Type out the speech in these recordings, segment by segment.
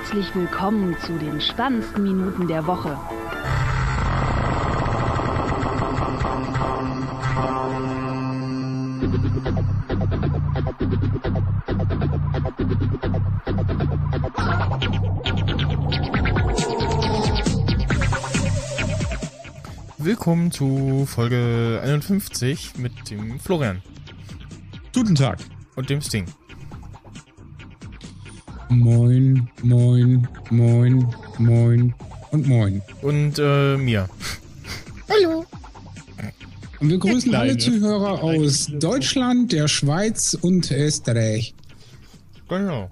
Herzlich willkommen zu den spannendsten Minuten der Woche. Willkommen zu Folge 51 mit dem Florian Guten Tag. und dem Sting. Moin, moin, moin, moin und moin. Und äh, mir. Hallo. Und wir grüßen Kleine. alle Zuhörer aus Deutschland, der Schweiz und Österreich. Genau.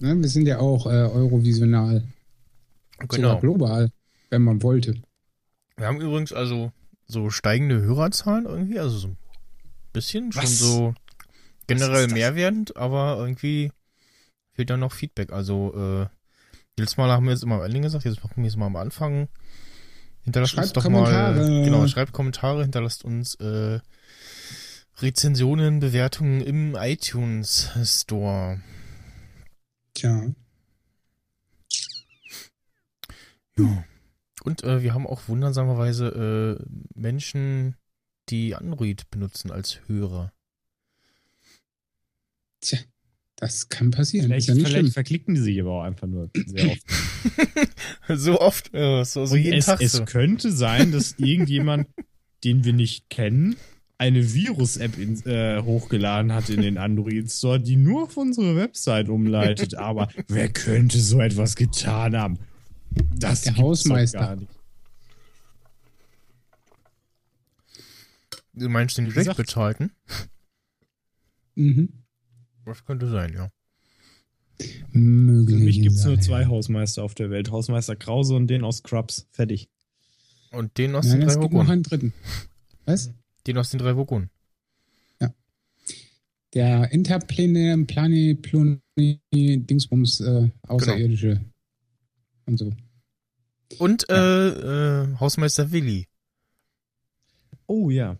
Ne, wir sind ja auch äh, eurovisional, sogar Genau. global, wenn man wollte. Wir haben übrigens also so steigende Hörerzahlen irgendwie, also so ein bisschen schon Was? so generell mehr werdend, aber irgendwie fehlt dann noch Feedback. Also äh, jedes Mal haben wir jetzt immer am Ende gesagt, jetzt machen wir es mal am Anfang. Hinterlasst uns Schreibt doch Kommentare. mal, genau, schreibt Kommentare, hinterlasst uns äh, Rezensionen, Bewertungen im iTunes Store. Tja, Ja. Und äh, wir haben auch wundersamerweise äh, Menschen, die Android benutzen als Hörer. tja, das kann passieren. Vielleicht, ja nicht vielleicht schlimm. verklicken die sich aber auch einfach nur sehr oft. so oft, äh, so, so jeden es, Tag es so. könnte sein, dass irgendjemand, den wir nicht kennen, eine Virus-App äh, hochgeladen hat in den Android Store, die nur auf unsere Website umleitet. Aber wer könnte so etwas getan haben? Das Der Hausmeister. gar nicht. Du meinst den gesagt- bezahlten? Mhm. Das könnte sein, ja. Möglich Für mich gibt es nur zwei Hausmeister auf der Welt. Hausmeister Krause und den aus Scrubs. Fertig. Und den aus Nein, den es drei gibt noch einen dritten. Was? Den aus den drei Vogonen. Der interplanetare Plane, Plone, Dingsbums, äh, Außerirdische. Und so. Und äh, äh, Hausmeister Willi. Oh ja.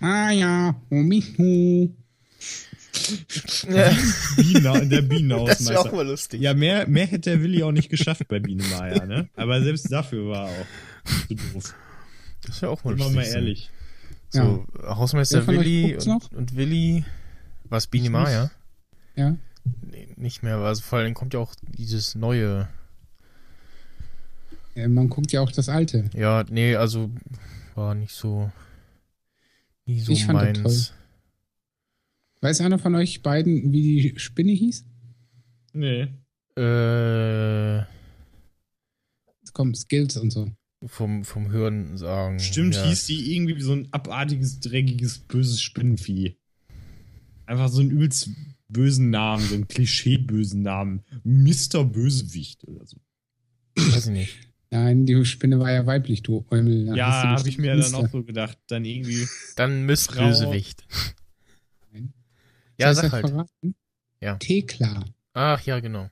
Ah ja, Omihu. Ja, Biene, der Bienenhausmeister. das wäre auch mal lustig. Ja, mehr, mehr hätte der Willi auch nicht geschafft bei Biene Maya, ne? Aber selbst dafür war er auch zu doof. Das wäre auch mal wir lustig. mal so. ehrlich. So, Hausmeister von euch Willi und, und Willi. Was, Maya? Ja. Nee, nicht mehr, also vor allem kommt ja auch dieses neue. Äh, Man guckt ja auch das Alte. Ja, nee, also war nicht so. Nie so Ich fand das meins. Weiß einer von euch beiden, wie die Spinne hieß? Nee. Äh, Jetzt kommen Skills und so. vom, vom Hören sagen. Stimmt, ja. hieß die irgendwie wie so ein abartiges, dreckiges, böses Spinnenvieh. Einfach so einen übelst bösen Namen, so einen klischeebösen Namen. Mr. Bösewicht oder so. Weiß ich nicht. Nein, die Spinne war ja weiblich, du Eumel. Ja, habe ich mir dann Insta. auch so gedacht. Dann irgendwie. Dann Mist Frau- Bösewicht. Ja, sag halt. verraten? Ja. Thekla. Ach ja, genau.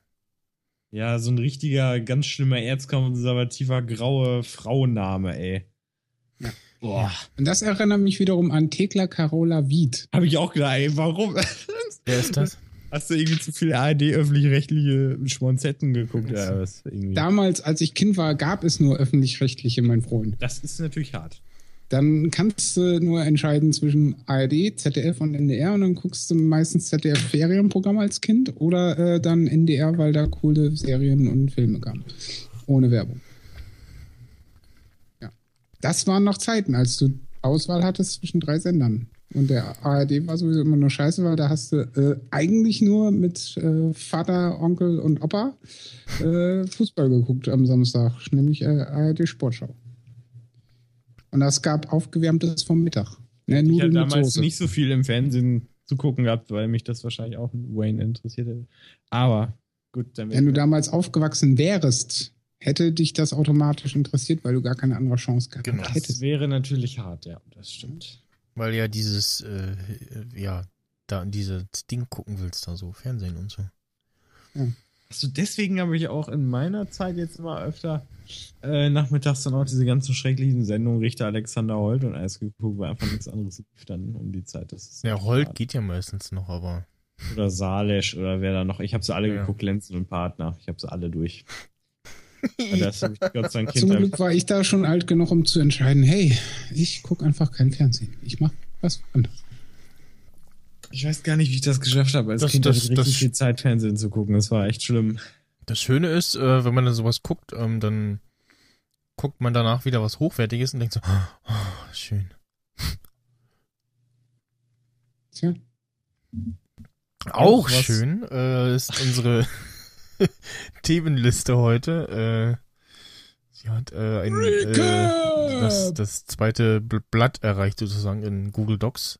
Ja, so ein richtiger, ganz schlimmer, erzkonservativer, grauer Frauenname, ey. Ja. Boah. Und das erinnert mich wiederum an Thekla Carola Wied. Habe ich auch gedacht, ey, warum? Wer ist das? Hast du irgendwie zu viel ARD öffentlich-rechtliche Schmonzetten geguckt? Ja, was irgendwie. Damals, als ich Kind war, gab es nur öffentlich-rechtliche, mein Freund. Das ist natürlich hart. Dann kannst du nur entscheiden zwischen ARD, ZDF und NDR und dann guckst du meistens ZDF-Ferienprogramm als Kind oder äh, dann NDR, weil da coole Serien und Filme kamen. Ohne Werbung. Ja. Das waren noch Zeiten, als du Auswahl hattest zwischen drei Sendern. Und der ARD war sowieso immer nur scheiße, weil da hast du äh, eigentlich nur mit äh, Vater, Onkel und Opa äh, Fußball geguckt am Samstag, nämlich äh, ARD Sportschau. Und es gab aufgewärmtes vom Mittag. Ne, Ich habe damals Soße. nicht so viel im Fernsehen zu gucken gehabt, weil mich das wahrscheinlich auch Wayne interessiert hätte. Aber gut, dann Wenn du damals aufgewachsen wärst, hätte dich das automatisch interessiert, weil du gar keine andere Chance gehabt Genau. das hättest. wäre natürlich hart, ja, das stimmt. Weil ja dieses, äh, ja, da dieses Ding gucken willst, da so Fernsehen und so. Also deswegen habe ich auch in meiner Zeit jetzt immer öfter äh, nachmittags dann auch diese ganzen schrecklichen Sendungen Richter Alexander Holt und alles geguckt, weil einfach nichts anderes lief dann um die Zeit. Das ist Ja, Holt hart. geht ja meistens noch, aber Oder Salesch oder wer da noch. Ich habe sie alle Ja. geguckt, Lenzen und Partner. Ich habe sie alle durch. Und das ich Gott sei Dank Zum Glück war ich da schon alt genug, um zu entscheiden, hey, ich gucke einfach kein Fernsehen. Ich mache was anderes. Ich weiß gar nicht, wie ich das geschafft habe, als Das- Kind das- hatte ich richtig das- viel Zeit, Fernsehen zu gucken. Das war echt schlimm. Das Schöne ist, äh, wenn man dann sowas guckt, ähm, dann guckt man danach wieder was Hochwertiges und denkt so, oh, schön. Tja, Auch was- schön äh, ist unsere Themenliste heute. Äh, sie hat äh, ein, äh, das, das zweite Bl- Blatt erreicht sozusagen in Google Docs.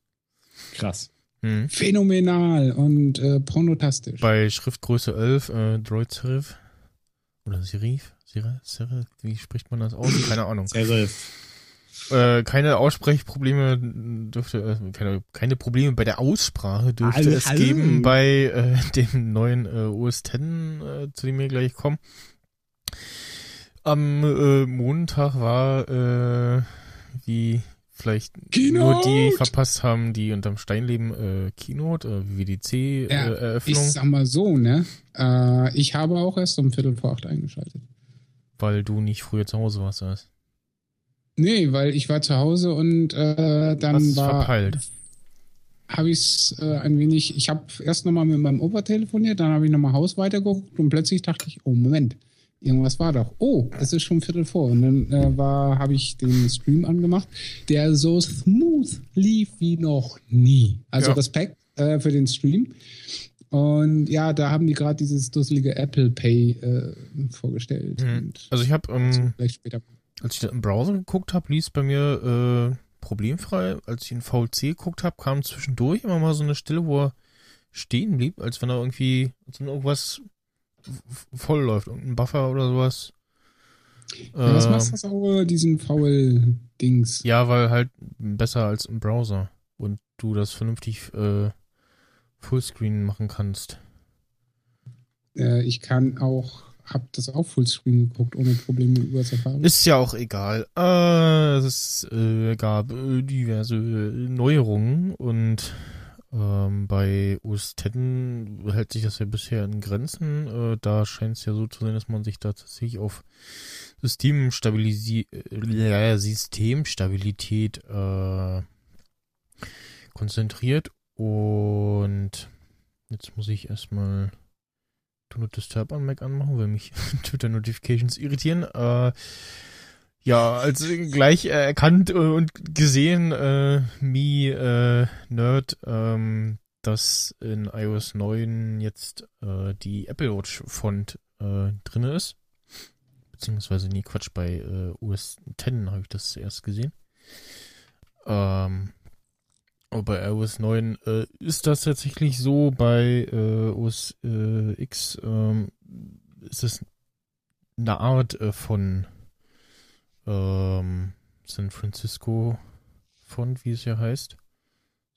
Krass. Hm. phänomenal und äh, pornotastisch. Bei Schriftgröße 11, äh, Droid Serif. Oder Serif? Serif? Serif? Wie spricht man das aus? Keine Ahnung. Serif. Äh, keine Aussprechprobleme dürfte, äh, keine, keine Probleme bei der Aussprache dürfte Hallo, es hallo. geben bei äh, dem neuen äh, OS X, äh, zu dem wir gleich kommen. Am äh, Montag war, äh, wie vielleicht nur die Keynote! verpasst haben, die unterm Stein leben, äh, Keynote, äh, WWDC äh, Ja, Ich Eröffnung, sag mal so, ne? Äh, ich habe auch erst um Viertel vor acht eingeschaltet. weil du nicht früher zu Hause warst. Also. Nee, weil ich war zu Hause und äh, dann Hast war verpeilt. habe ich es äh, ein wenig, ich habe erst nochmal mit meinem Opa telefoniert, dann habe ich nochmal Haus weitergeguckt und plötzlich dachte ich, oh Moment, irgendwas war doch. Oh, es ist schon Viertel vor. Und dann äh, war, habe ich den Stream angemacht, der so smooth lief wie noch nie. Also Ja. Respekt äh, für den Stream. Und ja, da haben die gerade dieses dusselige Apple Pay äh, vorgestellt. Mhm. Also ich habe ähm, vielleicht später. Als ich da im Browser geguckt habe, lief bei mir äh, problemfrei. Als ich in VLC geguckt habe, kam zwischendurch immer mal so eine Stelle, wo er stehen blieb, als wenn er irgendwie, als wenn irgendwas voll läuft, irgendein Buffer oder sowas. Ja, was Äh, machst du das auch, diesen Foul-Dings? ja, weil halt besser als im Browser und du das vernünftig äh, Fullscreen machen kannst. Äh, ich kann auch, hab das auch Fullscreen geguckt, ohne Probleme über Safari. Ist ja auch egal. Äh, es äh, gab diverse Neuerungen und ähm, bei OS X hält sich das ja bisher in Grenzen. Äh, da scheint es ja so zu sein, dass man sich da tatsächlich auf Systemstabilisi äh, Systemstabilität äh, konzentriert. Und jetzt muss ich erstmal Do Not Disturb an Mac anmachen, weil mich Twitter-Notifications irritieren. Äh, ja, als gleich äh, erkannt äh, und gesehen, äh, me äh, Nerd, ähm, dass in iOS 9 jetzt äh, die Apple Watch Font äh, drin ist. Beziehungsweise, nee, Quatsch, bei äh, OS 10 habe ich das zuerst gesehen. Ähm, aber bei iOS 9 äh, ist das tatsächlich so. Bei äh, OS äh, X ähm, ist es eine Art äh, von ähm, San Francisco Font, wie es ja heißt.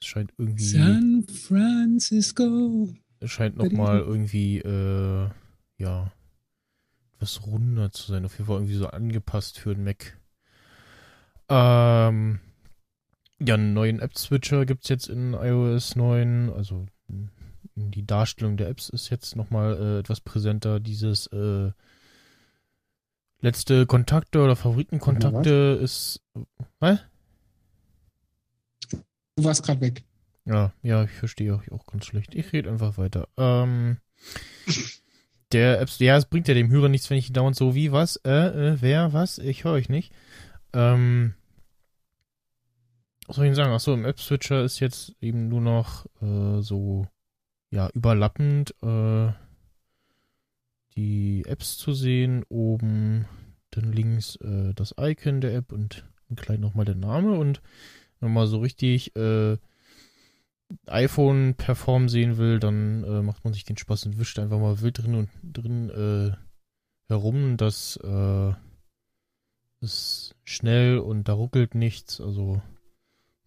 Es scheint irgendwie, San Francisco. es scheint nochmal irgendwie, äh, ja, etwas runder zu sein. Auf jeden Fall irgendwie so angepasst für den Mac. Ähm, ja, einen neuen App-Switcher gibt's jetzt in iOS 9. Also die Darstellung der Apps ist jetzt nochmal äh, etwas präsenter. Dieses äh, letzte Kontakte oder Favoritenkontakte ist. Was? Du warst gerade weg. Ja, ja, ich verstehe euch auch ganz schlecht. Ich rede einfach weiter. Ähm, der Apps, ja, es bringt ja dem Hörer nichts, wenn ich dauernd so wie was, äh, äh, wer, was, ich höre euch nicht. Ähm, was soll ich denn sagen? Achso, im App-Switcher ist jetzt eben nur noch äh, so, ja, überlappend äh, die Apps zu sehen. Oben dann links äh, das Icon der App und klein nochmal der Name und wenn man so richtig äh, iPhone perform sehen will, dann äh, macht man sich den Spaß und wischt einfach mal wild drin und drin äh, herum. Das äh, ist schnell und da ruckelt nichts. Also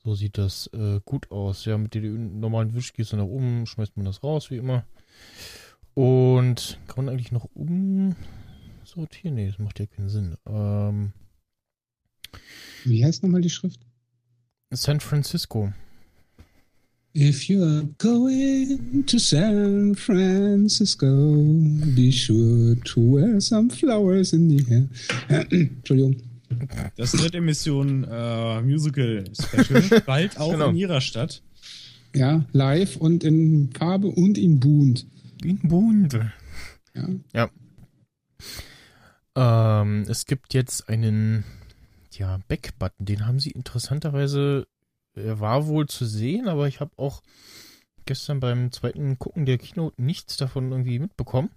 so sieht das äh, gut aus. Ja, mit dem normalen Wisch gehst du nach oben, schmeißt man das raus, wie immer. Und kann man eigentlich noch umsortieren? Nee, das macht ja keinen Sinn. Ähm, Wie heißt nochmal die Schrift? San Francisco. If you're going to San Francisco, be sure to wear some flowers in the hair. Entschuldigung. Das dritte Mission äh, Musical Special, bald auch Genau. in ihrer Stadt. Ja, live und in Farbe und in Bunt. In Bund. Ja. Ja. Ähm, es gibt jetzt einen ja, Back-Button, den haben sie interessanterweise, er war wohl zu sehen, aber ich habe auch gestern beim zweiten Gucken der Keynote nichts davon irgendwie mitbekommen.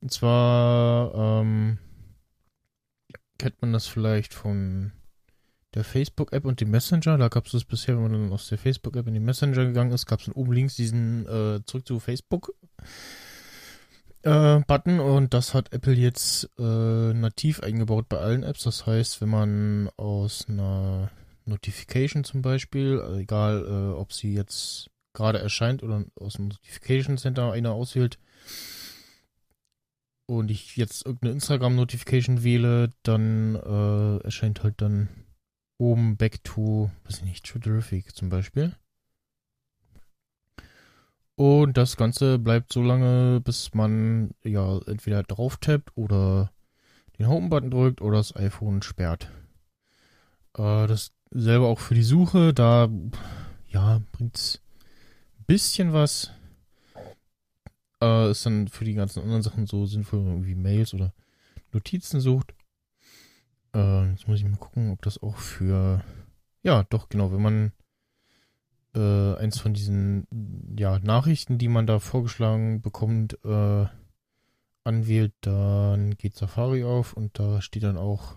Und zwar ähm, kennt man das vielleicht von der Facebook-App und dem Messenger. Da gab es das bisher, wenn man dann aus der Facebook-App in den Messenger gegangen ist, gab es dann oben links diesen äh, zurück zu Facebook äh, Button und das hat Apple jetzt äh, nativ eingebaut bei allen Apps. Das heißt, wenn man aus einer Notification zum Beispiel, also egal äh, ob sie jetzt gerade erscheint oder aus dem Notification Center eine auswählt und ich jetzt irgendeine Instagram-Notification wähle, dann äh, erscheint halt dann oben Back to, weiß ich nicht, Terrific zum Beispiel. Und das Ganze bleibt so lange, bis man ja entweder drauf tappt oder den Home-Button drückt oder das iPhone sperrt. Äh, das selber auch für die Suche, da ja, bringt's ein bisschen was. Äh, ist dann für die ganzen anderen Sachen so sinnvoll, wenn man irgendwie Mails oder Notizen sucht. Äh, jetzt muss ich mal gucken, ob das auch für ja, doch, genau, wenn man äh, eins von diesen ja, Nachrichten, die man da vorgeschlagen bekommt, äh, anwählt, dann geht Safari auf und da steht dann auch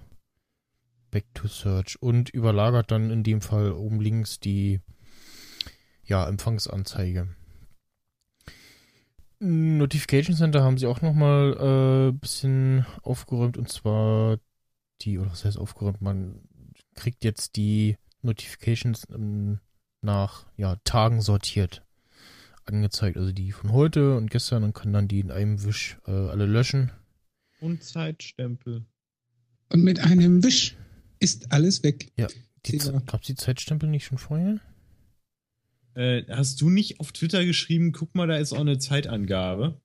Back to Search und überlagert dann in dem Fall oben links die ja, Empfangsanzeige. Notification Center haben sie auch nochmal ein äh, bisschen aufgeräumt und zwar die, oder was heißt aufgeräumt, man kriegt jetzt die Notifications ähm, nach ja, Tagen sortiert angezeigt. Also die von heute und gestern und kann dann die in einem Wisch äh, alle löschen. Und Zeitstempel. Und mit einem Wisch ist alles weg. Ja. Gab es die Zeitstempel nicht schon vorher? Äh, hast du nicht auf Twitter geschrieben, guck mal, da ist auch eine Zeitangabe?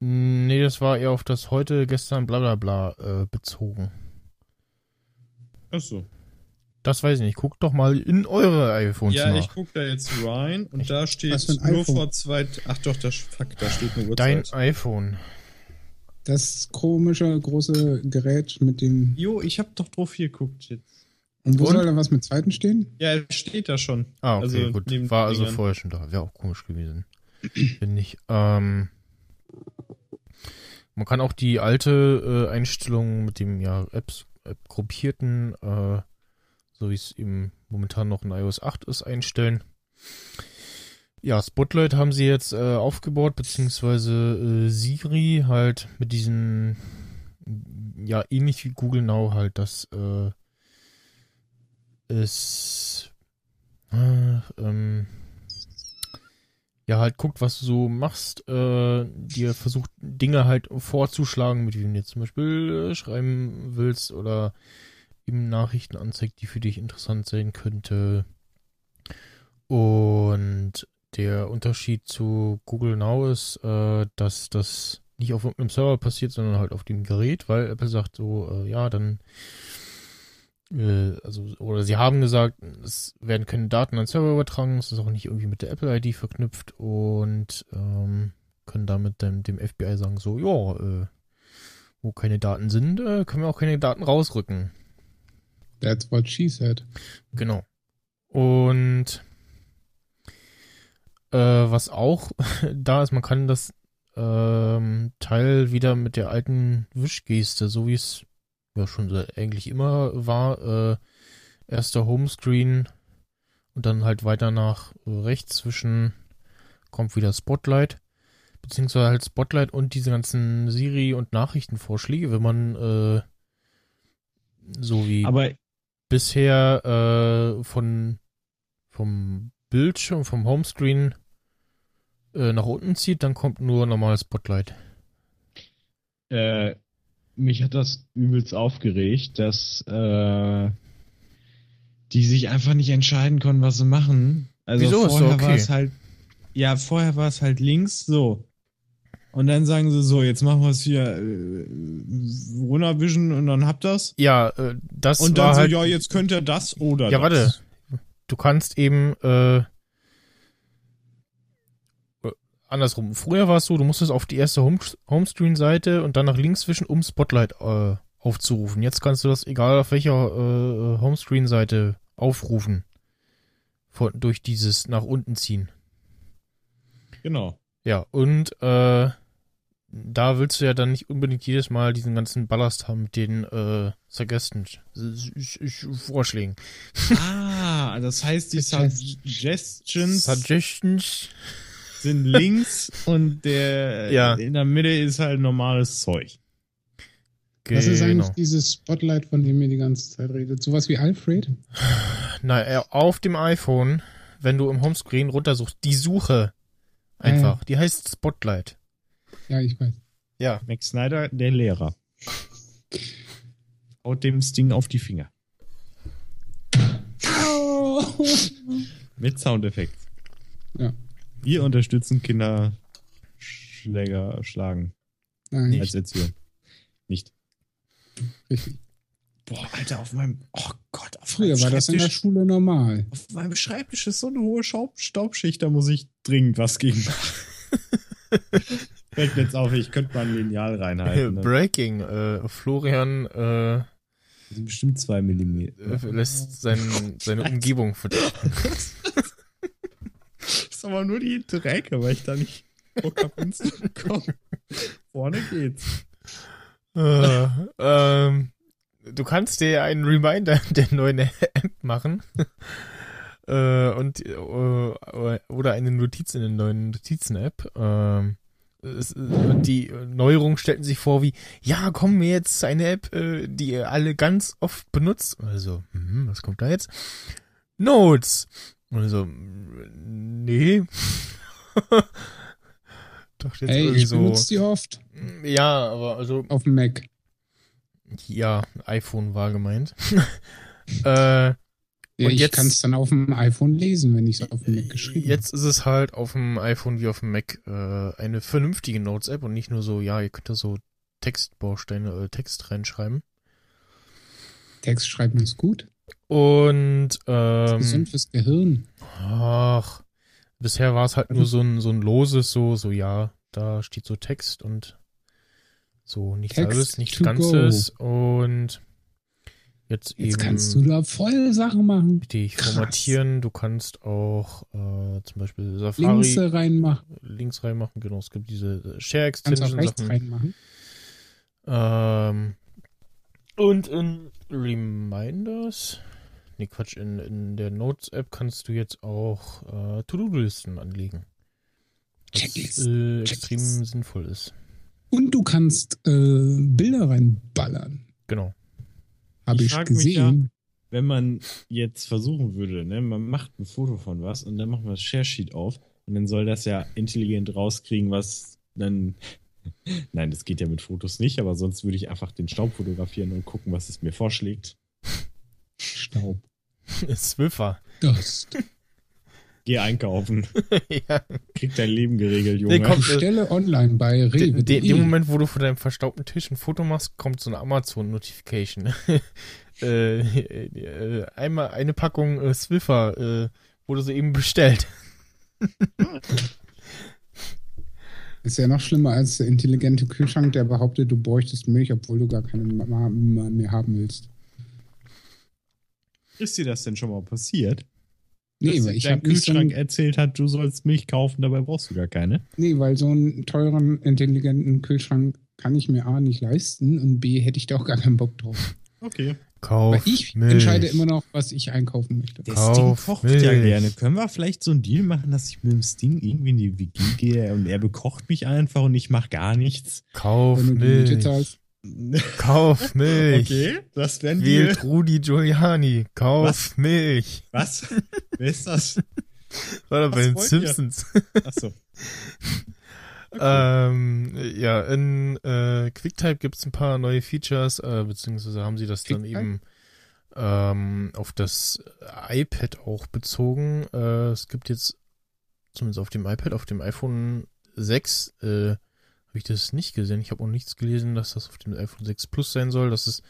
Nee, das war eher auf das heute, gestern, bla bla bla äh, bezogen. Achso. Das weiß ich nicht. Guckt doch mal in eure iPhones Ja, nach. ich guck da jetzt rein und da steht Was für ein nur iPhone? vor zwei. Ach doch, das, fuck, da steht eine Dein Uhrzeit. iPhone. Das komische große Gerät mit dem. Jo, ich hab doch drauf hier geguckt jetzt. Und wo Und? soll da was mit Zweiten stehen? Ja, es steht da schon. Ah, okay, Also gut. War also Dingern. vorher schon da. Wäre auch komisch gewesen. Finde ich. Ähm, man kann auch die alte äh, Einstellung mit dem ja Apps App gruppierten, äh, so wie es eben momentan noch in iOS 8 ist, einstellen. Ja, Spotlight haben sie jetzt äh, aufgebaut, beziehungsweise äh, Siri halt mit diesen, ja, ähnlich wie Google Now halt, das äh, ist, äh, ähm, ja, halt guckt, was du so machst, äh, dir versucht Dinge halt vorzuschlagen, mit denen du jetzt zum Beispiel äh, schreiben willst oder eben Nachrichten anzeigt, die für dich interessant sein könnte. Und der Unterschied zu Google Now ist, äh, dass das nicht auf irgendeinem Server passiert, sondern halt auf dem Gerät, weil Apple sagt so, äh, ja, dann äh, also, oder sie haben gesagt, es werden keine Daten an den Server übertragen, es ist auch nicht irgendwie mit der Apple-ID verknüpft und ähm, können damit dem, dem FBI sagen, so, ja, äh, wo keine Daten sind, äh, können wir auch keine Daten rausrücken. That's what she said. Genau. Und äh, was auch da ist, man kann das ähm, Teil wieder mit der alten Wischgeste, so wie es ja schon eigentlich immer war, äh, erster Homescreen und dann halt weiter nach rechts zwischen kommt wieder Spotlight, beziehungsweise halt Spotlight und diese ganzen Siri- und Nachrichtenvorschläge, wenn man äh, so wie Aber bisher äh, von vom Bildschirm, vom Homescreen äh, nach unten zieht, dann kommt nur normal Spotlight. äh, mich hat das übelst aufgeregt, dass äh, die sich einfach nicht entscheiden konnten, was sie machen. Also Wieso? Vorher okay. war es halt, ja, vorher war es halt links so. Und dann sagen sie so, jetzt machen wir es hier äh, Vision und dann habt das. Ja, äh, das Und dann so, halt, ja, jetzt könnt ihr das oder Ja, das. warte. Du kannst eben äh, äh, andersrum. Früher war es so, du musstest auf die erste Home Homescreen-Seite und dann nach links wischen, um Spotlight äh, aufzurufen. Jetzt kannst du das, egal auf welcher äh, Homescreen-Seite, aufrufen. Von, durch dieses nach unten ziehen. Genau. Ja, und äh, da willst du ja dann nicht unbedingt jedes Mal diesen ganzen Ballast haben mit den äh, Suggestions, Vorschlägen. Ah, das heißt, die Suggestions Suggestions. sind links und der Ja. in der Mitte ist halt normales Zeug. Was ist eigentlich Genau. dieses Spotlight, von dem ihr die ganze Zeit redet? Sowas wie Alfred? Na, äh, auf dem iPhone, wenn du im Homescreen runtersuchst, die Suche einfach, die heißt Spotlight. Ja, ich weiß. Ja, Max Snyder, der Lehrer. Haut dem Sting auf die Finger. Mit Soundeffekt. Ja. Wir unterstützen Kinder Schläger schlagen Nein, als Erziehung. Nicht. richtig. Boah, Alter, auf meinem. Oh Gott, auf Früher meinem war das in der Schreibtisch- Schule normal. Auf meinem Schreibtisch ist so eine hohe Staub Staubschicht, da muss ich dringend was gegen machen. Fällt mir jetzt auf, ich könnte mal ein Lineal reinhalten. Ne? Breaking. Äh, Florian äh, bestimmt zwei Millimeter. äh, lässt sein, seine Umgebung verdecken. Das ist aber nur die hintere Ecke, weil ich da nicht Bock hab hinzukommen. Vorne geht's. äh, ähm, du kannst dir einen Reminder der neuen App machen. äh, und äh, oder eine Notiz in der neuen Notizen-App. Ähm, äh, die Neuerungen stellten sich vor wie, ja, kommen wir jetzt zu einer App, äh, die ihr alle ganz oft benutzt. Also, hm, was kommt da jetzt? Notes. Und so, nee. Doch jetzt Ey, irgendwie ich so. benutze die oft Ja, aber also auf dem Mac. ja, iPhone war gemeint. äh, Und ich jetzt- kann es dann auf dem iPhone lesen, wenn ich es auf dem Mac geschrieben jetzt ist es halt auf dem iPhone wie auf dem Mac äh, eine vernünftige Notes-App und nicht nur so, ja, ihr könnt da so Textbausteine, äh, Text reinschreiben. habe. Text schreiben ist gut. Und Ist ähm, gesund fürs Gehirn. ach, bisher war es halt nur so ein, so ein loses, so, so, ja, da steht so Text und so nichts Text halbes, nichts Ganzes und jetzt, eben Jetzt kannst du da voll Sachen machen. Richtig, Krass. formatieren. Du kannst auch äh, zum Beispiel Safari Links links, reinmachen. reinmachen. Genau, es gibt diese äh, Share Kannst auch Extension rechts Sachen. reinmachen. Ähm, und in Reminders, nee Quatsch, in, in der Notes App kannst du jetzt auch äh, To-Do-Listen anlegen. Was Checklist, äh, extrem Checklist. sinnvoll ist. Und du kannst äh, Bilder reinballern. Genau. Habe Ich ich, frag mich gesehen. Wenn man jetzt versuchen würde, ne, man macht ein Foto von was und dann macht man das Share-Sheet auf und dann soll das ja intelligent rauskriegen, was dann. Nein, das geht ja mit Fotos nicht, aber sonst würde ich einfach den Staub fotografieren und gucken, was es mir vorschlägt. Staub. Swiffer. Das. Geh einkaufen. ja. Krieg dein Leben geregelt, Junge. Nee, komm. Bestelle online bei Rewe. de, dem Moment, wo du von deinem verstaubten Tisch ein Foto machst, kommt so eine Amazon-Notification. äh, äh, einmal eine Packung äh, Swiffer äh, wurde soeben bestellt. Ist ja noch schlimmer als der intelligente Kühlschrank, der behauptet, du bräuchtest Milch, obwohl du gar keine mehr haben willst. Ist dir das denn schon mal passiert? Nee, weil ich dein so Kühlschrank einen, erzählt hat, du sollst Milch kaufen, dabei brauchst du gar keine. Nee, weil so einen teuren, intelligenten Kühlschrank kann ich mir A nicht leisten und B hätte ich da auch gar keinen Bock drauf. Okay. Kauf Weil ich Milch. entscheide immer noch, was ich einkaufen möchte. Der Kauf Sting kocht Milch. ja gerne. Können wir vielleicht so einen Deal machen, dass ich mit dem Sting irgendwie in die WG gehe und er bekocht mich einfach und ich mache gar nichts? Kauf Wenn du Milch. Kauf Milch. Okay, das werden wir. Wählt Rudi Giuliani. Kauf Was? Milch. Was? Wer ist das? War doch bei den ihr? Simpsons. Achso. Ähm, ja, in äh, QuickType gibt's ein paar neue Features, äh, beziehungsweise haben sie das dann eben ähm, auf das iPad auch bezogen. Äh, es gibt jetzt, zumindest auf dem iPad, auf dem iPhone 6, äh, habe ich das nicht gesehen. Ich habe auch nichts gelesen, dass das auf dem iPhone 6 Plus sein soll, dass es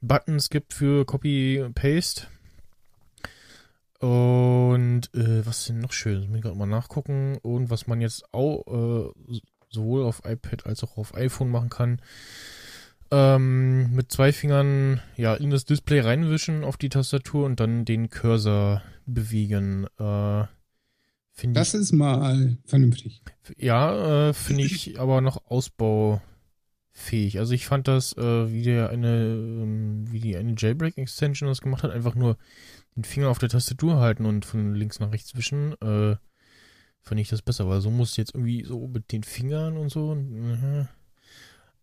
Buttons gibt für Copy-Paste. Und äh, was denn noch schön? Das muss ich gerade mal nachgucken. Und was man jetzt auch äh, sowohl auf iPad als auch auf iPhone machen kann. Ähm, mit zwei Fingern ja in das Display reinwischen auf die Tastatur und dann den Cursor bewegen. Äh, das ich, ist mal vernünftig. Ja, äh, finde ich aber noch ausbaufähig. Also ich fand das, äh, wie der eine, ähm, wie die eine Jailbreak Extension das gemacht hat, einfach nur den Finger auf der Tastatur halten und von links nach rechts wischen. Äh, fand ich das besser, weil so muss jetzt irgendwie so mit den Fingern und so. äh,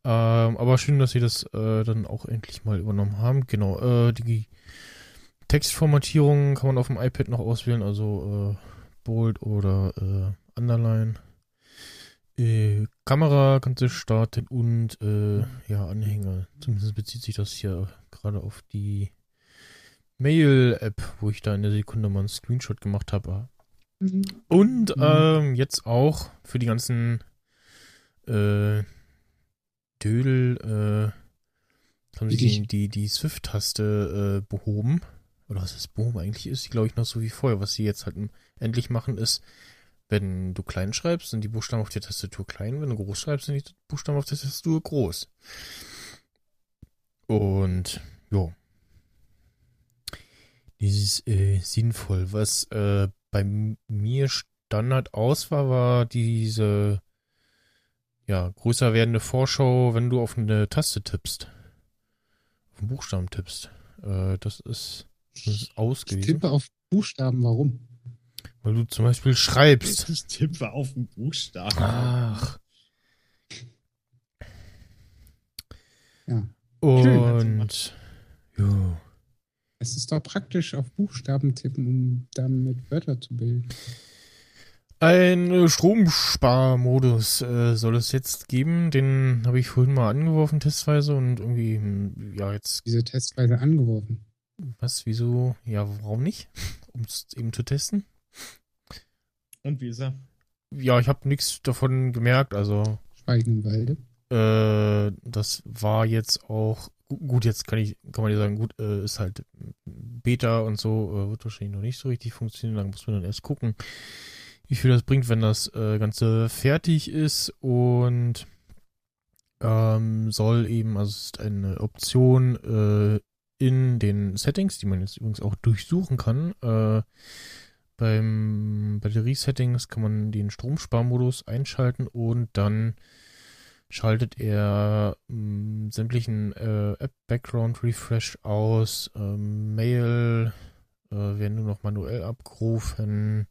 ähm, aber schön, dass sie das äh, dann auch endlich mal übernommen haben. Genau, äh, die Textformatierung kann man auf dem iPad noch auswählen, also Bold oder äh, Underline. Äh, Kamera kannst du starten und äh, ja, Anhänger. Zumindest bezieht sich das hier gerade auf die Mail-App, wo ich da in der Sekunde mal einen Screenshot gemacht habe. Mhm. Und mhm. ähm, jetzt auch für die ganzen äh, Dödel äh, haben sie die, die, die Swift-Taste äh, behoben. Oder was das behoben eigentlich ist, glaube ich, noch so wie vorher. Was sie jetzt halt endlich machen, ist, wenn du klein schreibst, sind die Buchstaben auf der Tastatur klein. Wenn du groß schreibst, sind die Buchstaben auf der Tastatur groß. Und, jo. Das ist äh, sinnvoll. Was äh, bei mir Standard aus war, war diese ja, größer werdende Vorschau, wenn du auf eine Taste tippst. Auf einen Buchstaben tippst. Äh, das ist, das ist ausgewiesen. Ich tippe auf Buchstaben, warum? Weil du zum Beispiel schreibst. Ich tippe auf einen Buchstaben. Ach. Ja. Und. Jo. Es ist doch praktisch auf Buchstaben tippen, um damit Wörter zu bilden. Ein Stromsparmodus äh, soll es jetzt geben. Den habe ich vorhin mal angeworfen, testweise, und irgendwie, hm, ja, jetzt. Diese testweise angeworfen. Was, wieso? Ja, warum nicht? Um es eben zu testen. Und wie ist er? Ja, ich habe nichts davon gemerkt, also. Schweigen im Walde. Äh, das war jetzt auch. Gut, jetzt kann ich, kann man ja sagen, gut, äh, ist halt Beta und so, äh, wird wahrscheinlich noch nicht so richtig funktionieren, da muss man dann erst gucken wie viel das bringt, wenn das äh, Ganze fertig ist und ähm, soll eben, also es ist eine Option äh, in den Settings, die man jetzt übrigens auch durchsuchen kann. Äh, beim Batterie-Settings kann man den Stromsparmodus einschalten und dann schaltet er mh, mm, sämtlichen äh, App-Background-Refresh aus, ähm, Mail äh, werden nur noch manuell abgerufen,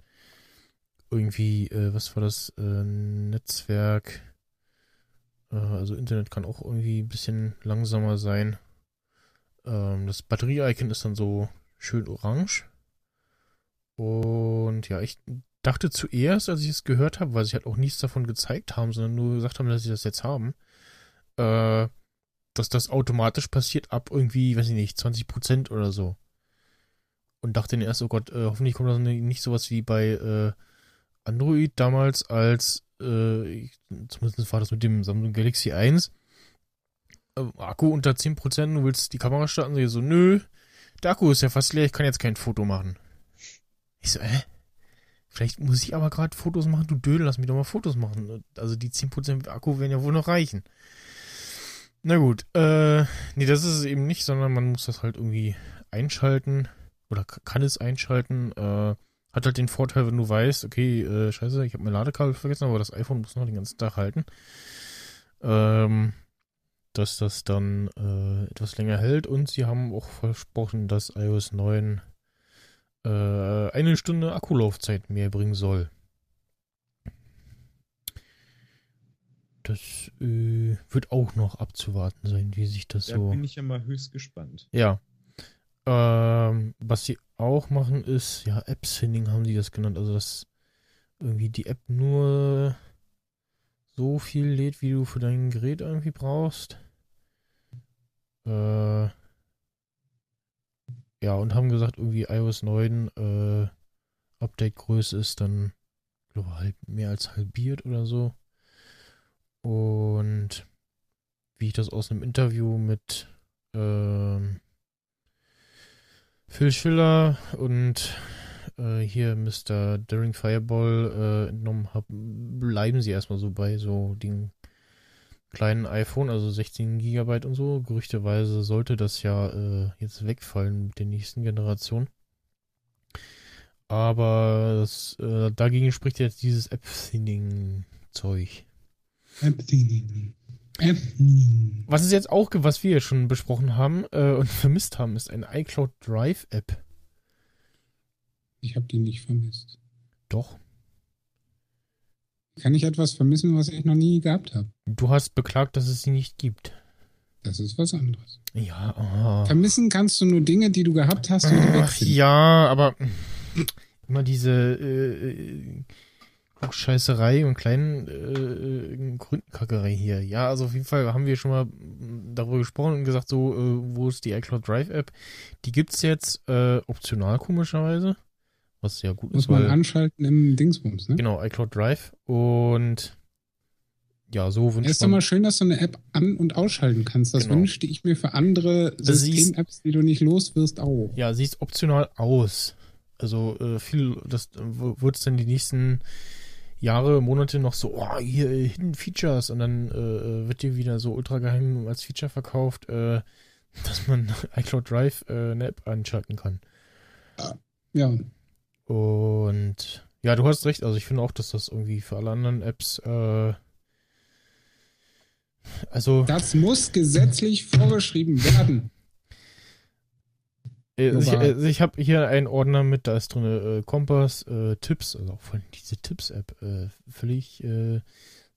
irgendwie, äh, was war das, äh, Netzwerk, äh, also Internet kann auch irgendwie ein bisschen langsamer sein. Ähm, das Batterie-Icon ist dann so schön orange. Und ja, ich dachte zuerst, als ich es gehört habe, weil sie halt auch nichts davon gezeigt haben, sondern nur gesagt haben, dass sie das jetzt haben, äh, dass das automatisch passiert ab irgendwie, weiß ich nicht, 20% oder so. Und dachte dann erst, oh Gott, äh, hoffentlich kommt das nicht sowas wie bei äh, Android damals als, äh, zumindest war das mit dem Samsung Galaxy 1, äh, Akku unter 10%, du willst die Kamera starten, so, nö, der Akku ist ja fast leer, ich kann jetzt kein Foto machen. Ich so, äh? Vielleicht muss ich aber gerade Fotos machen, du Dödel, lass mich doch mal Fotos machen. Also die 10% Akku werden ja wohl noch reichen. Na gut, äh, nee, das ist es eben nicht, sondern man muss das halt irgendwie einschalten oder kann es einschalten. Äh, hat halt den Vorteil, wenn du weißt, okay, äh, scheiße, ich habe mein Ladekabel vergessen, aber das iPhone muss noch den ganzen Tag halten. Ähm, dass das dann äh, etwas länger hält und sie haben auch versprochen, dass iOS 9 äh, eine Stunde Akkulaufzeit mehr bringen soll. Das äh, wird auch noch abzuwarten sein, wie sich das da so. Da bin ich ja mal höchst gespannt. Ja. Ähm, was sie auch machen ist, ja, App-Sending haben die das genannt, also dass irgendwie die App nur so viel lädt, wie du für dein Gerät irgendwie brauchst. Äh, ja, und haben gesagt, irgendwie iOS 9 äh, Update-Größe ist dann, glaube halb, mehr als halbiert oder so. Und wie ich das aus einem Interview mit ähm, Phil Schiller und äh, hier Mr. Daring Fireball äh, entnommen habe, bleiben sie erstmal so bei so den kleinen iPhone, also 16 Gigabyte und so. Gerüchteweise sollte das ja äh, jetzt wegfallen mit der nächsten Generation. Aber das, äh, dagegen spricht jetzt dieses App-Thinning-Zeug. App-Thinning. Was ist jetzt auch, was wir schon besprochen haben äh, und vermisst haben, ist eine iCloud Drive App. Ich habe die nicht vermisst. Doch. Kann ich etwas vermissen, was ich noch nie gehabt habe? Du hast beklagt, dass es sie nicht gibt. Das ist was anderes. Ja, oh. Vermissen kannst du nur Dinge, die du gehabt hast und die Ach, ja, aber immer diese äh, Scheißerei und kleinen äh, Gründenkackerei hier. Ja, also auf jeden Fall haben wir schon mal darüber gesprochen und gesagt, so, äh, wo ist die iCloud Drive App? Die gibt's jetzt äh, optional komischerweise, was ja gut Muss ist, man weil anschalten im Dingsbums, ne? genau iCloud Drive und ja, so Ja, wünscht ist doch mal schön, dass du eine App an- und ausschalten kannst. Das Genau. wünschte ich mir für andere siehst- System-Apps, die du nicht los wirst, auch. Ja, sie ist optional aus. Also äh, viel, das wird es dann die nächsten Jahre, Monate noch so, oh, hier äh, Hidden Features und dann äh, wird dir wieder so ultra geheim als Feature verkauft, äh, dass man iCloud Drive äh, eine App anschalten kann. Ja, Und ja, du hast recht, also ich finde auch, dass das irgendwie für alle anderen Apps, äh, also das muss gesetzlich vorgeschrieben werden. Ich, äh, ich habe hier einen Ordner mit, da ist drin äh, Kompass, äh, Tipps, also auch von diese Tipps-App, äh, völlig äh,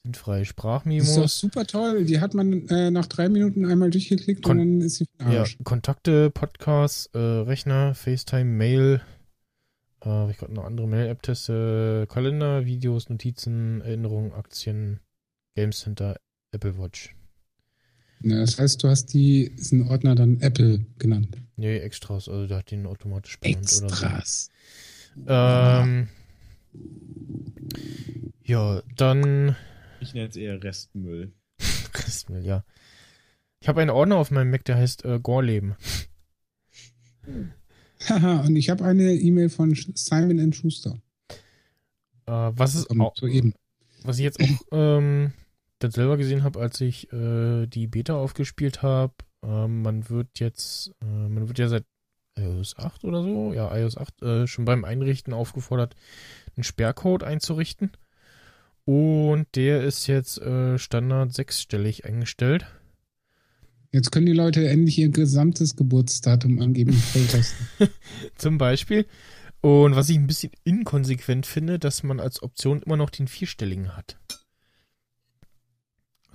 sinnfrei. Das ist doch Sprachmemos, super toll. Die hat man äh, nach drei Minuten einmal durchgeklickt Kon- und dann ist sie ja. Kontakte, Podcasts, äh, Rechner, FaceTime, Mail, äh, hab ich gerade noch andere Mail-App teste, Kalender, Videos, Notizen, Erinnerungen, Aktien, Game Center, Apple Watch. Ja, das heißt, du hast die, diesen Ordner dann Apple genannt. Nee, Extras, also der hat den automatisch benannt oder so. Extras. Ähm, ja, dann Ich nenne es eher Restmüll. Christmill, ja. Ich habe einen Ordner auf meinem Mac, der heißt äh, Gorleben. Haha, und ich habe eine E-Mail von Simon Schuster. Äh, was, ist, Kommt au- soeben. was ich jetzt auch ähm, dann selber gesehen habe, als ich äh, die Beta aufgespielt habe, ähm, man wird jetzt, äh, man wird ja seit iOS 8 oder so, ja, iOS 8, äh, schon beim Einrichten aufgefordert, einen Sperrcode einzurichten. Und der ist jetzt äh, Standard sechsstellig eingestellt. Jetzt können die Leute endlich ihr gesamtes Geburtsdatum angeben. Zum Beispiel. Und was ich ein bisschen inkonsequent finde, dass man als Option immer noch den vierstelligen hat.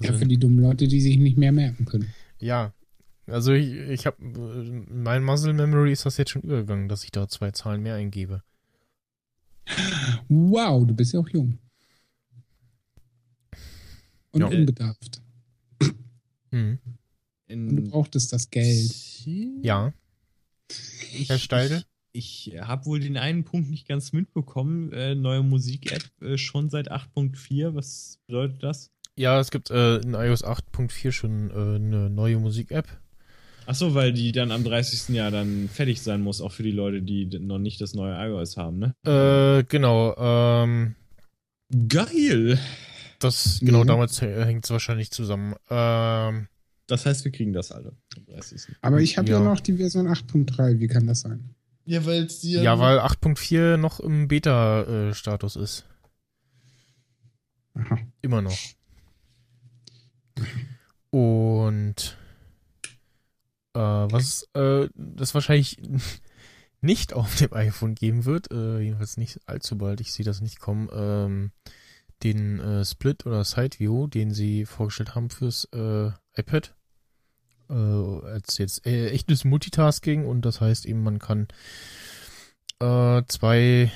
ja, Also, für die dummen Leute, die sich nicht mehr merken können. ja. Also ich, ich habe in mein Muscle Memory ist das jetzt schon übergegangen, dass ich da zwei Zahlen mehr eingebe. Wow, du bist ja auch jung. Und Ja. unbedarft. Mhm. Und du brauchtest das Geld. Ja, Ich, Herr Steidel? Ich, ich habe wohl den einen Punkt nicht ganz mitbekommen. Äh, neue Musik-App äh, schon seit 8.4. Was bedeutet das? Ja, es gibt äh, in iOS 8.4 schon äh, eine neue Musik-App. Achso, weil die dann am 30. Jahr dann fertig sein muss, auch für die Leute, die noch nicht das neue iOS haben, ne? Äh, genau, ähm, Geil! das, genau, Mhm. damals hängt es wahrscheinlich zusammen. Ähm, Das heißt, wir kriegen das alle am 30. Aber ich habe ja. Ja. noch die Version 8.3. Wie kann das sein? Ja, weil es ja, weil 8.4 noch im Beta-Status ist. Aha. Immer noch. Und äh, was äh, das wahrscheinlich nicht auf dem iPhone geben wird, äh, jedenfalls nicht allzu bald, ich sehe das nicht kommen, ähm, den äh, Split oder Side View, den sie vorgestellt haben fürs äh, iPad, äh, als jetzt äh, echtes Multitasking und das heißt eben, man kann äh, zwei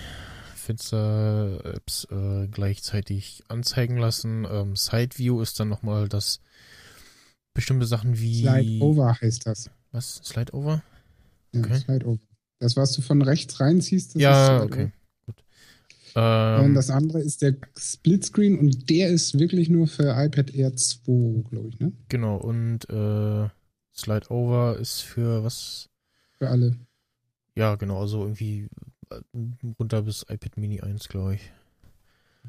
Fenster-Apps äh, gleichzeitig anzeigen lassen. Ähm, Side View ist dann nochmal das bestimmte Sachen wie Slide Over heißt das. was? Slide Over? Ja, Okay. Slide Over. Das, was du von rechts reinziehst, das ja, ist Slide okay. Over. Gut. Und Ähm, das andere ist der Splitscreen und der ist wirklich nur für iPad Air 2, glaube ich, ne? genau, und äh, Slide Over ist für was? Für alle. Ja, genau, also irgendwie äh, runter bis iPad Mini 1, glaube ich.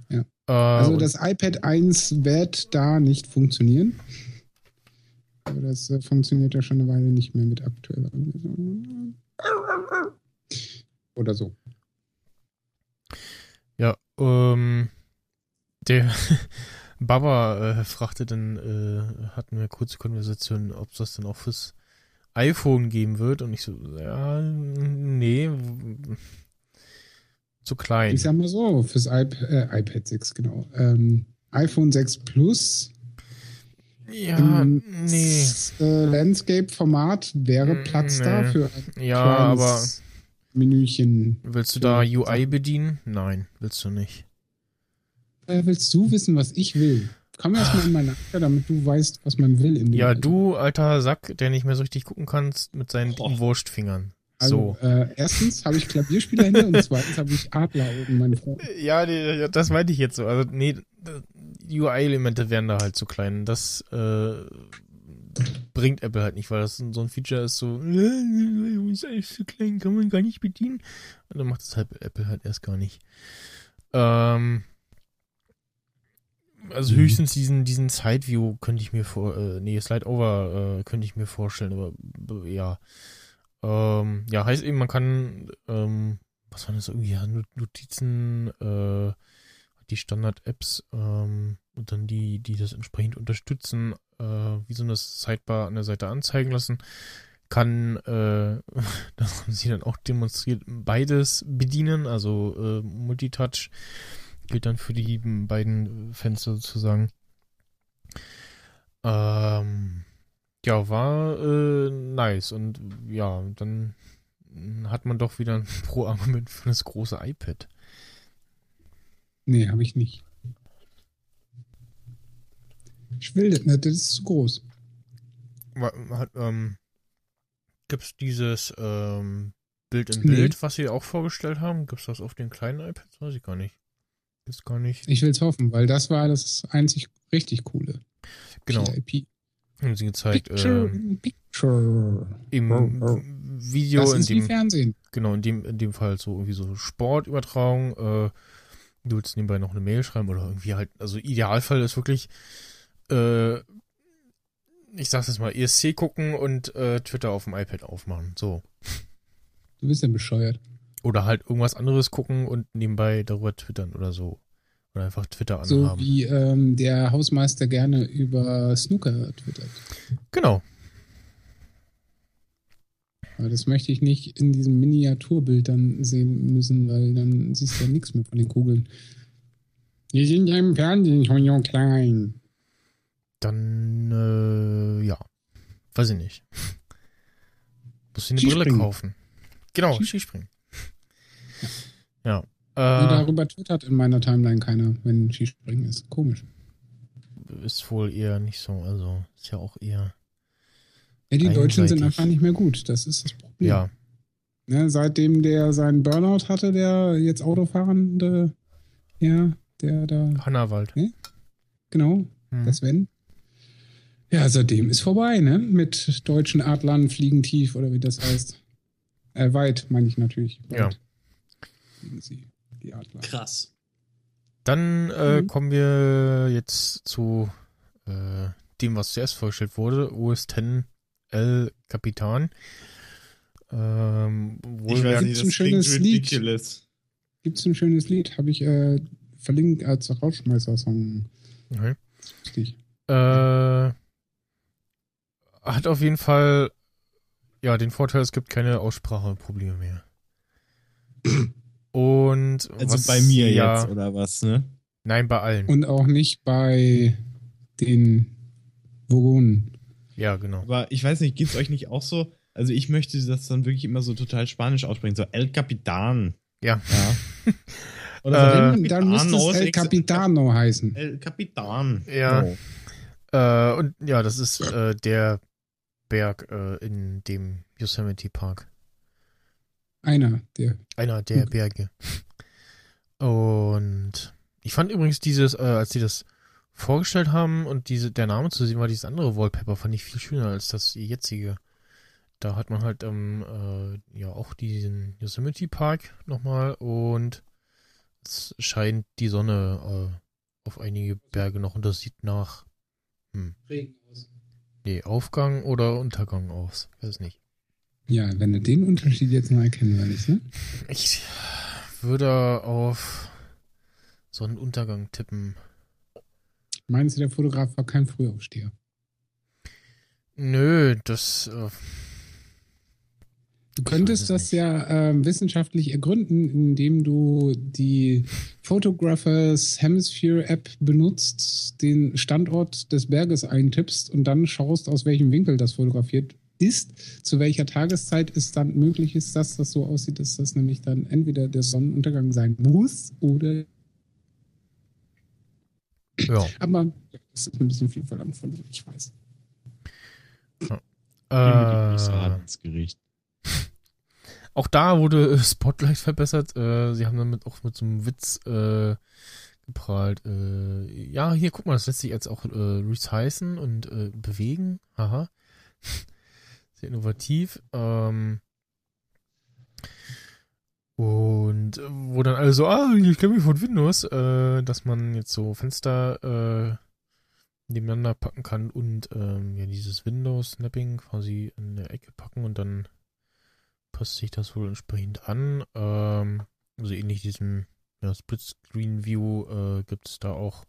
Ja. Äh, Also das iPad 1 wird da nicht funktionieren. Aber das äh, funktioniert ja schon eine Weile nicht mehr mit aktueller Version. Oder so. Ja, ähm, der Baba äh, fragte dann, äh, hatten wir kurze Konversation, ob es das dann auch fürs iPhone geben wird und ich so, ja, nee, zu klein. Ich sag mal so, fürs iP äh, iPad 6, genau. Ähm, iPhone 6 Plus Ja, im nee, äh, Landscape-Format wäre Mm, Platz nee. da für ein ja, aber Menüchen. willst du da UI bedienen? Nein, willst du nicht. Äh, willst du wissen, was ich will? Komm erst mal in meine Akte, damit du weißt, was man will. In dem Ja, Alter. du, alter Sack, der nicht mehr so richtig gucken kannst mit seinen dicken Wurstfingern. Also, So. äh, erstens habe ich Klavierspielerhände und zweitens habe ich Adler oben, meine Freunde. Ja, nee, das meinte ich jetzt so. Also, nee, UI-Elemente wären da halt zu klein. Das äh, bringt Apple halt nicht, weil das so ein Feature ist so, äh, ist alles zu klein, kann man gar nicht bedienen. Und dann macht es halt Apple halt erst gar nicht. Ähm, also Mhm. höchstens diesen, diesen Side-View könnte ich mir vor, äh, nee, Slide-Over äh, könnte ich mir vorstellen, aber b- ja. Ähm, ja, heißt eben, man kann, ähm, was waren das irgendwie, ja, Not- Notizen, äh, die Standard-Apps ähm, und dann die, die das entsprechend unterstützen, äh, wie so eine Sidebar an der Seite anzeigen lassen, kann, äh, das haben sie dann auch demonstriert, beides bedienen, also äh, Multitouch gilt dann für die beiden Fenster sozusagen. Ähm, ja, war äh, nice und ja, dann hat man doch wieder ein Pro-Argument für das große iPad. Nee, habe ich nicht. Ich will das nicht, das ist zu groß. Hat, ähm, gibt's dieses ähm, Bild in Nee. Bild, was sie auch vorgestellt haben? Gibt's das auf den kleinen iPads? Weiß ich gar nicht. Ist gar nicht. Ich will es hoffen, weil das war das einzig richtig coole. Genau. PIP. Haben sie gezeigt. Picture, Ähm, Picture. Im Oh, oh. Video, Das in ist wie dem, Fernsehen. genau, in dem, in dem Fall so irgendwie so Sportübertragung. Äh, du willst nebenbei noch eine Mail schreiben oder irgendwie halt, also Idealfall ist wirklich, äh, ich sag's jetzt mal, ESC gucken und äh, Twitter auf dem iPad aufmachen. So. Du bist ja bescheuert. Oder halt irgendwas anderes gucken und nebenbei darüber twittern oder so. Oder einfach Twitter So anhaben. wie ähm, der Hausmeister gerne über Snooker twittert. genau. Aber das möchte ich nicht in diesem Miniaturbild dann sehen müssen, weil dann siehst du ja nichts mehr von den Kugeln. Die sind ja im Fernsehen schon so klein. Dann, äh, ja. Weiß ich nicht. Muss ich eine Brille kaufen. Genau, Skis- Skispringen. Ja. Und Äh, darüber twittert in meiner Timeline keiner, wenn Skispringen ist. Komisch. ist wohl eher nicht so. Also, ist ja auch eher. Ja, die Deutschen sind einfach nicht mehr gut. Das ist das Problem. Ja. Ne, seitdem der seinen Burnout hatte, der jetzt Autofahrende, ja, der da, Hannawald. genau, Hm. das Sven. Ja, seitdem ist vorbei, ne? Mit deutschen Adlern fliegen tief oder wie das heißt. Äh, weit, meine ich natürlich. Weit Ja. Fliegen sie, die Adler. Krass. Dann äh, Mhm. kommen wir jetzt zu äh, dem, was zuerst vorgestellt wurde. OS X L Kapitan. Ähm, Ich weiß nicht, ein das schönes klingt Lied. ridiculous. Gibt's ein schönes Lied, habe ich äh, verlinkt als Rauschmeißer-Song. Okay. Richtig. Äh, hat auf jeden Fall ja den Vorteil, es gibt keine Ausspracheprobleme mehr. Und Also was, bei mir ja, jetzt, oder was, ne? Nein, bei allen. Und auch nicht bei den Vogonen. ja, genau. Aber ich weiß nicht, geht's euch nicht auch so? Also ich möchte das dann wirklich immer so total spanisch aussprechen, so El Capitan. Ja. Ja. Oder Äh, Dann, dann müsste es El Capitano heißen. El Capitan. Ja. Oh. Äh, und ja, das ist äh, der Berg äh, in dem Yosemite Park. Einer der. Einer der Mhm. Berge. Und ich fand übrigens dieses, äh, als sie das vorgestellt haben und diese, der Name zu sehen war, dieses andere Wallpaper, fand ich viel schöner als das jetzige. Da hat man halt ähm, äh, ja auch diesen Yosemite Park nochmal und es scheint die Sonne äh, auf einige Berge noch und das sieht nach Regen aus. nee, Aufgang oder Untergang aus. Weiß nicht. Ja, wenn du den Unterschied jetzt mal erkennen willst, ne? Ich würde auf Sonnenuntergang tippen. Meinst du, der Fotograf war kein Frühaufsteher? Nö, das. Äh, Du könntest das ja ähm, wissenschaftlich ergründen, indem du die Photographers Hemisphere App benutzt, den Standort des Berges eintippst und dann schaust, aus welchem Winkel das fotografiert ist, zu welcher Tageszeit es dann möglich ist, dass das so aussieht, dass das nämlich dann entweder der Sonnenuntergang sein muss oder. ja. Aber das ist ein bisschen viel verlangt von dir, ich weiß. Große Äh, Gericht. auch da wurde Spotlight verbessert. Äh, sie haben damit auch mit so einem Witz äh, geprahlt. Äh, ja, hier, guck mal, das lässt sich jetzt auch äh, resizen und äh, bewegen. Haha. Sehr innovativ. Ähm, und wo dann alle so, ah, ich kenne mich von Windows, äh, dass man jetzt so Fenster äh, nebeneinander packen kann und ähm, ja dieses Windows-Snapping quasi in der Ecke packen und dann passt sich das wohl entsprechend an. Ähm, also ähnlich diesem ja, Split-Screen-View äh, gibt es da auch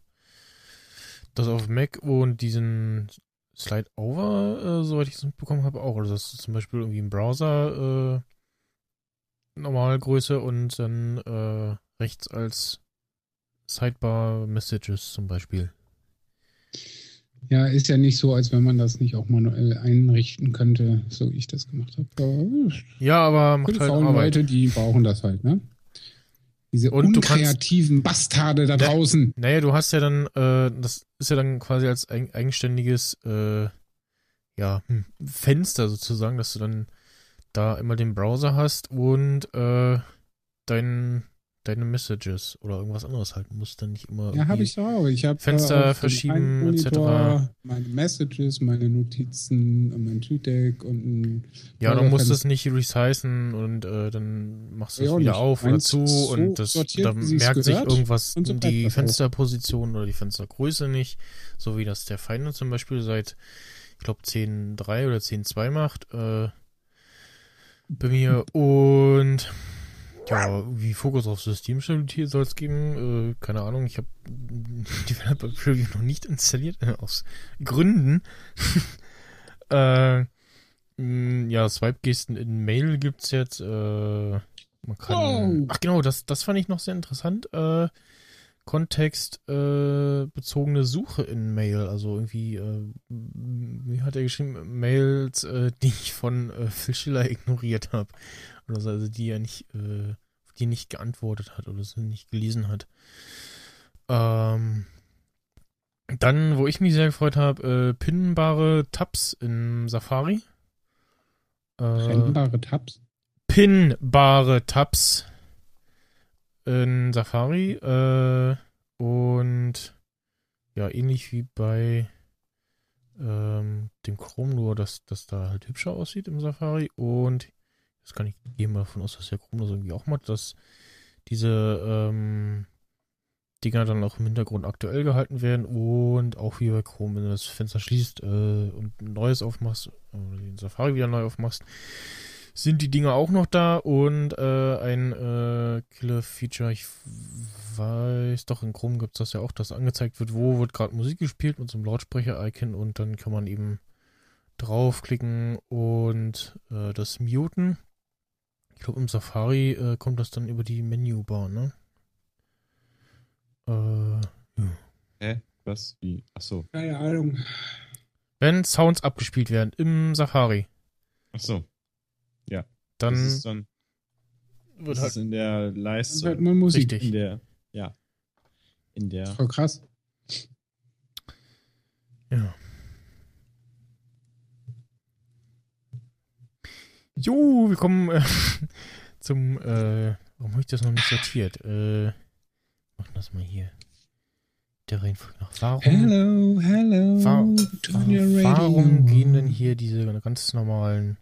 das auf Mac und diesen Slide-Over, äh, soweit ich es mitbekommen habe, auch. Also das ist zum Beispiel irgendwie im Browser äh, Normalgröße und dann äh, rechts als Sidebar Messages zum Beispiel. Ja, ist ja nicht so, als wenn man das nicht auch manuell einrichten könnte, so wie ich das gemacht habe. Aber Ja, aber macht halt Arbeit. Leute, die brauchen das halt, ne? Diese Und du kannst- unkreativen Bastarde da draußen. Naja, du hast ja dann, äh, das ist ja dann quasi als eig eigenständiges, äh, ja, hm, Fenster sozusagen, dass du dann da immer den Browser hast und äh, dein, deine Messages oder irgendwas anderes halten musst, dann nicht immer. Ja, habe ich auch. Ich habe Fenster auf dem verschieben, Monitor etc. Meine Messages, meine Notizen und mein TweetDeck und ein Ja, du Browser- musst es nicht resizen und äh, dann machst du Ja, es auch wieder auf oder zu so und das sortiert, da merkt sich irgendwas so die auch. Fensterposition oder die Fenstergröße nicht, so wie das der Feinde zum Beispiel seit, ich glaube 10.3 oder 10.2 macht äh, bei mir und ja, wie Fokus auf Systemstabilität soll es geben, äh, keine Ahnung, ich habe Developer Preview noch nicht installiert, äh, aus Gründen. äh, mh, ja, Swipe-Gesten in Mail gibt's jetzt. Äh, man kann. Wow. Ach genau, das, das fand ich noch sehr interessant. Äh, kontextbezogene äh, Suche in Mail. Also irgendwie, äh, wie hat er geschrieben, Mails, äh, die ich von äh, Phil Schiller ignoriert habe. Oder so, also die er nicht, äh, die nicht geantwortet hat oder so nicht gelesen hat. Ähm, dann, wo ich mich sehr gefreut habe, äh, pinnbare Tabs in Safari. Äh, brennbare Tabs. pinnbare Tabs in Safari äh, und ja, ähnlich wie bei ähm, dem Chrome, nur dass das da halt hübscher aussieht im Safari und das kann ich gehe mal davon aus, dass der Chrome das irgendwie auch macht, dass diese ähm, Dinger dann auch im Hintergrund aktuell gehalten werden und auch wie bei Chrome, wenn du das Fenster schließt äh, und ein neues aufmachst oder den Safari wieder neu aufmachst, sind die Dinger auch noch da und äh, ein äh, Killer-Feature, ich weiß, doch in Chrome gibt es das ja auch, dass angezeigt wird, wo wird gerade Musik gespielt mit so einem Lautsprecher-Icon und dann kann man eben draufklicken und äh, das muten. Ich glaube, im Safari äh, kommt das dann über die Menübar, ne? Äh, Hä? Was? Wie? Achso. Keine Ahnung. wenn Sounds abgespielt werden im Safari, Achso. dann Das ist dann wird das halt ist in der Dann Leiste. hört man Musik. Richtig. In der. Ja. In der. Voll krass. Ja. Jo, wir kommen äh, zum, äh, warum habe ich das noch nicht sortiert? Äh, machen das mal hier. Der Reihenfolge nach. Warum, Hello, hello. Wa- warum gehen denn hier diese ganz normalen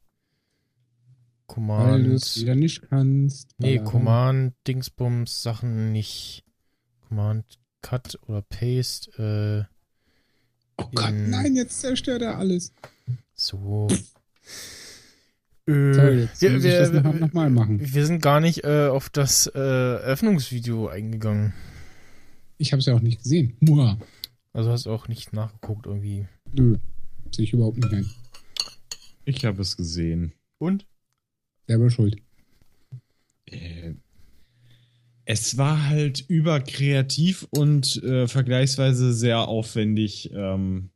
Weil du es Commands, wieder nicht kannst. nee, Command, Dingsbums, Sachen nicht, Command, Cut oder Paste, äh, Oh Gott, in- nein, jetzt zerstört er alles. so. Äh, jetzt wir, muss ich das wir, noch, noch mal machen. wir sind gar nicht äh, auf das äh, Eröffnungsvideo eingegangen. Ich habe es ja auch nicht gesehen. Muah. Also hast du auch nicht nachgeguckt irgendwie. Nö, sehe ich überhaupt nicht ein. Ich habe es gesehen. Und? Selber schuld. Äh, es war halt überkreativ und äh, vergleichsweise sehr aufwendig ähm,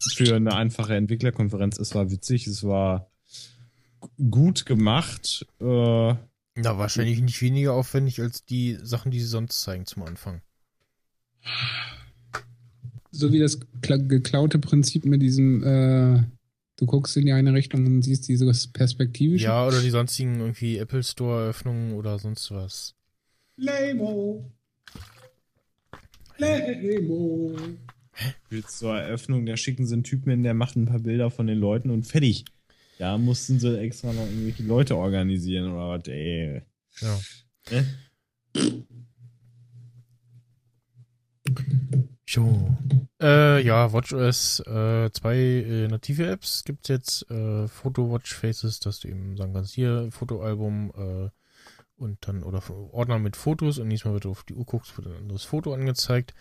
für eine einfache Entwicklerkonferenz. Es war witzig, es war gut gemacht. Äh, Na, wahrscheinlich nicht weniger aufwendig als die Sachen, die sie sonst zeigen zum Anfang. So wie das kla- geklaute Prinzip mit diesem, äh, du guckst in die eine Richtung und siehst dieses perspektivische. Ja, oder die sonstigen irgendwie Apple Store Eröffnungen oder sonst was. Lamo. Lamo. Willst zur Eröffnung, da schicken sie einen Typen hin, der macht ein paar Bilder von den Leuten und fertig. Da mussten sie extra noch irgendwelche Leute organisieren oder was, ey. Ja. Ne? So. Äh, ja, WatchOS äh, zwei äh, native Apps gibt's jetzt. Äh, Photo Watch Faces, dass du eben sagen kannst, hier Fotoalbum äh, und dann oder Ordner mit Fotos und diesmal, wenn du auf die Uhr guckst, wird ein anderes Foto angezeigt.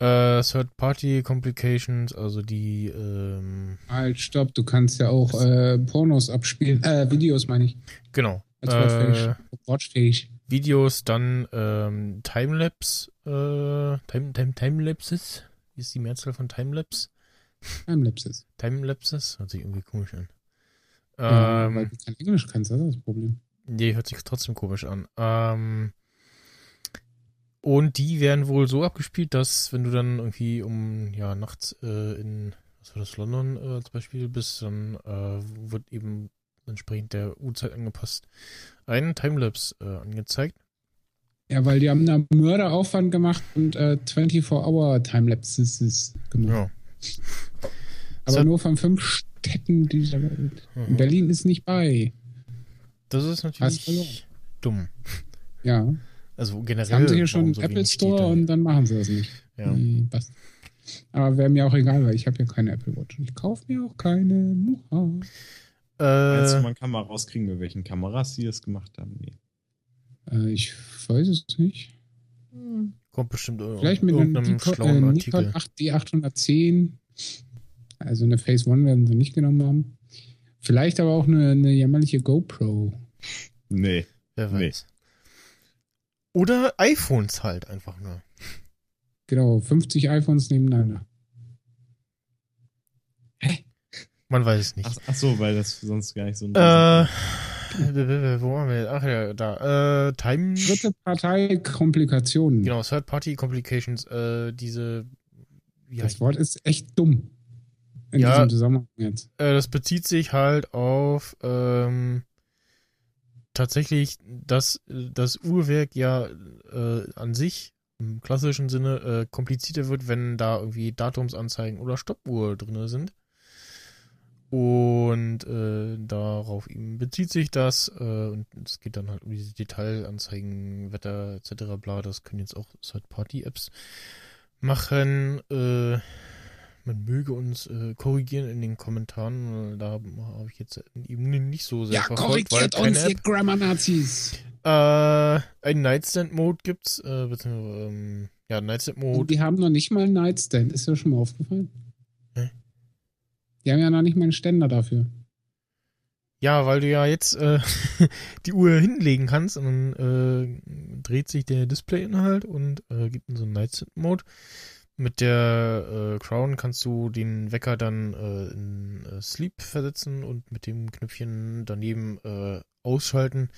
Äh, Third Party Complications, also die ähm, Halt, stopp, du kannst ja auch äh, Pornos abspielen. Äh, Videos meine ich. genau. Als Äh. Watchfähig. Videos, dann ähm, Timelapse, äh, Time, Time, Timelapses. Wie ist die Mehrzahl von Timelapse? Timelapses. Timelapses? Hört sich irgendwie komisch an. Ja, Ähm, weil du kein Englisch kannst, das ist das Problem. nee, hört sich trotzdem komisch an. Ähm, und die werden wohl so abgespielt, dass wenn du dann irgendwie um, ja, nachts äh, in, was war das, London äh, zum Beispiel bist, dann äh, wird eben entsprechend der Uhrzeit angepasst ein Timelapse äh, angezeigt. Ja, weil die haben da Mörderaufwand gemacht und äh, 24-Hour-Timelapses gemacht. Ja. Aber So- nur von fünf Städten dieser Welt. Mhm. Berlin ist nicht bei. Das ist natürlich dumm. Ja. Also Jetzt generell. haben sie hier schon einen so Apple Store da. und dann machen sie das nicht. ja. Nee, passt. Aber wäre mir auch egal, weil ich habe ja keine Apple Watch. Und ich kaufe mir auch keine. Muha. Äh, man kann mal rauskriegen, mit welchen Kameras sie es gemacht haben? Nee. Äh, ich weiß es nicht. kommt bestimmt Vielleicht mit einem Nikon, äh, schlauen Nikon Artikel. 8D810. Also eine Phase One werden sie nicht genommen haben. Vielleicht aber auch eine, eine jämmerliche GoPro. Nee. Wer nee. Oder iPhones halt einfach nur. Genau, 50 iPhones nebeneinander. Man weiß es nicht. Ach, ach so, weil das sonst gar nicht so ein. Äh, wo waren wir? Ach ja, da. Äh, Time. Dritte Partei Komplikationen. Genau, Third Party Complications. Äh, diese. Wie Das Wort ist echt dumm. In Ja. diesem Zusammenhang jetzt. äh, das bezieht sich halt auf ähm, tatsächlich dass das Uhrwerk ja äh, an sich im klassischen Sinne äh, komplizierter wird, wenn da irgendwie Datumsanzeigen oder Stoppuhr drin sind. Und äh, darauf eben bezieht sich das. Äh, und es geht dann halt um diese Detailanzeigen, Wetter etc. bla. Das können jetzt auch Third-Party-Apps machen. Äh, man möge uns äh, korrigieren in den Kommentaren. weil Da habe hab ich jetzt eben nicht so sehr Ja, verfolgt, weil korrigiert uns, ihr. Grammar-Nazis. Äh, ein Nightstand-Mode gibt's, äh, beziehungsweise, ähm, ja, Und Nightstand-Mode. die haben noch nicht mal einen Nightstand. Ist dir schon mal aufgefallen? Hä? Die haben ja noch nicht mal einen Ständer dafür. Ja, weil du ja jetzt äh, die Uhr hinlegen kannst und dann äh, dreht sich der Display-Inhalt und äh, gibt in so einen Nightstand-Mode. Mit der äh, Crown kannst du den Wecker dann äh, in äh, Sleep versetzen und mit dem Knöpfchen daneben äh, ausschalten.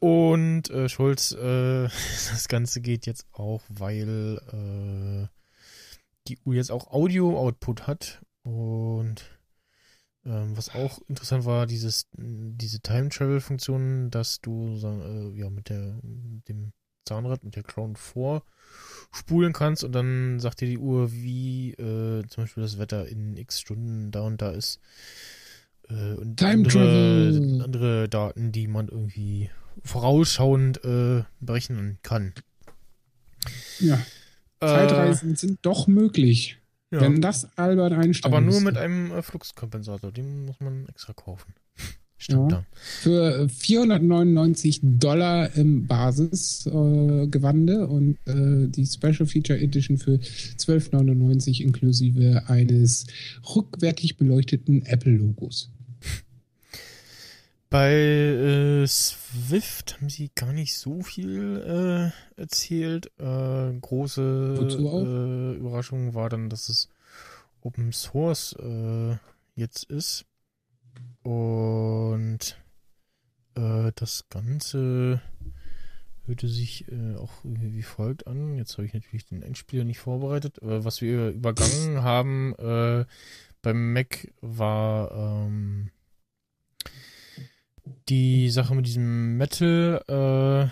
Und äh, Schulz, äh, das Ganze geht jetzt auch, weil die Uhr jetzt auch Audio-Output hat und Ähm, was auch interessant war, dieses, diese Time-Travel-Funktion, dass du ja, mit, der, mit dem Zahnrad, mit der Crown 4 spulen kannst und dann sagt dir die Uhr, wie äh, zum Beispiel das Wetter in x Stunden da und da ist. Äh, und Time andere, Travel. andere Daten, die man irgendwie vorausschauend äh, berechnen kann. Ja, Äh, Zeitreisen sind doch möglich. ja. Wenn das Albert Einstein Aber nur wüsste. mit einem äh, Fluxkompensator, den muss man extra kaufen. Stimmt Ja. Für 499 Dollar im Basisgewande äh, und äh, die Special Feature Edition für 12,99 inklusive eines rückwärtig beleuchteten Apple-Logos. Bei äh, Swift haben sie gar nicht so viel äh, erzählt. Äh, große äh, Überraschung war dann, dass es Open Source äh, jetzt ist. Und äh, das Ganze hörte sich äh, auch wie folgt an. Jetzt habe ich natürlich den Endspieler nicht vorbereitet. Äh, was wir übergangen haben äh, beim Mac war ähm, die Sache mit diesem Metal, äh,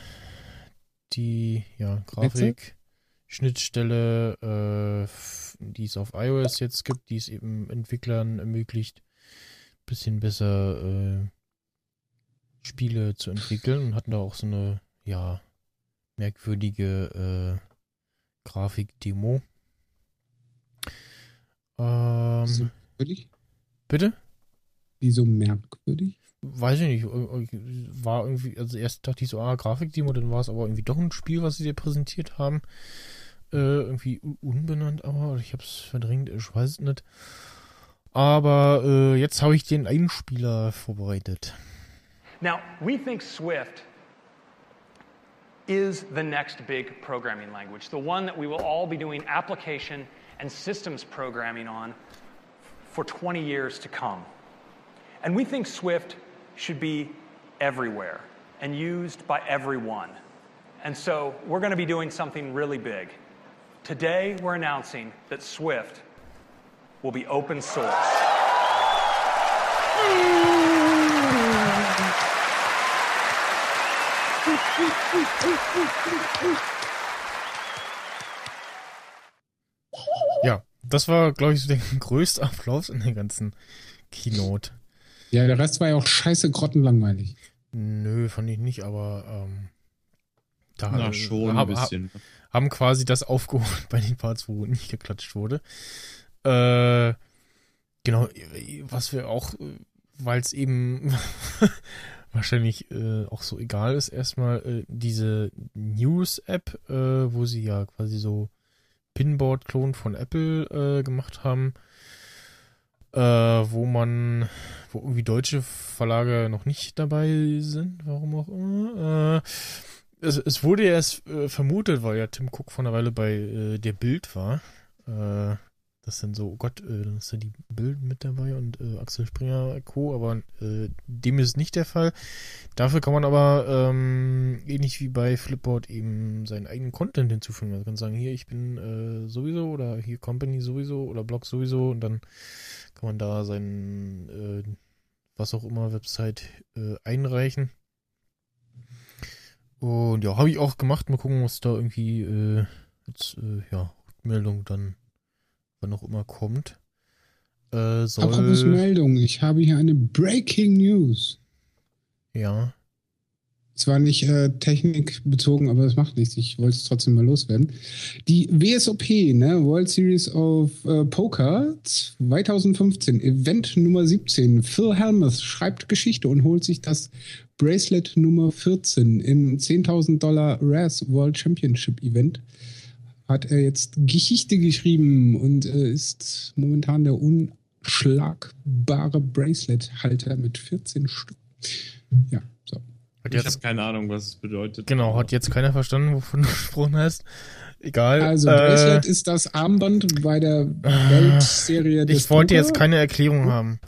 die ja Grafik, Schnittstelle, äh, die es auf iOS jetzt gibt, die es eben Entwicklern ermöglicht, bisschen besser äh, Spiele zu entwickeln und hatten da auch so eine ja merkwürdige äh, Grafik-Demo. Ähm, So merkwürdig? bitte? Wieso merkwürdig? Weiß ich nicht, ir- ir- war irgendwie, also erst dachte ich so, ah, Grafikdemo, dann war es aber irgendwie doch ein Spiel, was sie dir präsentiert haben. Äh, irgendwie unbenannt, aber ich hab's verdrängt, ich weiß es nicht. Aber äh, jetzt habe ich den Einspieler vorbereitet. Now, we think Swift is the next big programming language, the one that we will all be doing application and systems programming on for 20 years to come. And we think Swift should be everywhere and used by everyone. And so we're going to be doing something really big. Today, we're announcing that Swift will be open source. Ja, das war, glaube ich, so der größte Applaus in der ganzen Keynote. Ja, der Rest war ja auch scheiße grottenlangweilig. Nö, fand ich nicht, aber ähm, da Na, schon ein hab- bisschen. haben quasi das aufgeholt bei den Parts, wo nicht geklatscht wurde. Äh, genau, was wir auch, weil es eben wahrscheinlich äh, auch so egal ist, erstmal äh, diese News-App, äh, wo sie ja quasi so Pinboard-Klon von Apple äh, gemacht haben, äh, wo man, wo irgendwie deutsche Verlage noch nicht dabei sind, warum auch immer. Es, es wurde erst äh, vermutet, weil ja Tim Cook von einer Weile bei äh, der Bild war, äh, dass dann so, oh Gott, äh, dann ist ja die Bild mit dabei und äh, Axel Springer Co., aber äh, dem ist nicht der Fall. Dafür kann man aber ähm, ähnlich wie bei Flipboard eben seinen eigenen Content hinzufügen. Also kann sagen, hier, ich bin äh, sowieso oder hier Company sowieso oder Blog sowieso und dann kann man da seinen, äh, was auch immer, Website äh, einreichen. Und ja, habe ich auch gemacht. Mal gucken, was da irgendwie äh, jetzt, äh, ja, Rückmeldung dann, wann auch immer kommt. Äh, soll, Apropos Meldung, ich habe hier eine Breaking News. ja, Zwar nicht äh, technikbezogen, aber das macht nichts. Ich wollte es trotzdem mal loswerden. Die WSOP, ne, World Series of äh, Poker 2015, Event Nummer 17. Phil Helmuth schreibt Geschichte und holt sich das Bracelet Nummer 14 im 10.000 Dollar Raz World Championship Event. Hat er jetzt Geschichte geschrieben und äh, ist momentan der unschlagbare Bracelet-Halter mit 14 Stück. Ja, so. hat Ich jetzt, habe keine Ahnung, was es bedeutet. genau, hat jetzt keiner verstanden, wovon du gesprochen hast. Egal. Also, äh, Bracelet ist das Armband bei der Weltserie des ich wollte Poker. jetzt keine Erklärung haben.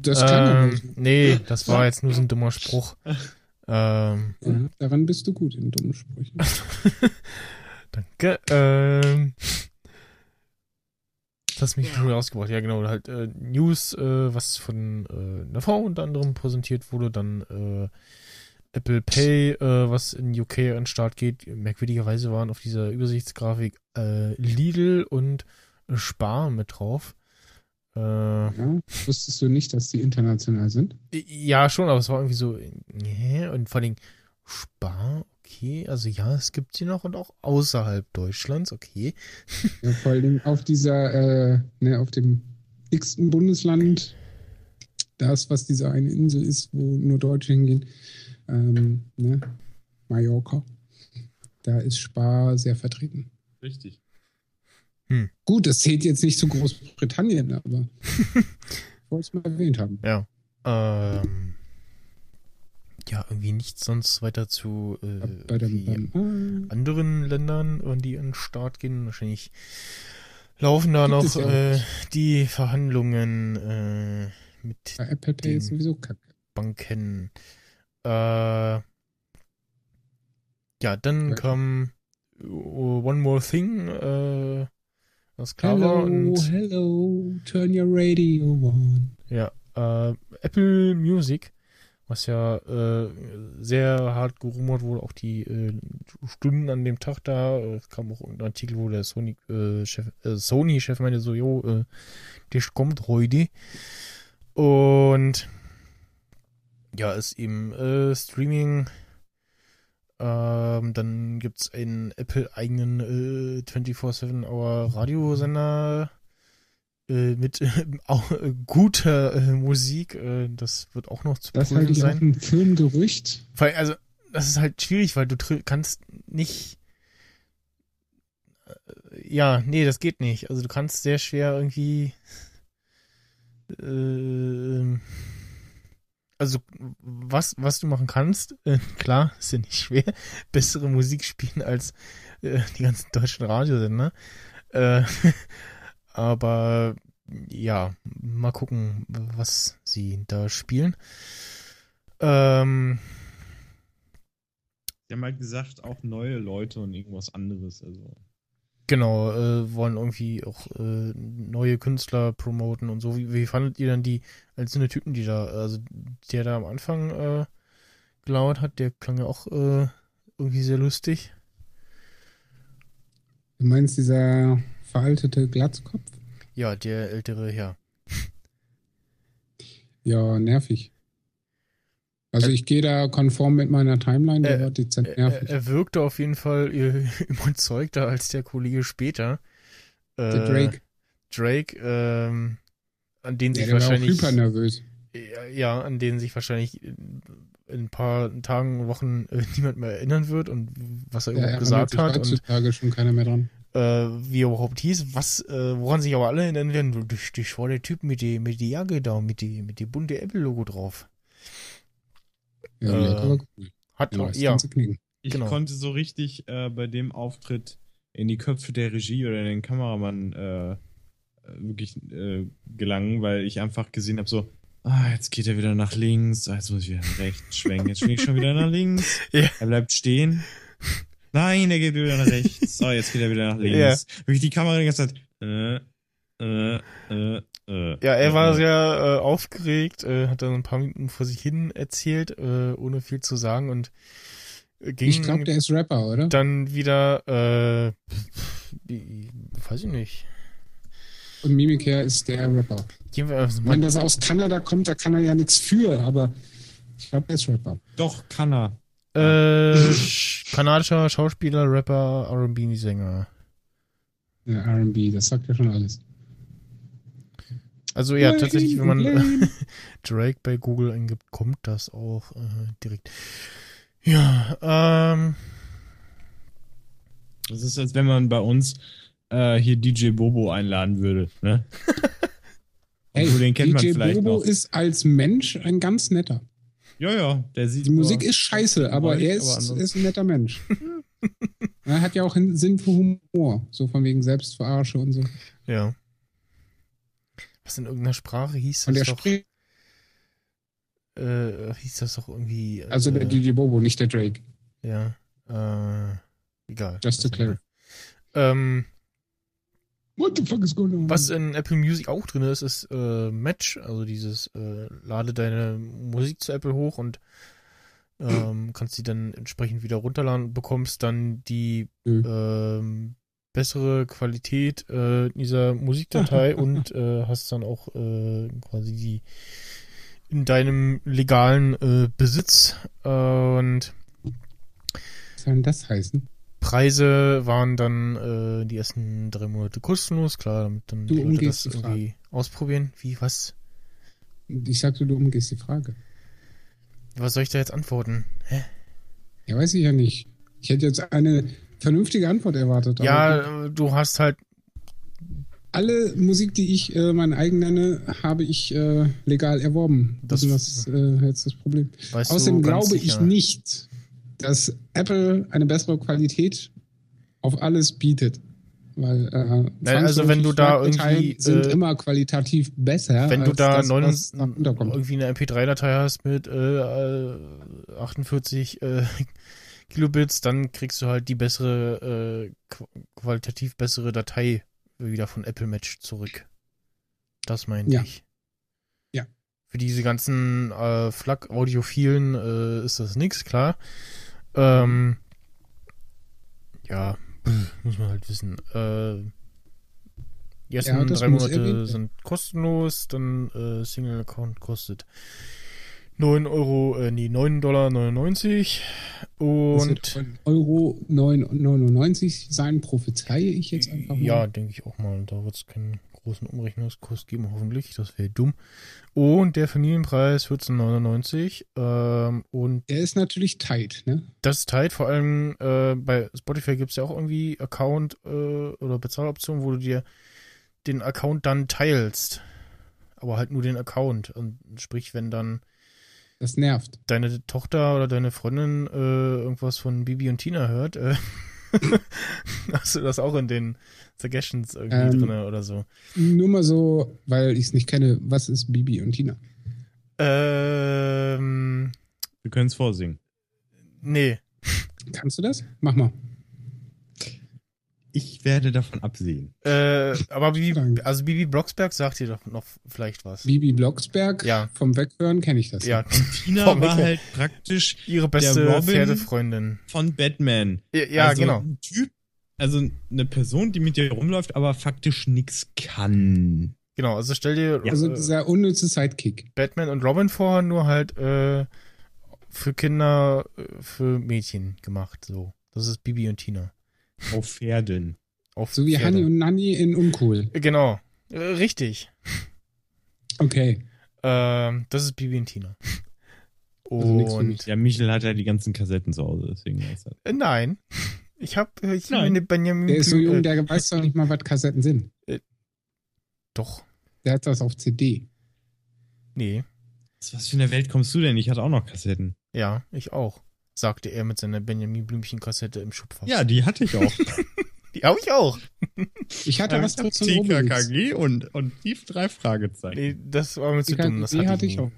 Das kann ähm, nicht. nee, das war jetzt nur so ein dummer Spruch. Ähm, Ja, daran bist du gut in dummen Sprüchen. danke. Ähm, Das hast mich schon rausgebracht. Ja, genau. Halt äh, News, äh, was von äh, einer Frau unter anderem präsentiert wurde. Dann äh, Apple Pay, äh, was in UK an den Start geht. Merkwürdigerweise waren auf dieser Übersichtsgrafik äh, Lidl und Spar mit drauf. Äh, Ja, wusstest du nicht, dass die international sind? ja, schon, aber es war irgendwie so. Nee, und vor allem Spar, okay. Also ja, es gibt sie noch und auch außerhalb Deutschlands, okay. Ja, vor allem auf dieser, äh, ne, auf dem x-ten Bundesland, das, was diese eine Insel ist, wo nur Deutsche hingehen, ähm, ne, Mallorca, da ist Spar sehr vertreten. Richtig. Gut, das zählt jetzt nicht zu Großbritannien, aber ich wollte es mal erwähnt haben. Ja. Ähm, ja, irgendwie nichts sonst weiter zu äh, Bei dem, anderen Ländern, wenn die an den Start gehen. Wahrscheinlich laufen da noch ja äh, die Verhandlungen äh, mit bei Apple Pay ist sowieso kacke. Banken. Äh, ja, dann Ja. kam uh, One More Thing, äh, das klar war. Hello, Und hello, turn your radio on. Ja, äh, Apple Music, was ja äh, sehr hart gerumort wurde, auch die äh, Stunden an dem Tag da. äh, kam auch irgendein Artikel, wo der Sony-Chef äh, Sony -Chef meinte so, jo, äh, das kommt heute. Und ja, ist eben äh, Streaming. Ähm, dann gibt's einen Apple-eigenen äh, 24-7-Hour-Radiosender äh, mit äh, auch, äh, guter äh, Musik. Äh, das wird auch noch zu Das prüfen auch sein. ein Filmgerücht. Weil, also, das ist halt schwierig, weil du kannst nicht. äh, Ja, nee, das geht nicht. Also du kannst sehr schwer irgendwie. ähm, also was, was du machen kannst, äh, klar, ist ja nicht schwer, bessere Musik spielen als äh, die ganzen deutschen Radiosender. Äh, aber ja, mal gucken, was sie da spielen. Ähm, Die haben halt gesagt, auch neue Leute und irgendwas anderes. Also. Genau, äh, wollen irgendwie auch äh, neue Künstler promoten und so. Wie, wie fandet ihr denn die einzelnen Typen, die da, also der da am Anfang äh, gelauert hat, der klang ja auch äh, irgendwie sehr lustig. Du meinst dieser veraltete Glatzkopf? Ja, der ältere Herr. Ja, nervig. Also Äh, ich gehe da konform mit meiner Timeline, der äh, war dezent Er, er, nervig. er wirkte auf jeden Fall äh, überzeugter als der Kollege später. Äh, der Drake, Drake, ähm, an den ja, sich der war auch wahrscheinlich. nervös. Ja, an denen sich wahrscheinlich in in ein paar Tagen, Wochen äh, niemand mehr erinnern wird und was er Ja, überhaupt gesagt hat und heutzutage schon keiner mehr dran. Äh, wie er überhaupt hieß, was, äh, woran sich aber alle erinnern werden, du- das, das war der Typ mit die, mit die Jacke da, mit die, mit die bunte Apple-Logo drauf. Ja, Äh, ja, aber cool. Hat Ja, auch, ja. Ich Genau. konnte so richtig äh, bei dem Auftritt in die Köpfe der Regie oder den Kameramann äh, wirklich äh, gelangen, weil ich einfach gesehen habe, so, ah, jetzt geht er wieder nach links, ah, jetzt muss ich wieder nach rechts schwenken, jetzt schwenke ich schon wieder nach links. Ja. Er bleibt stehen. Nein, er geht wieder nach rechts. Oh, jetzt geht er wieder nach links. Wirklich die Kamera die ganze Zeit. Äh, äh, äh, äh, ja, er war äh, sehr äh, aufgeregt, äh, hat dann ein paar Minuten vor sich hin erzählt, äh, ohne viel zu sagen und äh, ging Ich glaube, der ist Rapper, oder? dann wieder, äh, weiß ich nicht. Und Mimikär ist der Rapper. Jedenfalls, Wenn das aus Kanada kommt, da kann er ja nichts für, aber ich glaube, der ist Rapper. Doch, kann er. Äh, sch- kanadischer Schauspieler, Rapper, R&B-Sänger. Ja, R&B, das sagt ja schon alles. Also ja, tatsächlich, wenn man. Drake bei Google eingibt, kommt das auch äh, direkt. Ja, ähm, Das ist, als wenn man bei uns äh, hier DJ Bobo einladen würde. Ne? Obwohl, den kennt man DJ vielleicht Bobo noch. ist als Mensch ein ganz netter. Ja, ja, der sieht. Die Musik ist scheiße, aber er aber ist, ansonsten- ist ein netter Mensch. er hat ja auch einen Sinn für Humor, so von wegen Selbstverarsche und so. ja. Was in irgendeiner Sprache hieß Und das der doch? spricht, Äh, hieß das doch irgendwie. Äh, also der DJ Bobo, nicht der Drake. Ja, äh, egal. Just to clarify. Ähm, What the fuck is going on? Was in Apple Music auch drin ist, ist äh, Match, also dieses äh, lade deine Musik zu Apple hoch und ähm, kannst sie dann entsprechend wieder runterladen und bekommst dann die Mhm. ähm, bessere Qualität äh, dieser Musikdatei und äh, hast dann auch äh, quasi die in deinem legalen äh, Besitz äh, und Was soll denn das heißen? Preise waren dann äh, die ersten drei Monate kostenlos, klar, damit dann Du die Leute umgehst das die irgendwie ausprobieren. Wie, was? Ich sagte, du umgehst die Frage. Was soll ich da jetzt antworten? Hä? Ja, weiß ich ja nicht. Ich hätte jetzt eine vernünftige Antwort erwartet. Ja, äh, du hast halt, alle Musik, die ich äh, mein eigen nenne, habe ich äh, legal erworben. Das- Das ist äh, jetzt das Problem. weißt Außerdem glaube ich nicht, dass Apple eine bessere Qualität auf alles bietet. Weil äh, Nein, also wenn du da irgendwie, sind äh, immer qualitativ besser. Wenn du da das, neun, was da runterkommt. irgendwie eine MP3-Datei hast mit äh, äh, 48 äh, Kilobits, dann kriegst du halt die bessere, äh, qu qualitativ bessere Datei wieder von Apple Match zurück. Das meinte Ja. ich. Ja. Für diese ganzen äh, FLAC-Audiophilen äh, ist das nix, klar. Ähm, ja, muss man halt wissen. Äh, die ersten Ja, drei Monate sind kostenlos, dann äh, Single-Account kostet 9 Euro, äh, nee, 9,99 Dollar. Und Euro 9,99 sein, prophezeie ich jetzt einfach mal. ja, denke ich auch mal. Da wird es keinen großen Umrechnungskurs geben, hoffentlich. Das wäre dumm. Und der Familienpreis 14,99. Ähm, und Der ist natürlich tight, ne? das ist tight. Vor allem äh, bei Spotify gibt es ja auch irgendwie Account äh, oder Bezahloptionen, wo du dir den Account dann teilst. Aber halt nur den Account. Und sprich, wenn dann Das nervt. deine Tochter oder deine Freundin äh, irgendwas von Bibi und Tina hört, äh, hast du das auch in den Suggestions irgendwie Ähm, drin oder so. Nur mal so, weil ich es nicht kenne, was ist Bibi und Tina? Ähm, Wir können es vorsingen. nee. Kannst du das? Mach mal. Ich werde davon absehen. Äh, aber Bibi, also Bibi Blocksberg sagt dir doch noch vielleicht was. Bibi Blocksberg, Ja. vom Weghören kenne ich das. Ja, Tina Vom war Michael. halt praktisch ihre beste Robin- Pferdefreundin. von Batman. Ja, ja also genau. Ein Typ, also eine Person, die mit dir rumläuft, aber faktisch nichts kann. Genau, also stell dir Also äh, dieser unnütze Sidekick. Batman und Robin vor, nur halt äh, für Kinder, äh, für Mädchen gemacht. So. Das ist Bibi und Tina. Auf Pferden. Auf So wie Pferde. Hanni und Nanni in Uncool. Genau. Äh, richtig. Okay. Ähm, das ist Bibi und Tina. Also nix für mich. Und Ja, Michel hat ja die ganzen Kassetten zu Hause, deswegen ist das. äh, nein. Ich habe ich Nein. meine Benjamin Der ist so jung, äh, der weiß doch nicht mal, was Kassetten sind. Doch. Der hat das auf CD. Nee. Was für eine Welt kommst du denn? Ich hatte auch noch Kassetten. Ja, ich auch. Sagte er mit seiner Benjamin Blümchen-Kassette im Schubfach. Ja, die hatte ich auch. Die habe ich auch. Ich hatte Asterix und Obelix. TKKG und, und tief drei Fragezeichen. Nee, das war mir zu dumm. Das hatte, hatte ich ich nie. auch.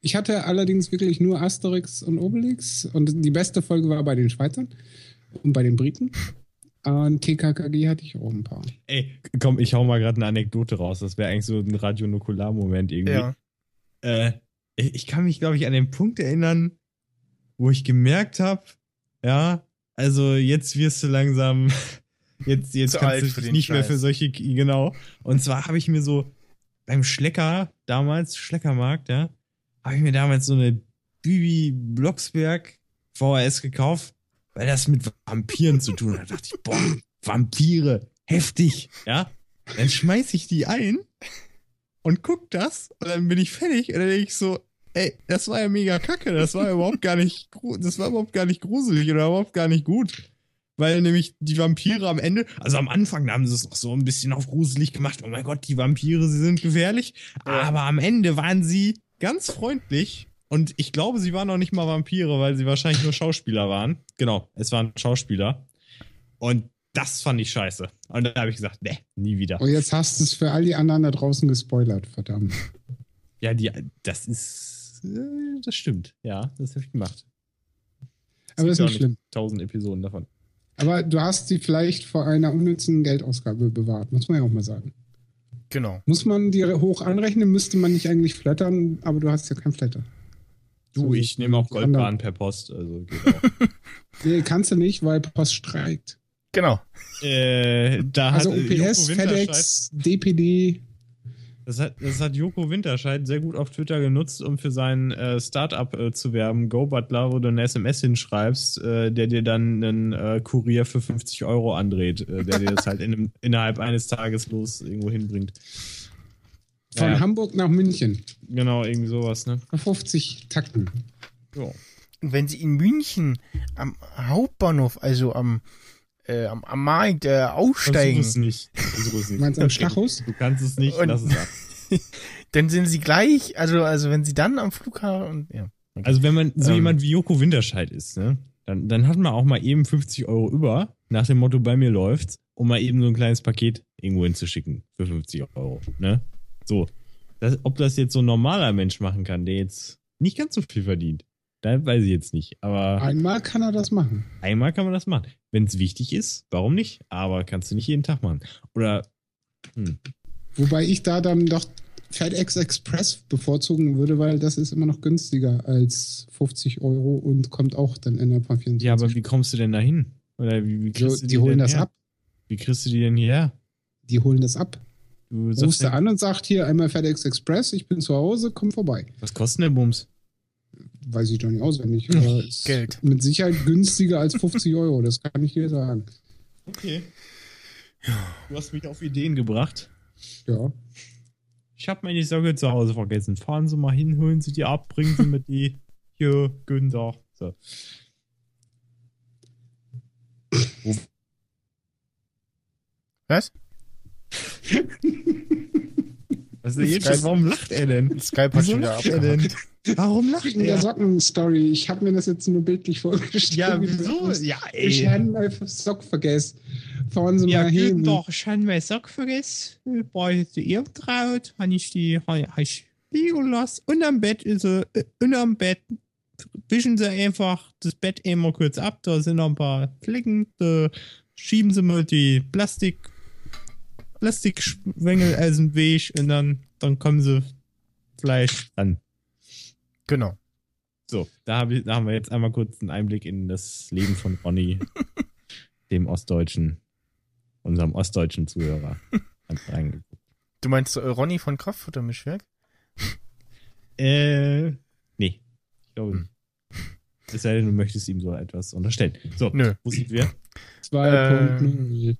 Ich hatte allerdings wirklich nur Asterix und Obelix und die beste Folge war bei den Schweizern und bei den Briten. Und TKKG hatte ich auch ein paar. Ey, komm, ich hau mal gerade eine Anekdote raus. Das wäre eigentlich so ein Radionukular-Moment irgendwie. Ja. Äh, ich ich kann mich, glaube ich, an den Punkt erinnern, wo ich gemerkt habe, ja, also jetzt wirst du langsam, jetzt, jetzt Zu kannst du dich nicht mehr Scheiß. für solche, genau. Und zwar habe ich mir so beim Schlecker, damals, Schleckermarkt, ja, habe ich mir damals so eine Bibi Blocksberg VHS gekauft, weil das mit Vampiren zu tun hat. Da dachte ich, boah, Vampire, heftig, ja. Dann schmeiß ich die ein und guck das und dann bin ich fertig und dann denke ich so, ey, das war ja mega kacke, das war überhaupt gar nicht, das war überhaupt gar nicht gruselig oder überhaupt gar nicht gut. Weil nämlich die Vampire am Ende, also am Anfang haben sie es noch so ein bisschen auf gruselig gemacht. Oh mein Gott, die Vampire, sie sind gefährlich. Aber am Ende waren sie ganz freundlich. Und ich glaube, sie waren noch nicht mal Vampire, weil sie wahrscheinlich nur Schauspieler waren. Genau, es waren Schauspieler. Und das fand ich scheiße. Und dann habe ich gesagt, ne, nie wieder. Und jetzt hast du es für all die anderen da draußen gespoilert, verdammt. Ja, die, das ist, äh, das stimmt. Ja, das habe ich gemacht. Aber das ist nicht schlimm. Tausend Episoden davon. Aber du hast sie vielleicht vor einer unnützen Geldausgabe bewahrt, muss man ja auch mal sagen. Genau. Muss man die hoch anrechnen, müsste man nicht eigentlich flattern, aber du hast ja kein Flatter. Du, So, ich nehme auch Goldbahn per Post, also geht auch. Nee, kannst du nicht, weil Post streikt. Genau. äh, da Also hat, UPS, Joko Winterscheid- FedEx, DPD. Das hat, das hat Joko Winterscheid sehr gut auf Twitter genutzt, um für sein äh, Startup äh, zu werben. Go Butler, wo du eine SMS hinschreibst, äh, der dir dann einen äh, Kurier für 50 Euro andreht, äh, der dir das halt in einem, innerhalb eines Tages los irgendwo hinbringt. Von Ja. Hamburg nach München. Genau, irgendwie sowas, ne? Auf 50 Takten. Ja. Und wenn sie in München am Hauptbahnhof, also am, äh, am, am Markt äh, aussteigen, Versuch es nicht. Versuch es Du nicht. meinst am Stachus? Du kannst es nicht, Und- lass es ab. dann sind sie gleich, also, also wenn sie dann am Flughafen und ja. Also wenn man so Ähm. jemand wie Joko Winterscheid ist, ne, dann, dann hat man auch mal eben 50 Euro über, nach dem Motto, bei mir läuft's, um mal eben so ein kleines Paket irgendwo hinzuschicken für 50 Euro, ne? So. Das, ob das jetzt so ein normaler Mensch machen kann, der jetzt nicht ganz so viel verdient, da weiß ich jetzt nicht. Aber Einmal kann er das machen. einmal kann man das machen. Wenn es wichtig ist, warum nicht? Aber kannst du nicht jeden Tag machen. Oder, hm, Wobei ich da dann doch FedEx Express bevorzugen würde, weil das ist immer noch günstiger als 50 Euro und kommt auch dann innerhalb von 24 ja, aber wie kommst du denn da hin? Oder wie, wie So, kriegst du die holen denn das her? ab. Wie kriegst du die denn hierher? Die holen das ab. Du Rufst sagst du ja, an und sagt hier einmal FedEx Express, ich bin zu Hause, komm vorbei. was kostet der Bums? Weiß ich doch nicht auswendig. aber ist Geld. Mit Sicherheit günstiger als 50 Euro, das kann ich dir sagen. Okay. Du hast mich auf Ideen gebracht. Ja. Ich habe meine Socke zu Hause vergessen. Fahren Sie mal hin, holen Sie die ab, bringen Sie mir die. Hier, Günther. So. Was? Was ist denn? Warum lacht er denn? Skype hat schon wieder lacht er denn? abgehakt. Warum lacht In der er? Sockenstory, ich habe mir das jetzt nur bildlich vorgestellt. Ja, wieso? Ja, Ich ey. habe meinen Sock vergessen. Fahren Sie Ja, mal hin. Günther, ich habe meinen Sock vergessen. Ich war jetzt ihr traut, habe ich die hab ich liegen lassen. Und am Bett ist sie, äh, und am Bett wischen Sie einfach das Bett immer kurz ab. Da sind noch ein paar Flicken. Da schieben Sie mal die Plastik, Plastikschwengel aus dem Weg und dann, dann kommen Sie vielleicht an. Genau. So, da, hab ich, da haben wir jetzt einmal kurz einen Einblick in das Leben von Ronny, dem Ostdeutschen, unserem ostdeutschen Zuhörer. Du meinst äh, Ronny von Kraftfuttermischwerk? Äh, nee. Ich glaube Hm. nicht. Es sei denn, du möchtest ihm so etwas unterstellen. So, Nö. wo sind wir? 2.0.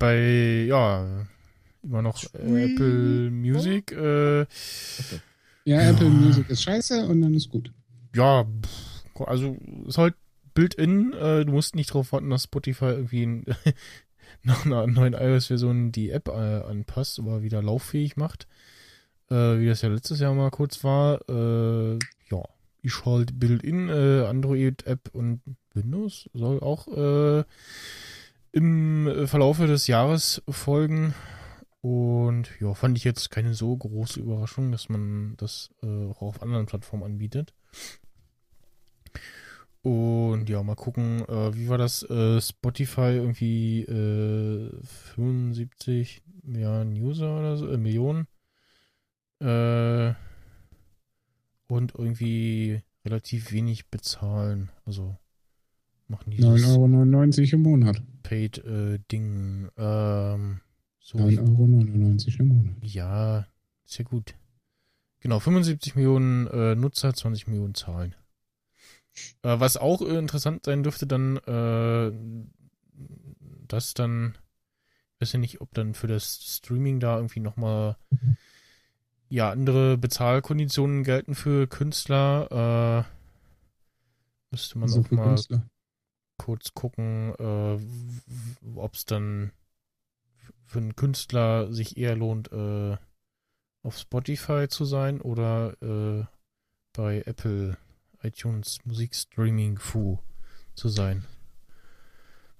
Bei, ja, immer noch äh, Apple Music. Äh, Ja, Ja. Apple Music ist scheiße und dann ist gut. ja, also ist halt Built-in. Äh, du musst nicht darauf warten, dass Spotify irgendwie ein, nach einer neuen iOS-Version die App äh, anpasst, aber wieder lauffähig macht. Äh, wie das ja letztes Jahr mal kurz war. Äh, ja, ich halt Built-in äh, Android-App und Windows soll auch äh, im äh, Verlaufe des Jahres folgen. Und ja, fand ich jetzt keine so große Überraschung, dass man das äh, auch auf anderen Plattformen anbietet. Und ja, mal gucken, äh, wie war das? Äh, Spotify irgendwie äh, 75 Milliarden User oder so, äh, Millionen. Äh, und irgendwie relativ wenig bezahlen. Also machen dieses 9,99 Euro im Monat. Paid-Ding. ähm, so 9,99 Euro im Monat. ja, ist ja gut. Genau, 75 Millionen äh, Nutzer, 20 Millionen Zahlen. Äh, was auch äh, interessant sein dürfte, dann, äh, dass dann, ich weiß ja nicht, ob dann für das Streaming da irgendwie nochmal ja, andere Bezahlkonditionen gelten für Künstler. Äh, müsste man So auch mal Künstler. Kurz gucken, äh, ob es dann für einen Künstler sich eher lohnt, äh, auf Spotify zu sein oder äh, bei Apple iTunes Musikstreaming Fu zu sein.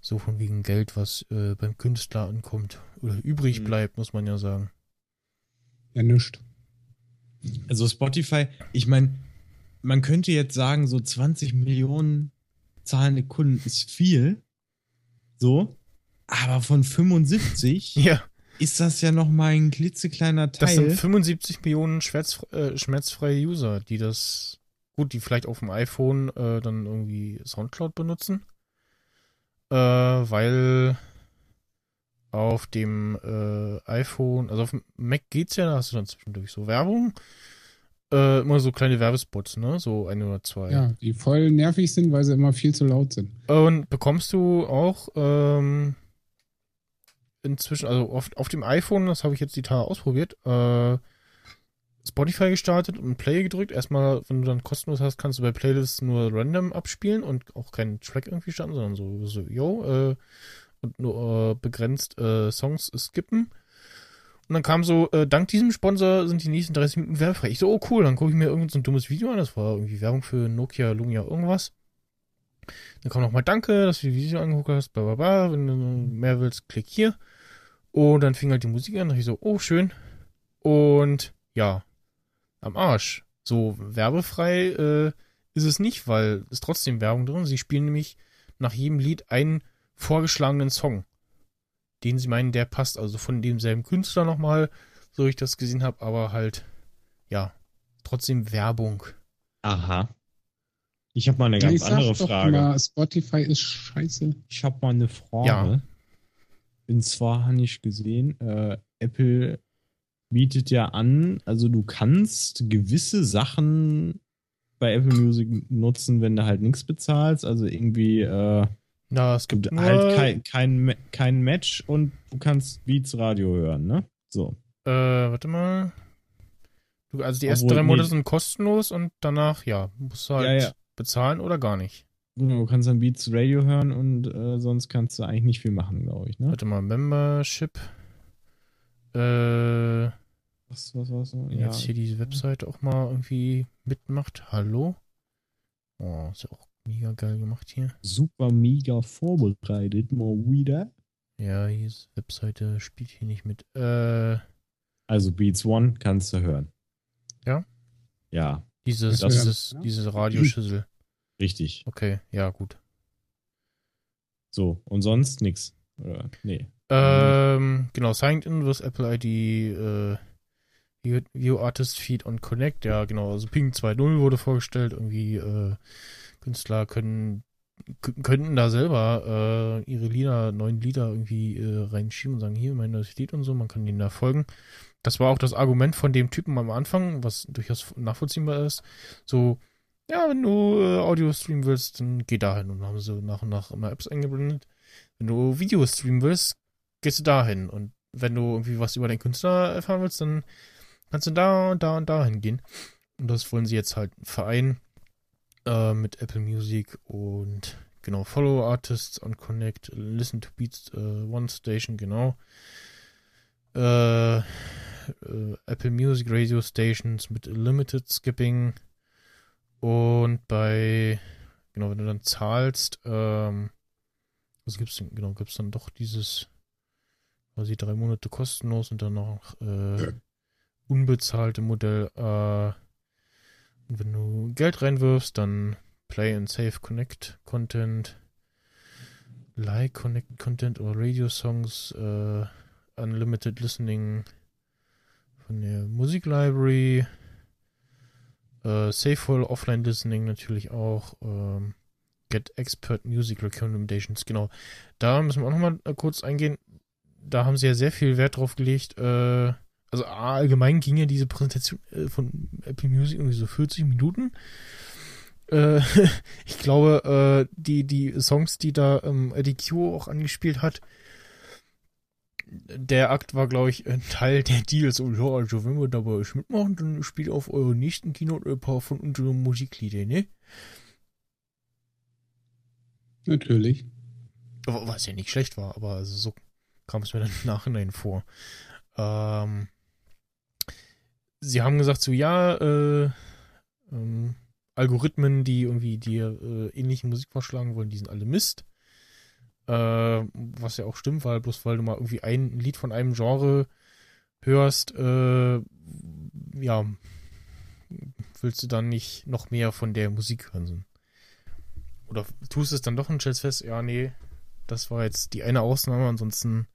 So von wegen Geld, was äh, beim Künstler ankommt oder übrig Mhm. bleibt, muss man ja sagen. Ja, nischt. Also Spotify, ich meine, man könnte jetzt sagen, so 20 Millionen zahlende Kunden ist viel. So. Aber von 75 Ja, ist das ja noch mal ein klitzekleiner das sind Teil. 75 Millionen schmerz, äh, schmerzfreie User, die das, gut, die vielleicht auf dem iPhone äh, dann irgendwie Soundcloud benutzen. Äh, weil auf dem äh, iPhone, also auf dem Mac geht's ja, da hast du dann zwischendurch so Werbung. Äh, immer so kleine Werbespots, ne? So ein oder zwei. Ja, die voll nervig sind, weil sie immer viel zu laut sind. Und bekommst du auch ähm, inzwischen, also auf, auf dem iPhone, das habe ich jetzt die Tage ausprobiert, äh, Spotify gestartet und Play gedrückt. Erstmal, wenn du dann kostenlos hast, kannst du bei Playlists nur random abspielen und auch keinen Track irgendwie starten, sondern so, so yo, äh, und nur äh, begrenzt äh, Songs skippen. Und dann kam so, äh, dank diesem Sponsor sind die nächsten 30 Minuten werbefrei. Ich so, oh cool, dann gucke ich mir irgend so ein dummes Video an. Das war irgendwie Werbung für Nokia, Lumia, irgendwas. Dann kam nochmal Danke, dass du die Video angeguckt hast, bla bla bla. Wenn du mehr willst, klick hier. Und dann fing halt die Musik an. Da ich so, oh, schön. Und ja, am Arsch. So werbefrei äh, ist es nicht, weil ist trotzdem Werbung drin. Sie spielen nämlich nach jedem Lied einen vorgeschlagenen Song, den sie meinen, der passt. Also von demselben Künstler nochmal, so ich das gesehen habe, aber halt, ja, trotzdem Werbung. Aha. Ich habe mal eine ganz ich sag andere doch Frage. Mal, Spotify ist scheiße. Ich habe mal eine Frage. Ja. Und zwar habe ich gesehen, äh, Apple bietet ja an, also du kannst gewisse Sachen bei Apple Music nutzen, wenn du halt nichts bezahlst. Also irgendwie äh, Na, es gibt halt kein, kein, kein Match und du kannst Beats Radio hören, ne? So. äh, warte mal. Du, also die ersten Obwohl, drei Monate nee. sind kostenlos und danach, ja, musst du halt Ja, ja. bezahlen oder gar nicht. Du kannst dann Beats Radio hören und äh, sonst kannst du eigentlich nicht viel machen, glaube ich, ne? Warte mal, Membership. Äh, Was, was, was? Wenn Ja. jetzt hier diese Webseite auch mal irgendwie mitmacht. Hallo? Oh, ist ja auch mega geil gemacht hier. Super mega vorbereitet, mal wieder. Ja, hier ist Webseite, spielt hier nicht mit. Äh, Also Beats One kannst du hören. Ja? Ja, dieses, Das- dieses, ja. diese Radioschüssel. richtig. Okay, ja, gut. So, und sonst nix. Oder? Nee. Ähm, genau, Signed In with Apple ID, äh, View- View Artist Feed on Connect, ja, genau, also Ping 2.0 wurde vorgestellt, irgendwie, äh, Künstler können, könnten da selber, äh, ihre Lieder, neuen Lieder irgendwie, äh, reinschieben und sagen, hier, mein neues Lied und so, man kann denen da folgen. Das war auch das Argument von dem Typen am Anfang, was durchaus nachvollziehbar ist, so, ja, wenn du äh, Audio streamen willst, dann geh dahin und haben sie nach und nach immer Apps eingeblendet. Wenn du Video streamen willst, gehst du dahin. Und wenn du irgendwie was über deinen Künstler erfahren willst, dann kannst du da und da und da hingehen. Und das wollen sie jetzt halt vereinen äh, mit Apple Music und genau, Follow Artists on Connect, Listen to Beats äh, One Station, genau. Äh, äh, Apple Music Radio Stations mit Limited Skipping und bei, genau, wenn du dann zahlst, ähm, was gibt's denn, genau, gibt's dann doch dieses quasi drei Monate kostenlos und dann noch äh, unbezahlte Modell. Äh, wenn du Geld reinwirfst, dann Play and Save Connect Content, Like Connect Content oder Radio Songs, äh, Unlimited Listening von der Musik Library, äh, Safeful Offline Listening natürlich auch, ähm, Get Expert Music Recommendations, genau. Da müssen wir auch nochmal kurz eingehen. Da haben sie ja sehr viel Wert drauf gelegt. Äh, also allgemein ging ja diese Präsentation äh, von Apple Music irgendwie so 40 Minuten. Äh, ich glaube, äh, die, die Songs, die da ähm, Eddie Q auch angespielt hat, der Akt war, glaube ich, ein Teil der Deals. Und ja, also wenn wir dabei mitmachen, dann spielt auf eurer nächsten Keynote ein paar von unseren Musikliedern, ne? Natürlich. Was ja nicht schlecht war, aber so kam es mir dann im Nachhinein vor. Ähm, sie haben gesagt, so ja, äh, ähm, Algorithmen, die irgendwie dir äh, ähnliche Musik vorschlagen wollen, die sind alle Mist. Äh, was ja auch stimmt, weil bloß weil du mal irgendwie ein Lied von einem Genre hörst, äh, ja, willst du dann nicht noch mehr von der Musik hören. Oder tust es dann doch und stellst fest, ja, nee, Das war jetzt die eine Ausnahme, ansonsten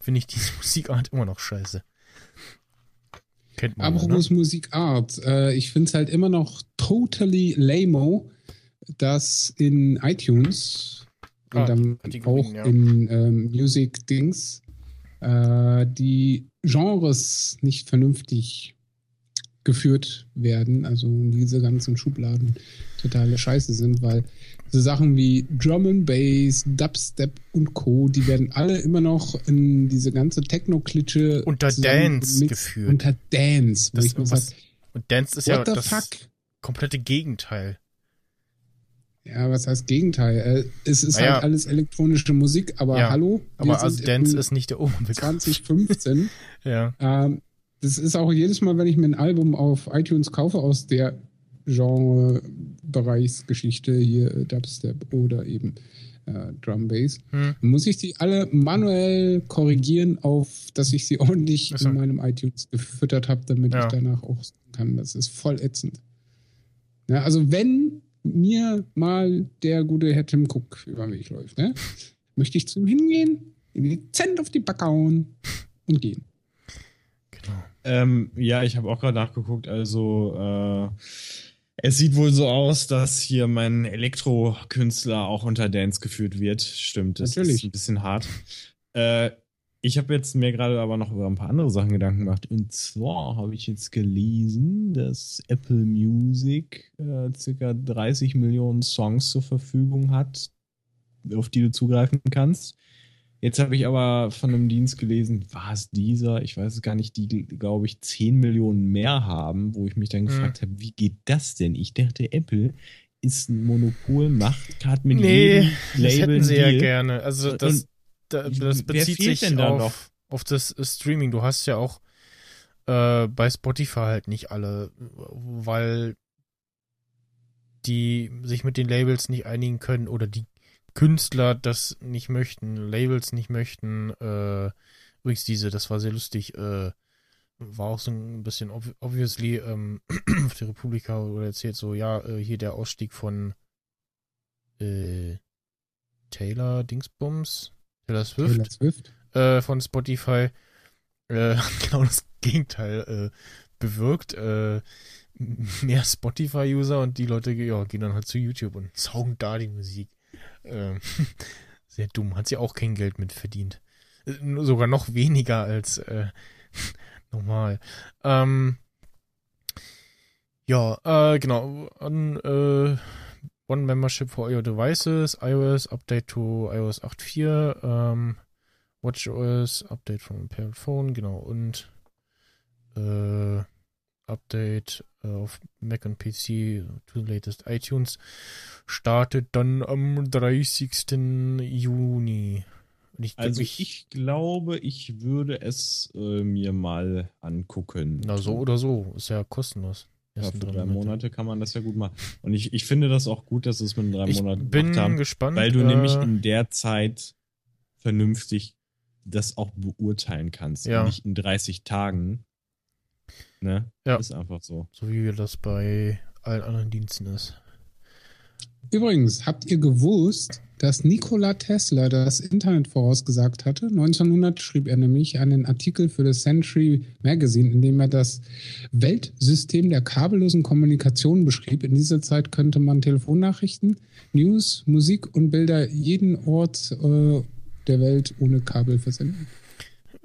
finde ich diese Musikart immer noch scheiße. Kennt man. ja, Apropos ne? Musikart, äh, ich finde es halt immer noch totally lame, dass in iTunes Ah, und dann auch ja. in ähm, Music-Dings äh, die Genres nicht vernünftig geführt werden, also diese ganzen Schubladen totale Scheiße sind, weil so Sachen wie Drum and Bass, Dubstep und Co., die werden alle immer noch in diese ganze Techno-Klitsche Unter Dance geführt. Unter Dance, wo Das, was, und Dance ist ja das fuck? komplette Gegenteil. Ja, was heißt Gegenteil? Äh, Es ist Naja. halt alles elektronische Musik, aber Ja, hallo, Aber also Dance ist nicht der Oberbegriff. 2015. Ja. ähm, das ist auch jedes Mal, wenn ich mir ein Album auf iTunes kaufe aus der Genre-Bereichsgeschichte, hier äh, Dubstep oder eben äh, Drum Bass, Hm. muss ich die alle manuell korrigieren, auf dass ich sie ordentlich Ach so. in meinem iTunes gefüttert habe, damit Ja. ich danach auch sagen kann. Das ist voll ätzend. Ja, also wenn mir mal der gute Herr Tim Cook über den Weg läuft, ne, möchte ich zu ihm hingehen, ihm dezent auf die Backe hauen und gehen. Genau. Ähm, ja, ich habe auch gerade nachgeguckt. Also, äh, es sieht wohl so aus, dass hier mein Elektro-Künstler auch unter Dance geführt wird. Stimmt, das Natürlich. ist ein bisschen hart. Äh, ich habe jetzt mir gerade aber noch über ein paar andere Sachen Gedanken gemacht. Und zwar habe ich jetzt gelesen, dass Apple Music äh, circa 30 Millionen Songs zur Verfügung hat, auf die du zugreifen kannst. Jetzt habe ich aber von einem Dienst gelesen, war es dieser, ich weiß es gar nicht, die, glaube ich, 10 Millionen mehr haben, wo ich mich dann gefragt habe, wie geht das denn? Ich dachte, Apple ist ein Monopol, macht gerade mit Nee, jedem das Label hätten einen sie ja Deal. gerne. Also das, da, das bezieht sich denn auf, auf das Streaming. Du hast ja auch äh, bei Spotify halt nicht alle, weil die sich mit den Labels nicht einigen können oder die Künstler das nicht möchten, Labels nicht möchten. Äh, übrigens diese, das war sehr lustig, äh, war auch so ein bisschen ob obviously ähm, auf der Republika oder erzählt so, ja, äh, hier der Ausstieg von äh, Taylor Dingsbums, Taylor Swift, Taylor Swift. Äh, von Spotify äh, genau das Gegenteil bewirkt. Mehr Spotify-User und die Leute ja, gehen dann halt zu YouTube und saugen da die Musik. Ähm, sehr dumm. Hat sie auch kein Geld mit verdient. Äh, Sogar noch weniger als äh, normal. Ähm, ja, äh, genau. An, äh, One Membership for your devices, iOS, Update to iOS 8.4, ähm, WatchOS, Update from Impaired Phone, genau, und äh, Update äh, auf Mac und PC to the latest iTunes startet dann am 30. Juni. Ich, Also ich, ich glaube, ich würde es äh, mir mal angucken. na so oder so, ist ja kostenlos. Ja, für drei Monate. Kann man das ja gut machen. Und ich, ich finde das auch gut, dass es mit drei Ich Monaten bin gemacht haben, gespannt. weil du äh, nämlich in der Zeit vernünftig das auch beurteilen kannst. Ja. Nicht in 30 Tagen. Ne? Ja. Ist einfach so. so wie das bei allen anderen Diensten ist. Übrigens, habt ihr gewusst, dass Nikola Tesla das Internet vorausgesagt hatte? 1900 schrieb er nämlich einen Artikel für das Century Magazine, in dem er das Weltsystem der kabellosen Kommunikation beschrieb. In dieser Zeit könnte man Telefonnachrichten, News, Musik und Bilder jeden Ort äh, der Welt ohne Kabel versenden.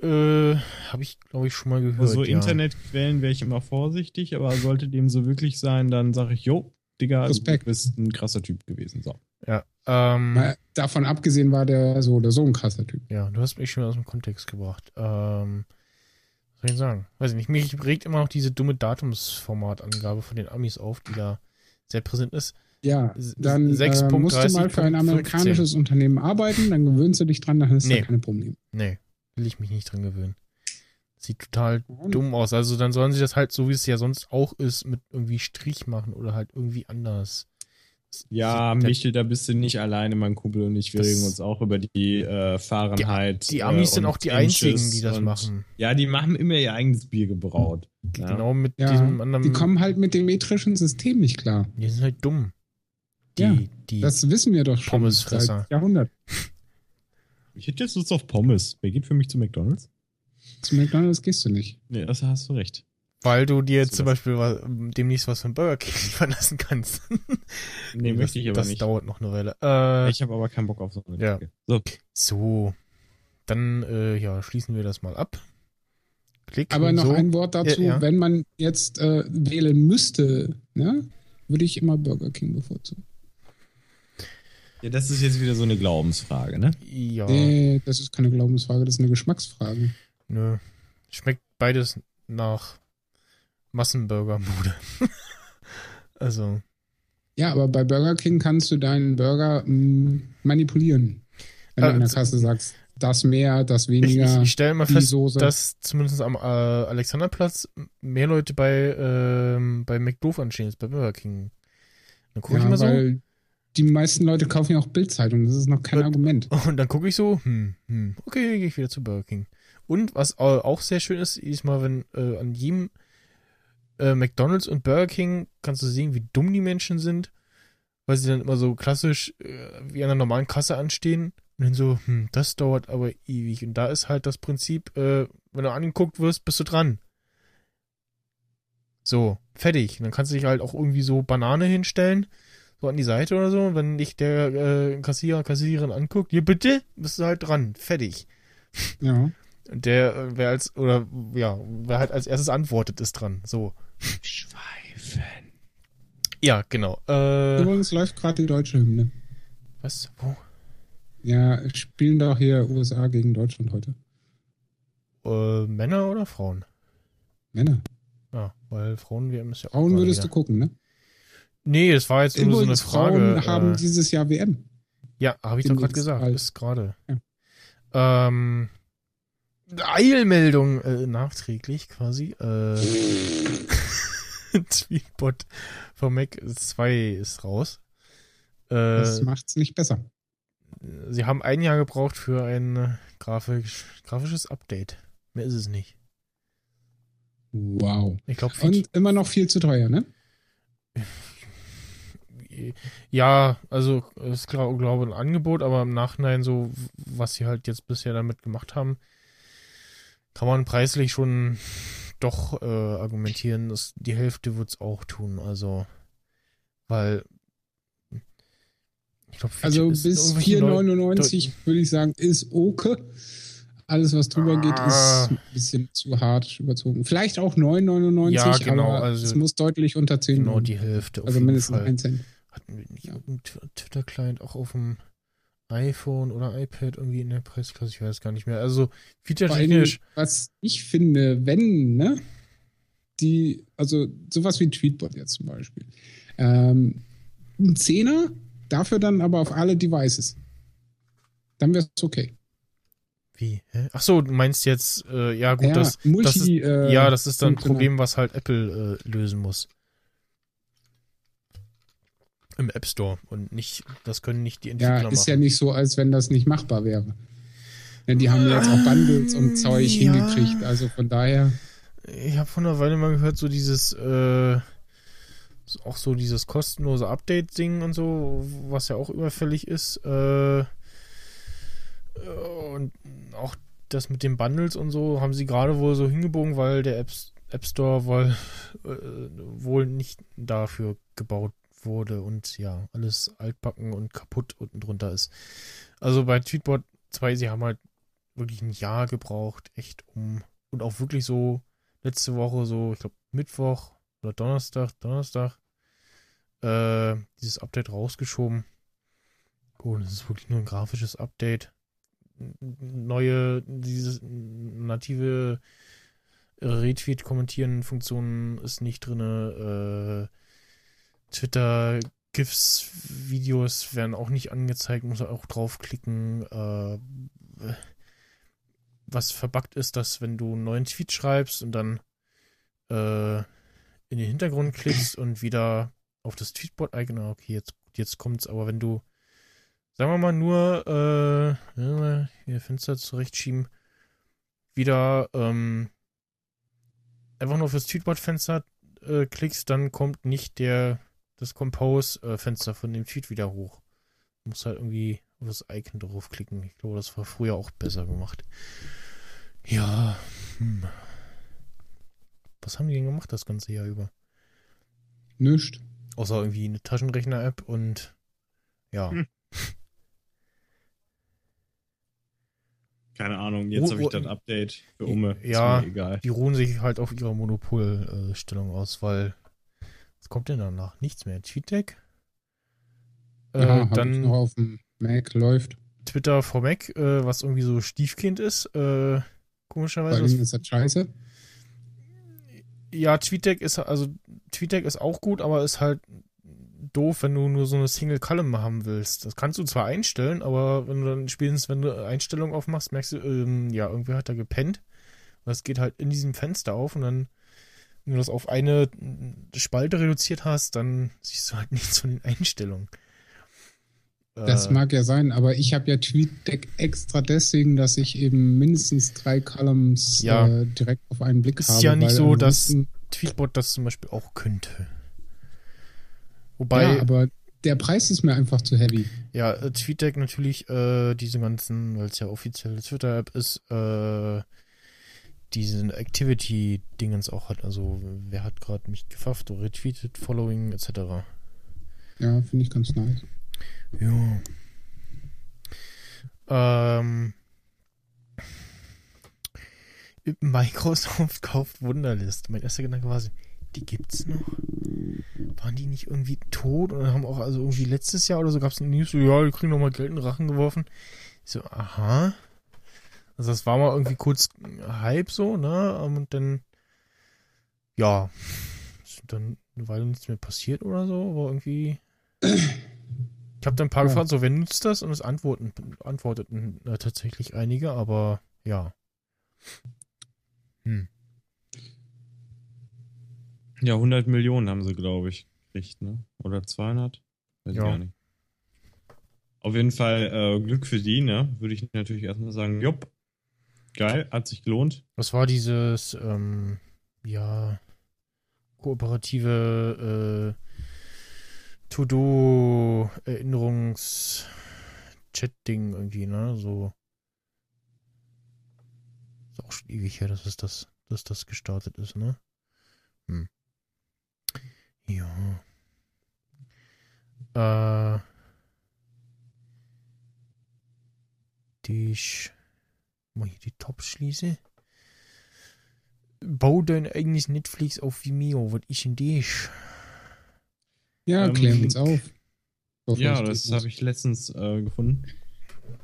Äh, habe ich, glaube ich, schon mal gehört. Also ja. Internetquellen wäre ich immer vorsichtig, aber sollte dem so wirklich sein, dann sage ich, jo, Digga, Respekt. du bist ein krasser Typ gewesen. So. Ja, ähm, Mal davon abgesehen war der so oder so ein krasser Typ. ja, du hast mich schon aus dem Kontext gebracht. Ähm, was soll ich sagen? Weiß ich nicht. Mich regt immer noch diese dumme Datumsformatangabe von den Amis auf, die da sehr präsent ist. Ja, dann äh, 6.30.15. musst du mal für ein amerikanisches Unternehmen arbeiten, dann gewöhnst du dich dran, dann hast du Nee. da keine Probleme. Nee, will ich mich nicht dran gewöhnen. Sieht total Warum? dumm aus. Also dann sollen sie das halt, so wie es ja sonst auch ist, mit irgendwie Strich machen oder halt irgendwie anders. Ja, Der- Michel, da bist du nicht alleine, mein Kumpel und ich. Wir Das- regen uns auch über die äh, Fahrenheit. Die Amis äh, sind auch die Inches einzigen, die das und- machen. Ja, die haben immer ihr eigenes Bier gebraut. Ja. Genau mit Ja, diesem anderen. die kommen halt mit dem metrischen System nicht klar. die sind halt dumm. Die, Ja, die Das wissen wir doch schon Pommesfresser. seit Jahrhunderten. Ich hätte jetzt Lust auf Pommes. Wer geht für mich zu McDonalds? Zu McDonalds gehst du nicht. Nee, das hast du recht. Weil du dir zum. Beispiel was, demnächst was von Burger King liefern lassen kannst. Nee, das, möchte ich aber das nicht. dauert noch eine Weile. Äh, Ich habe aber keinen Bock auf so eine Ja. So, so, dann äh, ja, schließen wir das mal ab. Klick. Aber noch so. ein Wort dazu, Ja, ja. wenn man jetzt äh, wählen müsste, ne, würde ich immer Burger King bevorzugen. Ja, das ist jetzt wieder so eine Glaubensfrage, ne? Ja, Nee, das ist keine Glaubensfrage, das ist eine Geschmacksfrage. nö. Schmeckt beides nach Massenburger-Mode. also, Ja, aber bei Burger King kannst du deinen Burger mh, manipulieren. Wenn Äh, du an der Kasse sagst, das mehr, das ich, weniger. ich, ich stelle mal fest, Soße. dass zumindest am äh, Alexanderplatz mehr Leute bei, ähm, bei McDoof anstehen als bei Burger King. Dann gucke ich ja, mal so. Die meisten Leute kaufen ja auch Bildzeitung, das ist noch kein Äh, Argument. Und dann gucke ich so, hm, hm, okay, gehe ich wieder zu Burger King. Und was au- auch sehr schön ist, ist mal, wenn äh, an jedem äh, McDonalds und Burger King kannst du sehen, wie dumm die Menschen sind, weil sie dann immer so klassisch äh, wie an einer normalen Kasse anstehen und dann so, hm, das dauert aber ewig. Und da ist halt das Prinzip, äh, wenn du angeguckt wirst, bist du dran. So, fertig. Und dann kannst du dich halt auch irgendwie so Banane hinstellen, so an die Seite oder so. Wenn dich der äh, Kassierer, Kassiererin anguckt, hier bitte, bist du halt dran. Fertig. Ja. Und der, äh, wer als, oder ja, wer halt als erstes antwortet, ist dran. So. Schweifen. Ja, genau. Äh, Übrigens läuft gerade die deutsche Hymne. was? Wo? Ja, spielen doch hier USA gegen Deutschland heute. Äh, Männer oder Frauen? Männer. Ja, weil Frauen-WM ist ja auch Frauen würdest wieder. du gucken, ne? Nee, das war jetzt nur so eine Frage. Frauen haben äh, dieses Jahr WM. ja, habe ich doch gerade gesagt. Ist gerade. Ja. Ähm, Eilmeldung äh, nachträglich quasi. Äh, Tweetbot von Mac 2 ist raus. Äh, Das macht's nicht besser. sie haben ein Jahr gebraucht für ein äh, grafisch, grafisches Update. Mehr ist es nicht. Wow. Ich glaube, Und immer noch viel zu teuer, ne? ja, also ist glaube glaub, ein Angebot, aber im Nachhinein so, was sie halt jetzt bisher damit gemacht haben, kann man preislich schon doch äh, argumentieren, dass die Hälfte wird es auch tun. Also, weil ich glaube, Also bis 4,99 würde ich sagen, ist okay. Alles, was drüber geht, Ah. ist ein bisschen zu hart überzogen. Vielleicht auch 9,99, Ja, genau, aber also es muss deutlich unter 10 Genau die Hälfte. Also mindestens Fall. 1 Cent. Hatten wir irgendeinen Tw- Twitter-Client auch auf dem iPhone oder iPad irgendwie in der Preisklasse? Ich weiß gar nicht mehr. Also, feature-technisch. was ich finde, wenn, ne, die, also sowas wie Tweetbot jetzt zum Beispiel, ähm, ein Zehner, dafür dann aber auf alle Devices. Dann wäre es okay. Wie? Hä? Ach so, du meinst jetzt, äh, ja gut, ja, das, Multi, das ist, äh, ja, das ist dann ein. Problem, was halt Apple äh, lösen muss. Im App Store und nicht, das können nicht die Entwickler Ja, ist machen. ja nicht so, als wenn das nicht machbar wäre. Denn die haben ja jetzt auch Bundles und Zeug Ja. hingekriegt. Also von daher, Ich habe vor einer Weile mal gehört, so dieses, äh, auch so dieses kostenlose Update-Ding und so, was ja auch überfällig ist. Äh, und auch das mit den Bundles und so haben sie gerade wohl so hingebogen, weil der App, App Store wohl, äh, wohl nicht dafür gebaut wurde und ja, alles altbacken und kaputt unten drunter ist. Also bei Tweetbot 2, sie haben halt wirklich ein Jahr gebraucht, echt um und auch wirklich so letzte Woche so, ich glaube Mittwoch oder Donnerstag, Donnerstag, äh, dieses Update rausgeschoben. Gut, das ist wirklich nur ein grafisches Update. Neue, dieses native Retweet-Kommentieren-Funktion ist nicht drinne. Äh, Twitter, GIFs, Videos werden auch nicht angezeigt, muss auch draufklicken. Äh, was verbuggt ist, dass wenn du einen neuen Tweet schreibst und dann äh, in den Hintergrund klickst und wieder auf das Tweetbot-Icon, ah, okay, jetzt, jetzt kommt's, aber wenn du, sagen wir mal, nur äh, hier Fenster zurechtschieben, wieder ähm, einfach nur auf das Tweetbot-Fenster äh, klickst, dann kommt nicht der das Compose-Fenster von dem Tweet wieder hoch. Du musst halt irgendwie das Icon draufklicken. Ich glaube, das war früher auch besser gemacht. Ja. Hm. Was haben die denn gemacht das ganze Jahr über? Nischt. Außer irgendwie eine Taschenrechner-App und ja. Hm. Keine Ahnung, jetzt habe ich wo- das Update für Umme. Ja. Ist mir egal. Die ruhen sich halt auf ihrer Monopolstellung aus, weil was kommt denn danach? Nichts mehr. TweetDeck? Äh, ja, dann noch auf dem Mac läuft. Twitter for Mac, äh, was irgendwie so Stiefkind ist. Äh, Vor komischerweise. allem Was, ist das scheiße. ja, TweetDeck ist also TweetDeck ist auch gut, aber ist halt doof, wenn du nur so eine Single Column haben willst. Das kannst du zwar einstellen, aber wenn du dann spätestens, wenn du Einstellungen aufmachst, merkst du, ähm, ja, irgendwer hat da gepennt. Und das geht halt in diesem Fenster auf und dann, wenn du das auf eine Spalte reduziert hast, dann siehst du halt nichts von den Einstellungen. Das Äh, mag ja sein, aber ich habe ja TweetDeck extra deswegen, dass ich eben mindestens drei Columns Ja. äh, direkt auf einen Blick Ist habe. ja nicht so, dass- Tweetbot das zum Beispiel auch könnte. Wobei, Ja, aber der Preis ist mir einfach zu heavy. Ja, äh, TweetDeck natürlich, äh, diese ganzen, weil es ja offizielle Twitter-App ist, äh, diesen Activity-Dingens auch hat. Also, wer hat gerade mich gefafft oder retweetet, Following etc. Ja, finde ich ganz nice. Ja. Ähm, Microsoft kauft Wunderlist. Mein erster Gedanke war so, die gibt's noch? Waren die nicht irgendwie tot? Und haben auch, also irgendwie letztes Jahr oder so gab es eine News, so, ja, die kriegen nochmal Geld in den Rachen geworfen. Ich so, aha. Also das war mal irgendwie kurz Hype so, ne? Und dann, ja, ist dann eine Weile nichts mehr passiert oder so, aber irgendwie. Ich habe dann ein paar Ja. gefragt, so, wer nutzt das? Und es antworten, antworteten äh, tatsächlich einige, aber ja. Hm. Ja, 100 Millionen haben sie, glaube ich, gekriegt, ne? Oder 200? Weiß Ja. ich gar nicht. Auf jeden Fall äh, Glück für die, ne? Würde ich natürlich erstmal sagen, jupp, geil, hat sich gelohnt. Was war dieses, ähm, ja, kooperative äh, To-Do-Erinnerungs-Chat-Ding irgendwie, ne? So. Ist auch schon ewig her, dass es das, dass das gestartet ist, ne? Hm. Ja. Äh. Die ich mal hier die Tops schließe. Bau dein eigenes Netflix auf Vimeo. Was ist denn das? Ja, Ähm, klären uns auf. Ja, ich das habe ich letztens äh, gefunden.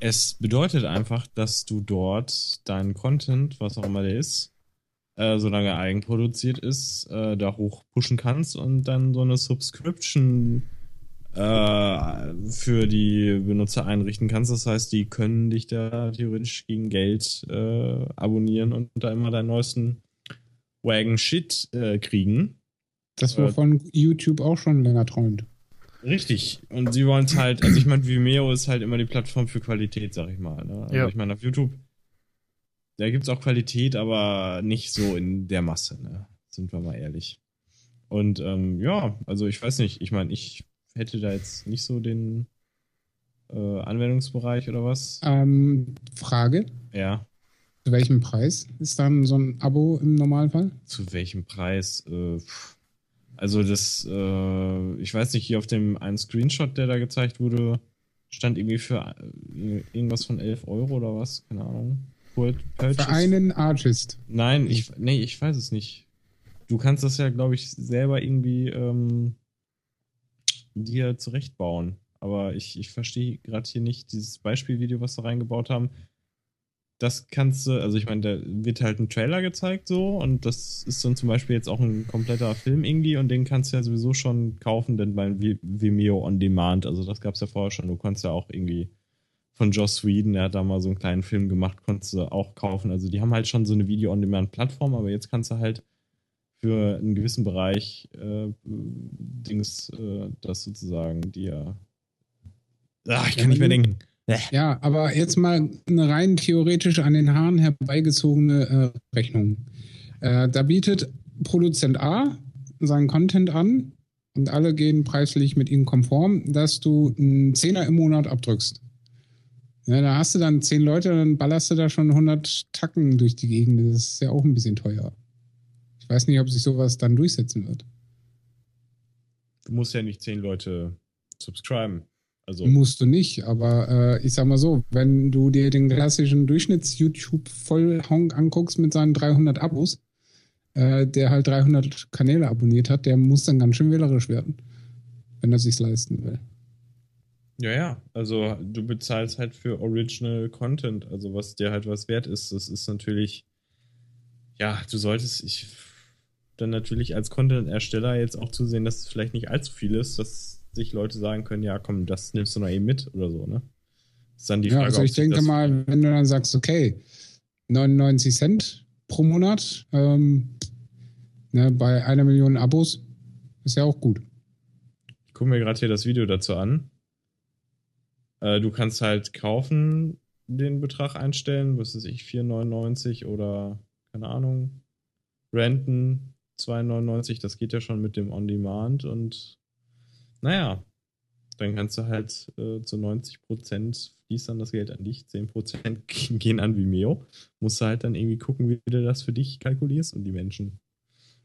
Es bedeutet einfach, dass du dort deinen Content, was auch immer der ist, äh, solange er eigenproduziert ist, äh, da hoch pushen kannst und dann so eine Subscription äh, für die Benutzer einrichten kannst. Das heißt, die können dich da theoretisch gegen Geld äh, abonnieren und da immer deinen neuesten Wagon Shit äh, kriegen. Das, wovon YouTube auch schon länger träumt. Richtig. Und sie wollen es halt, also ich meine, Vimeo ist halt immer die Plattform für Qualität, sag ich mal. Ne? Also Ja. ich meine, auf YouTube, da gibt's auch Qualität, aber nicht so in der Masse, ne? Sind wir mal ehrlich. Und ähm, ja, also ich weiß nicht, ich meine, ich hätte da jetzt nicht so den äh, Anwendungsbereich oder was. Ähm, Frage: Ja. Zu welchem Preis ist dann so ein Abo im Normalfall? Zu welchem Preis? Äh, also das, äh, ich weiß nicht, hier auf dem einen Screenshot, der da gezeigt wurde, stand irgendwie für äh, irgendwas von 11 Euro oder was? Keine Ahnung. Purchase? Für einen Artist. Nein, ich, nee, ich weiß es nicht. Du kannst das ja, glaube ich, selber irgendwie ähm, dir zurechtbauen. Aber ich, ich verstehe gerade hier nicht dieses Beispielvideo, was sie reingebaut haben. Das kannst du, also ich meine, da wird halt ein Trailer gezeigt so und das ist dann zum Beispiel jetzt auch ein kompletter Film irgendwie und den kannst du ja sowieso schon kaufen, denn beim Vi- Vimeo On Demand, also das gab es ja vorher schon, du konntest ja auch irgendwie von Joss Whedon, der hat da mal so einen kleinen Film gemacht, konntest du auch kaufen. Also die haben halt schon so eine Video-on-Demand-Plattform, aber jetzt kannst du halt für einen gewissen Bereich äh, Dings, äh, das sozusagen dir. Ah, ich kann nicht mehr denken. Ja, aber jetzt mal eine rein theoretisch an den Haaren herbeigezogene äh, Rechnung. Äh, da bietet Produzent A seinen Content an und alle gehen preislich mit ihm konform, dass du einen Zehner im Monat abdrückst. Ja, da hast du dann zehn Leute, dann ballerst du da schon 100 Tacken durch die Gegend. Das ist ja auch ein bisschen teuer. Ich weiß nicht, ob sich sowas dann durchsetzen wird. Du musst ja nicht zehn Leute subscriben. Also, Musst du nicht, aber äh, ich sag mal so, wenn du dir den klassischen Durchschnitts-YouTube-Vollhonk anguckst mit seinen 300 Abos, äh, der halt 300 Kanäle abonniert hat, der muss dann ganz schön wählerisch werden, wenn er sich's leisten will. ja, ja. Also du bezahlst halt für Original Content, also was dir halt was wert ist. Das ist natürlich, ja, du solltest ich dann natürlich als Content-Ersteller jetzt auch zusehen, dass es vielleicht nicht allzu viel ist, dass sich Leute sagen können, ja, komm, das nimmst du noch eben mit oder so, ne? Das ist dann die ja, Frage, also ich denke mal, wenn du dann sagst, okay, 99 Cent pro Monat ähm, ne, bei einer Million Abos, ist ja auch gut. Ich gucke mir gerade hier das Video dazu an. Äh, du kannst halt kaufen, den Betrag einstellen, was weiß ich, 4,99 oder keine Ahnung, renten 2,99, das geht ja schon mit dem On-Demand und naja, dann kannst du halt äh, zu 90% fließt dann das Geld an dich, 10% gehen an Vimeo. Musst du halt dann irgendwie gucken, wie du das für dich kalkulierst und die Menschen.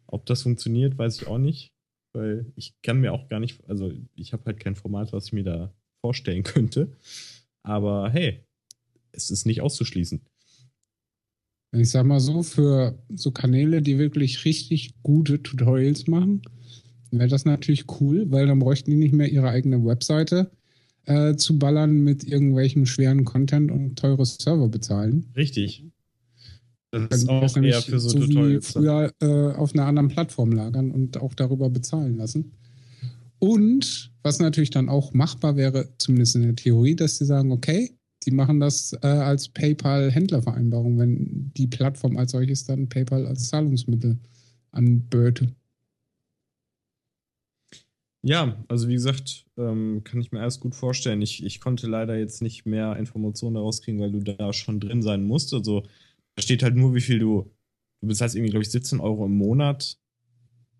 Ob das funktioniert, weiß ich auch nicht, weil ich kann mir auch gar nicht, also ich habe halt kein Format, was ich mir da vorstellen könnte. Aber hey, es ist nicht auszuschließen. Ich sag mal so, für so Kanäle, die wirklich richtig gute Tutorials machen, wäre das natürlich cool, weil dann bräuchten die nicht mehr ihre eigene Webseite äh, zu ballern mit irgendwelchem schweren Content und teure Server bezahlen. Richtig. Das ist auch eher für so, so Tutorials. früher äh, auf einer anderen Plattform lagern und auch darüber bezahlen lassen. Und was natürlich dann auch machbar wäre, zumindest in der Theorie, dass sie sagen, okay, die machen das äh, als PayPal-Händlervereinbarung, wenn die Plattform als solches dann PayPal als Zahlungsmittel anböte. Ja, also wie gesagt, ähm, kann ich mir alles gut vorstellen. Ich, ich konnte leider jetzt nicht mehr Informationen daraus kriegen, weil du da schon drin sein musst. Also da steht halt nur, wie viel du, du bezahlst irgendwie, glaube ich, 17 Euro im Monat,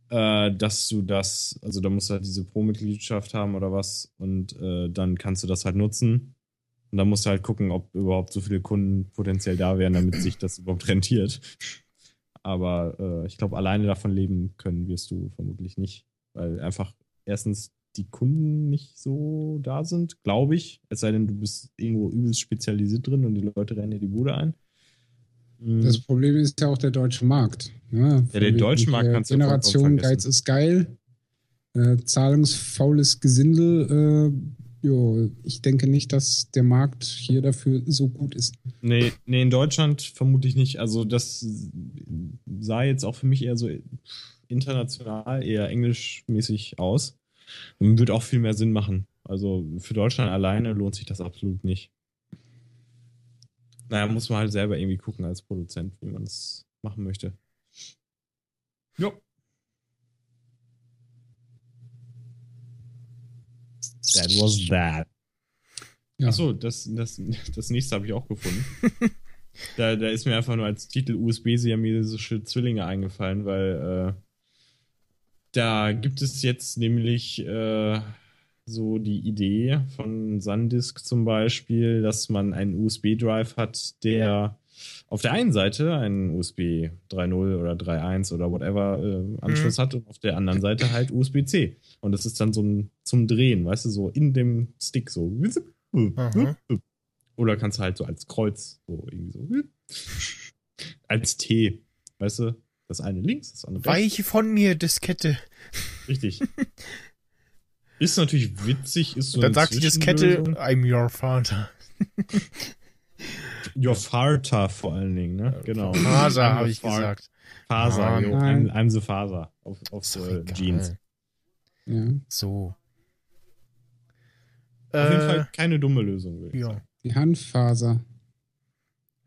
äh, dass du das, also da musst du halt diese Pro-Mitgliedschaft haben oder was und äh, dann kannst du das halt nutzen. Und dann musst du halt gucken, ob überhaupt so viele Kunden potenziell da wären, damit sich das überhaupt rentiert. Aber äh, ich glaube, alleine davon leben können wirst du vermutlich nicht, weil einfach erstens die Kunden nicht so da sind, glaube ich. Es sei denn, du bist irgendwo übelst spezialisiert drin und die Leute rennen dir die Bude ein. Mm, Das Problem ist ja auch der deutsche Markt. Ne? Ja, der deutsche Markt Äh, kannst du Generation Geiz ist geil. Äh, zahlungsfaules Gesindel. Äh, jo, ich denke nicht, dass der Markt hier dafür so gut ist. Nee, nee, in Deutschland vermute ich nicht. Also das sah jetzt auch für mich eher so international, eher englischmäßig aus. Und wird auch viel mehr Sinn machen. Also für Deutschland alleine lohnt sich das absolut nicht. Naja, muss man halt selber irgendwie gucken als Produzent, wie man es machen möchte. Jo. That was that. Ja. Achso, das, das, das nächste habe ich auch gefunden. da, da ist mir einfach nur als Titel USB-siamesische Zwillinge eingefallen, weil äh, da gibt es jetzt nämlich äh, so die Idee von SanDisk zum Beispiel, dass man einen USB-Drive hat, der auf der einen Seite einen USB 3.0 oder 3.1 oder whatever äh, Anschluss hat und auf der anderen Seite halt USB-C. Und das ist dann so ein zum Drehen, weißt du, so in dem Stick so. Aha. Oder kannst du halt so als Kreuz, so irgendwie so. Als T, weißt du? Das eine links, das andere rechts. Weiche von mir, Diskette. Richtig. Ist natürlich witzig, ist so dann sagt die Diskette. I'm your father. Your Vater vor allen Dingen, ne? Genau. Faser, I'm habe the ich Far- gesagt. Faser, Mann. yo, I'm, I'm the Faser. Auf, auf doch äh. Jeans. Ja. So. Auf jeden Äh, Fall keine dumme Lösung, würde ich Ja. sagen. Die Handfaser.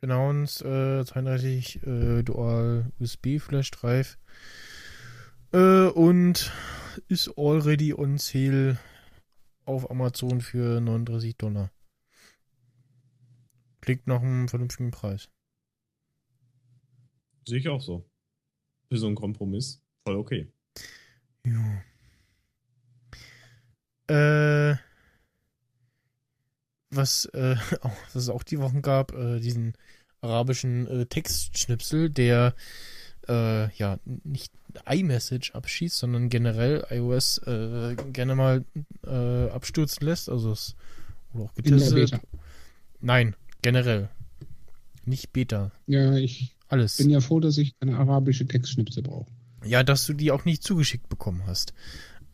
Genau, und äh, 32 äh, Dual USB Flash Drive. Äh, und ist already on sale auf Amazon für 39 Dollar. Klingt nach einem vernünftigen Preis. Sehe ich auch so. Für so einen Kompromiss voll okay. Ja. Äh, was, äh, auch, was es auch die Wochen gab, äh, diesen arabischen äh, Textschnipsel, der äh, ja nicht iMessage abschießt, sondern generell iOS äh, gerne mal äh, abstürzen lässt. Also es wurde auch In der getestet. Beta. Nein, generell. Nicht Beta. Ja, ich Alles. bin ja froh, dass ich keine arabische Textschnipsel brauche. Ja, dass du die auch nicht zugeschickt bekommen hast.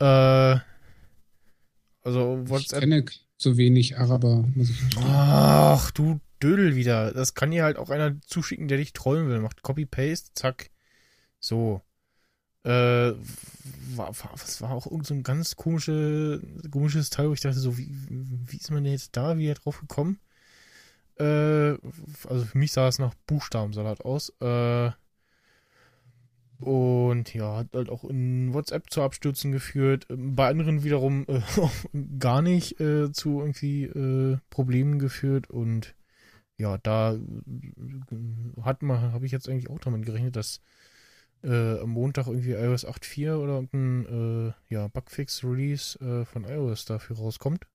Äh, also Ich WhatsApp. kenne so wenig Araber, muss ich. Ach, du Dödel wieder. Das kann dir halt auch einer zuschicken, der dich trollen will. Macht Copy-Paste, zack. So. Äh, war, war, was war auch irgend so ein ganz komische, komisches Teil, wo ich dachte, so, wie, wie ist man denn jetzt da wieder drauf gekommen? Äh, also für mich sah es nach Buchstabensalat aus. Äh, und ja, hat halt auch in WhatsApp zu Abstürzen geführt. Bei anderen wiederum äh, gar nicht äh, zu irgendwie äh, Problemen geführt. Und ja, da äh, hat man, habe ich jetzt eigentlich auch damit gerechnet, dass äh, am Montag irgendwie iOS 8.4 oder irgendein äh, ja, Bugfix-Release von iOS dafür rauskommt.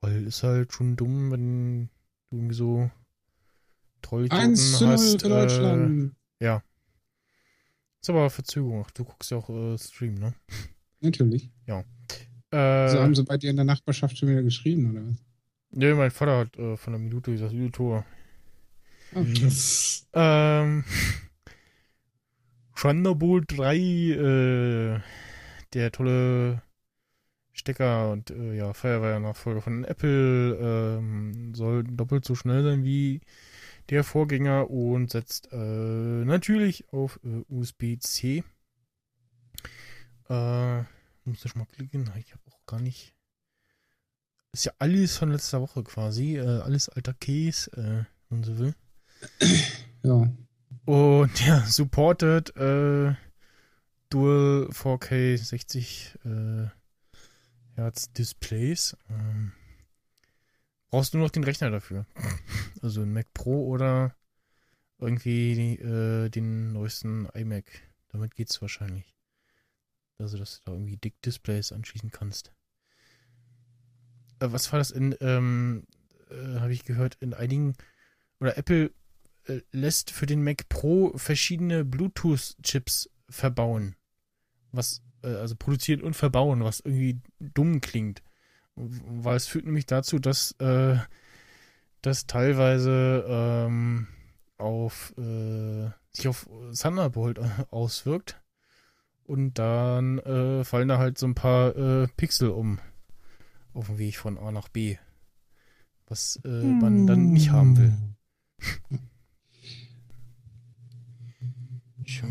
Weil ist halt schon dumm, wenn irgendwie so Trollidioten 1 zu 0 hast. für Äh, Deutschland. ist aber Verzögerung. Ach, du guckst ja auch äh, Stream, ne? Natürlich. Äh, So haben sie bei dir in der Nachbarschaft schon wieder geschrieben, oder was? nee, mein Vater hat äh, von der Minute gesagt, Tor. Ah, Ähm, Thunderbolt 3, äh, der tolle Stecker und äh, ja, Firewire-Nachfolger von Apple, ähm, soll doppelt so schnell sein wie der Vorgänger und setzt äh, natürlich auf äh, USB-C. Äh, muss ich mal klicken, ich habe auch gar nicht. Ist ja alles von letzter Woche quasi, äh, alles alter Käse, äh, wenn so will. ja. Und ja, supported äh, Dual 4K 60 äh, Hertz Displays. Ähm, brauchst du nur noch den Rechner dafür. Also ein Mac Pro oder irgendwie äh, den neuesten iMac. Damit geht's wahrscheinlich. Also, dass du da irgendwie dick Displays anschließen kannst. Äh, was war das in, ähm, äh, habe ich gehört, in einigen, oder Apple äh, lässt für den Mac Pro verschiedene Bluetooth-Chips verbauen. Was, also produzieren und verbauen, was irgendwie dumm klingt. Weil es führt nämlich dazu, dass äh, das teilweise ähm, auf äh, sich auf Thunderbolt äh, auswirkt. Und dann äh, fallen da halt so ein paar äh, Pixel um auf dem Weg von A nach B. Was äh, man dann nicht haben will. Tja.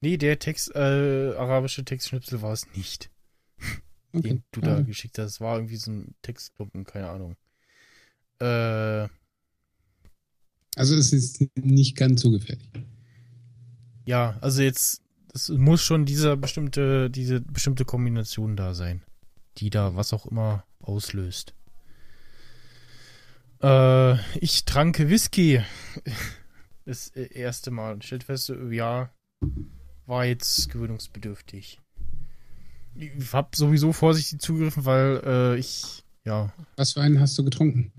Nee, der Text, äh, arabische Textschnipsel war es nicht, Okay. den du da Ja. geschickt hast. Es war irgendwie so ein Textklumpen, keine Ahnung. Äh, Also es ist nicht ganz so gefährlich. ja, also jetzt, es muss schon dieser bestimmte, diese bestimmte Kombination da sein, die da was auch immer auslöst. Äh, ich tranke Whisky. Das äh, erste Mal. Stellt fest, ja, war jetzt gewöhnungsbedürftig. Ich hab sowieso vorsichtig zugegriffen, weil äh, ich, ja, Was für einen hast du getrunken?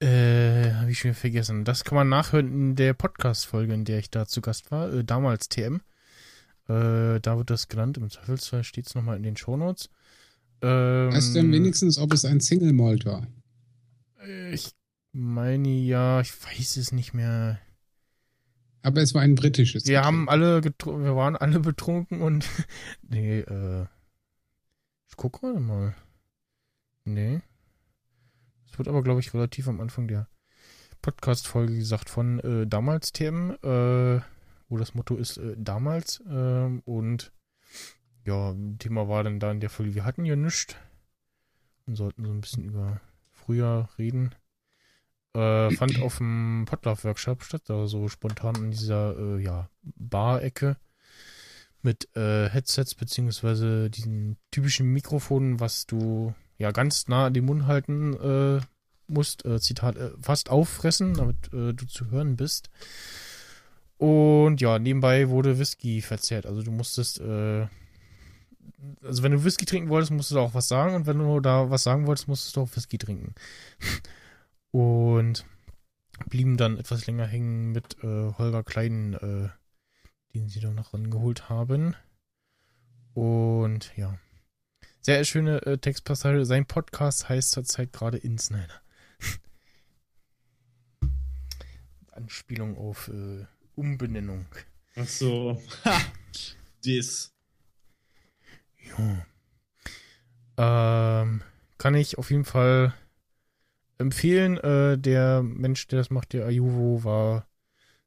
äh, habe ich schon vergessen. Das kann man nachhören in der Podcast-Folge, in der ich da zu Gast war, äh, damals TM. Äh, da wird das genannt. Im Zweifelsfall steht es nochmal in den Shownotes. Ähm, Weißt du denn wenigstens, ob es ein Single Malt war? äh, Ich meine ja, ich weiß es nicht mehr. Aber es war ein britisches. Wir Getränk. haben alle wir waren alle betrunken und. nee, äh. Ich guck gerade mal. Nee. Es wird aber, glaube ich, relativ am Anfang der Podcast-Folge gesagt von äh, damals TM, äh, wo das Motto ist äh, damals. ähm, und ja, Thema war dann da in der Folge, wir hatten ja nichts und sollten so ein bisschen über früher reden. Äh, fand auf dem Potluck-Workshop statt, da so spontan in dieser äh, ja, Bar-Ecke mit äh, Headsets beziehungsweise diesen typischen Mikrofonen, was du ja ganz nah an den Mund halten äh, musst, äh, Zitat, äh, fast auffressen, damit äh, du zu hören bist. Und ja, nebenbei wurde Whisky verzehrt. Also du musstest äh, also wenn du Whisky trinken wolltest, musstest du auch was sagen und wenn du da was sagen wolltest, musstest du auch Whisky trinken. Und blieben dann etwas länger hängen mit äh, Holger Klein, äh, den sie da noch rangeholt haben. Und ja, sehr schöne äh, Textpassage. Sein Podcast heißt zurzeit gerade Insnider. Anspielung auf äh, Umbenennung. Ach so. Ha! Das. Ja. Ähm, kann ich auf jeden Fall empfehlen. Äh, der Mensch, der das macht, der Ayuvo, war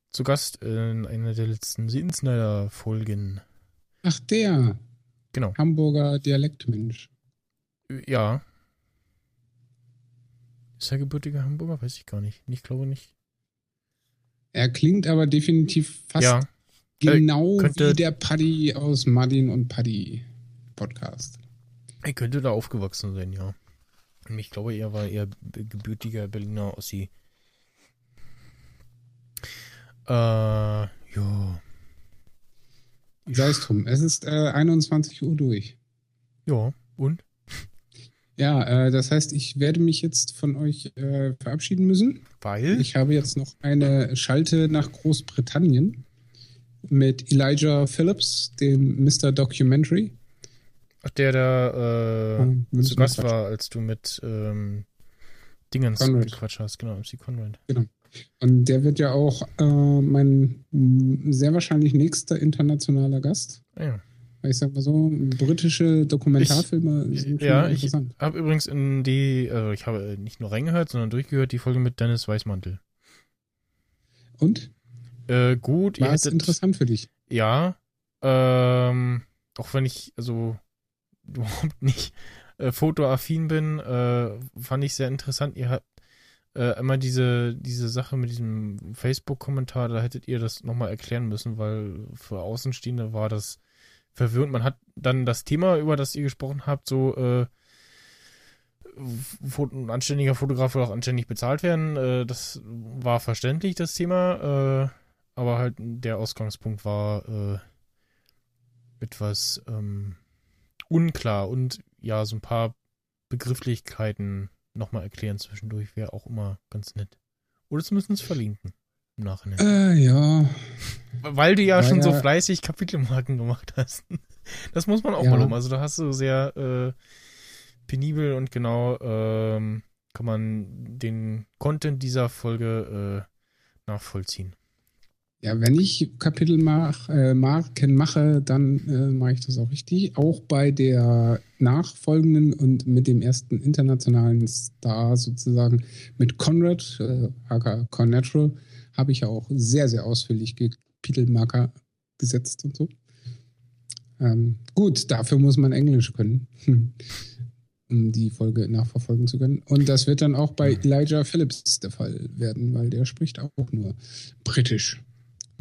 zu Gast in einer der letzten Insnider-Folgen. Ach, der. Genau. Hamburger Dialektmensch. Ja. Ist er gebürtiger Hamburger? Weiß ich gar nicht. Ich glaube nicht. Er klingt aber definitiv fast ja. genau könnte- wie der Paddy aus Martin und Paddy Podcast. Er könnte da aufgewachsen sein, ja. Ich glaube, er war eher gebürtiger Berliner Ossi. Äh, ja. Sei es drum. Es ist äh, 21 Uhr durch. Ja, und? Ja, äh, das heißt, ich werde mich jetzt von euch äh, verabschieden müssen. Weil? Ich habe jetzt noch eine Schalte nach Großbritannien mit Elijah Phillips, dem Mr. Documentary. Ach, der da äh, zu Gast war, als du mit ähm, Dingens Conrad. gequatscht hast. Genau, MC Conrad. Und der wird ja auch äh, mein sehr wahrscheinlich nächster internationaler Gast. Ah, ja. Ich sag mal so, britische Dokumentarfilme sind schon Ja, ich interessant. habe übrigens in die, äh, ich habe nicht nur reingehört, sondern durchgehört, die Folge mit Dennis Weißmantel. Und? Äh, gut, War es hättet, interessant für dich? ja, ähm, auch wenn ich, also, überhaupt nicht äh, fotoaffin bin, äh, fand ich sehr interessant. Ihr habt äh, immer diese, diese Sache mit diesem Facebook-Kommentar, da hättet ihr das nochmal erklären müssen, weil für Außenstehende war das verwirrend. Man hat dann das Thema, über das ihr gesprochen habt, so, äh, ein anständiger Fotograf will auch anständig bezahlt werden. Äh, das war verständlich, das Thema. Äh, aber halt der Ausgangspunkt war äh, etwas ähm, unklar und ja, so ein paar Begrifflichkeiten nochmal erklären zwischendurch wäre auch immer ganz nett. Oder zumindest verlinken im Nachhinein. Äh, ja. Weil du ja War schon so ja- fleißig Kapitelmarken gemacht hast. Das muss man auch Ja. mal um. Also da hast du sehr äh, penibel und genau ähm, kann man den Content dieser Folge äh, nachvollziehen. Ja, wenn ich Kapitel mach, äh, mache, dann äh, mache ich das auch richtig. Auch bei der nachfolgenden und mit dem ersten internationalen Star sozusagen mit Conrad, äh, aka Connatural, habe ich ja auch sehr, sehr ausführlich Kapitelmarker gesetzt und so. Ähm, gut, dafür muss man Englisch können, um die Folge nachverfolgen zu können. Und das wird dann auch bei Elijah Phillips der Fall werden, weil der spricht auch nur britisch.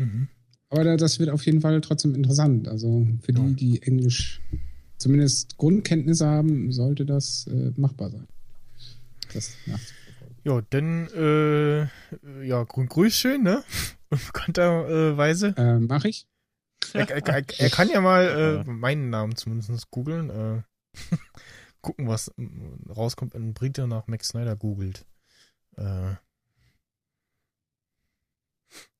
Mhm. Aber da, das wird auf jeden Fall trotzdem interessant. Also für die, die Englisch zumindest Grundkenntnisse haben, sollte das äh, machbar sein. Das. Ja, dann äh, ja, grün grüß schön, ne? Unbekannterweise. Äh, Mache ich. Er, er, er, er kann ja mal äh, meinen Namen zumindest googeln. Äh, gucken, was rauskommt, wenn ein Brite nach Max Snyder googelt. Äh,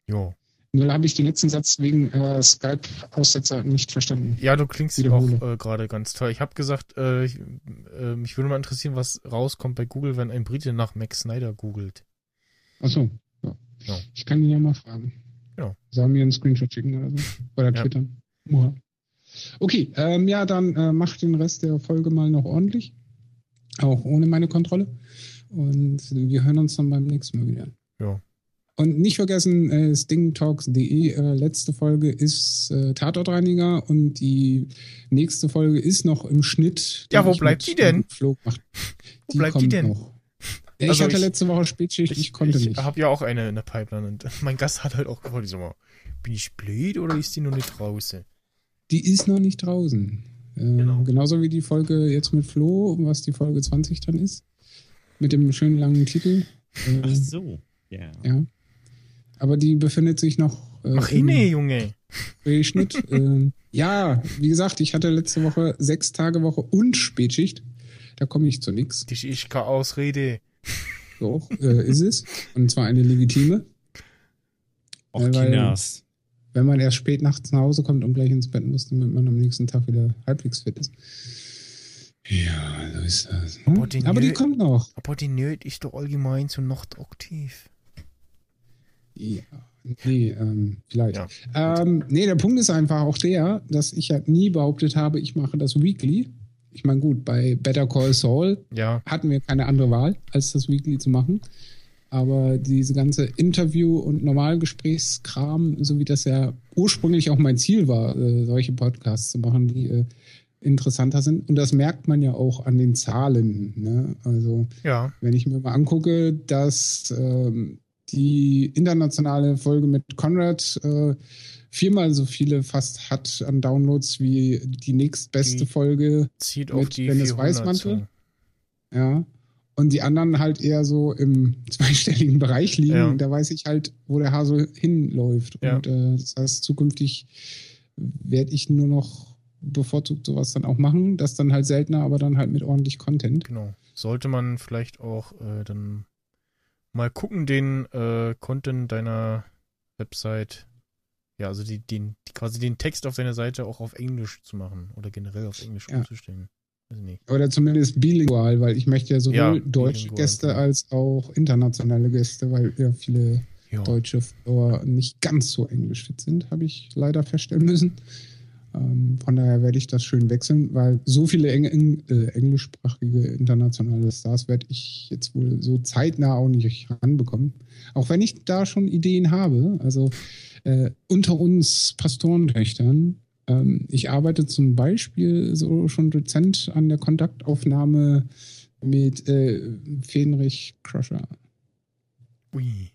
jo. Nur habe ich den letzten Satz wegen äh, Skype-Aussetzer nicht verstanden. Ja, du klingst Wiederhole. auch äh, gerade ganz toll. Ich habe gesagt, äh, ich, äh, mich würde mal interessieren, was rauskommt bei Google, wenn ein Brite nach Max Snyder googelt. Achso. Ja. Ja. Ich kann ihn ja mal fragen. Ja. Soll mir einen Screenshot schicken oder so? Oder Ja. twittern. Muha. Okay, ähm, ja, dann äh, mach den Rest der Folge mal noch ordentlich. Auch ohne meine Kontrolle. Und wir hören uns dann beim nächsten Mal wieder. Ja. Und nicht vergessen, äh, stingtalks.de, äh, letzte Folge ist äh, Tatortreiniger und die nächste Folge ist noch im Schnitt. Ja, wo ich bleibt die denn? Flo gemacht. Wo bleibt die denn? Noch. Ja, Also ich hatte ich- letzte Woche Spätschicht, ich, konnte ich nicht. habe ja auch eine in der Pipeline und mein Gast hat halt auch gefragt, ich sag mal, bin ich blöd oder ist die noch nicht draußen? Die ist noch nicht draußen. Äh, Genau. Genauso wie die Folge jetzt mit Flo, was die Folge 20 dann ist. Mit dem schönen langen Titel. Äh, Ach so. Ja. ja. Aber die befindet sich noch äh, Mach im hin, Junge. Drehschnitt. äh, Ja, wie gesagt, ich hatte letzte Woche sechs Tage Woche und Spätschicht. Da komme ich zu nichts. Das ist keine Ausrede. So äh, ist es. Und zwar eine legitime. Och, Ja, weil-. Wenn man erst spät nachts nach Hause kommt und gleich ins Bett muss, damit man am nächsten Tag wieder halbwegs fit ist. Ja, so ist das. ne? Aber die Aber die kommt noch. Aber die Nöt ist doch allgemein so nachtaktiv. Ja, nee, ähm, vielleicht. Ja. Ähm, nee, der Punkt ist einfach auch der, dass ich ja nie behauptet habe, ich mache das Weekly. Ich meine, gut, bei Better Call Saul Ja, hatten wir keine andere Wahl, als das Weekly zu machen. Aber diese ganze Interview- und Normalgesprächskram, so wie das ja ursprünglich auch mein Ziel war, äh, solche Podcasts zu machen, die äh, interessanter sind. Und das merkt man ja auch an den Zahlen. Ne? Also ja. wenn ich mir mal angucke, dass ähm, die internationale Folge mit Konrad äh, viermal so viele fast hat an Downloads wie die nächstbeste Die- Folge. Zieht auf Mit die Dennis 400 Weißmantel? zu. Ja. Und die anderen halt eher so im zweistelligen Bereich liegen. Ja. Da weiß ich halt, wo der Hase hinläuft. Ja. Und äh, das heißt, zukünftig werde ich nur noch bevorzugt sowas dann auch machen. Das dann halt seltener, aber dann halt mit ordentlich Content. Genau. Sollte man vielleicht auch äh, dann mal gucken, den äh, Content deiner Website, ja, also die, den, quasi den Text auf deiner Seite auch auf Englisch zu machen oder generell auf Englisch Ja. umzustellen. Nicht. Oder zumindest bilingual, weil ich möchte ja sowohl Ja, deutsche Gäste genau. als auch internationale Gäste, weil ja viele Ja. deutsche Follower nicht ganz so englischfit sind, habe ich leider feststellen müssen. Ähm, von daher werde ich das schön wechseln, weil so viele Eng Eng äh, englischsprachige internationale Stars werde ich jetzt wohl so zeitnah auch nicht ranbekommen. Auch wenn ich da schon Ideen habe. Also äh, unter uns Pastorentöchtern. Ähm, ich arbeite zum Beispiel so schon dezent an der Kontaktaufnahme mit äh, Fenrich Crusher. Ui.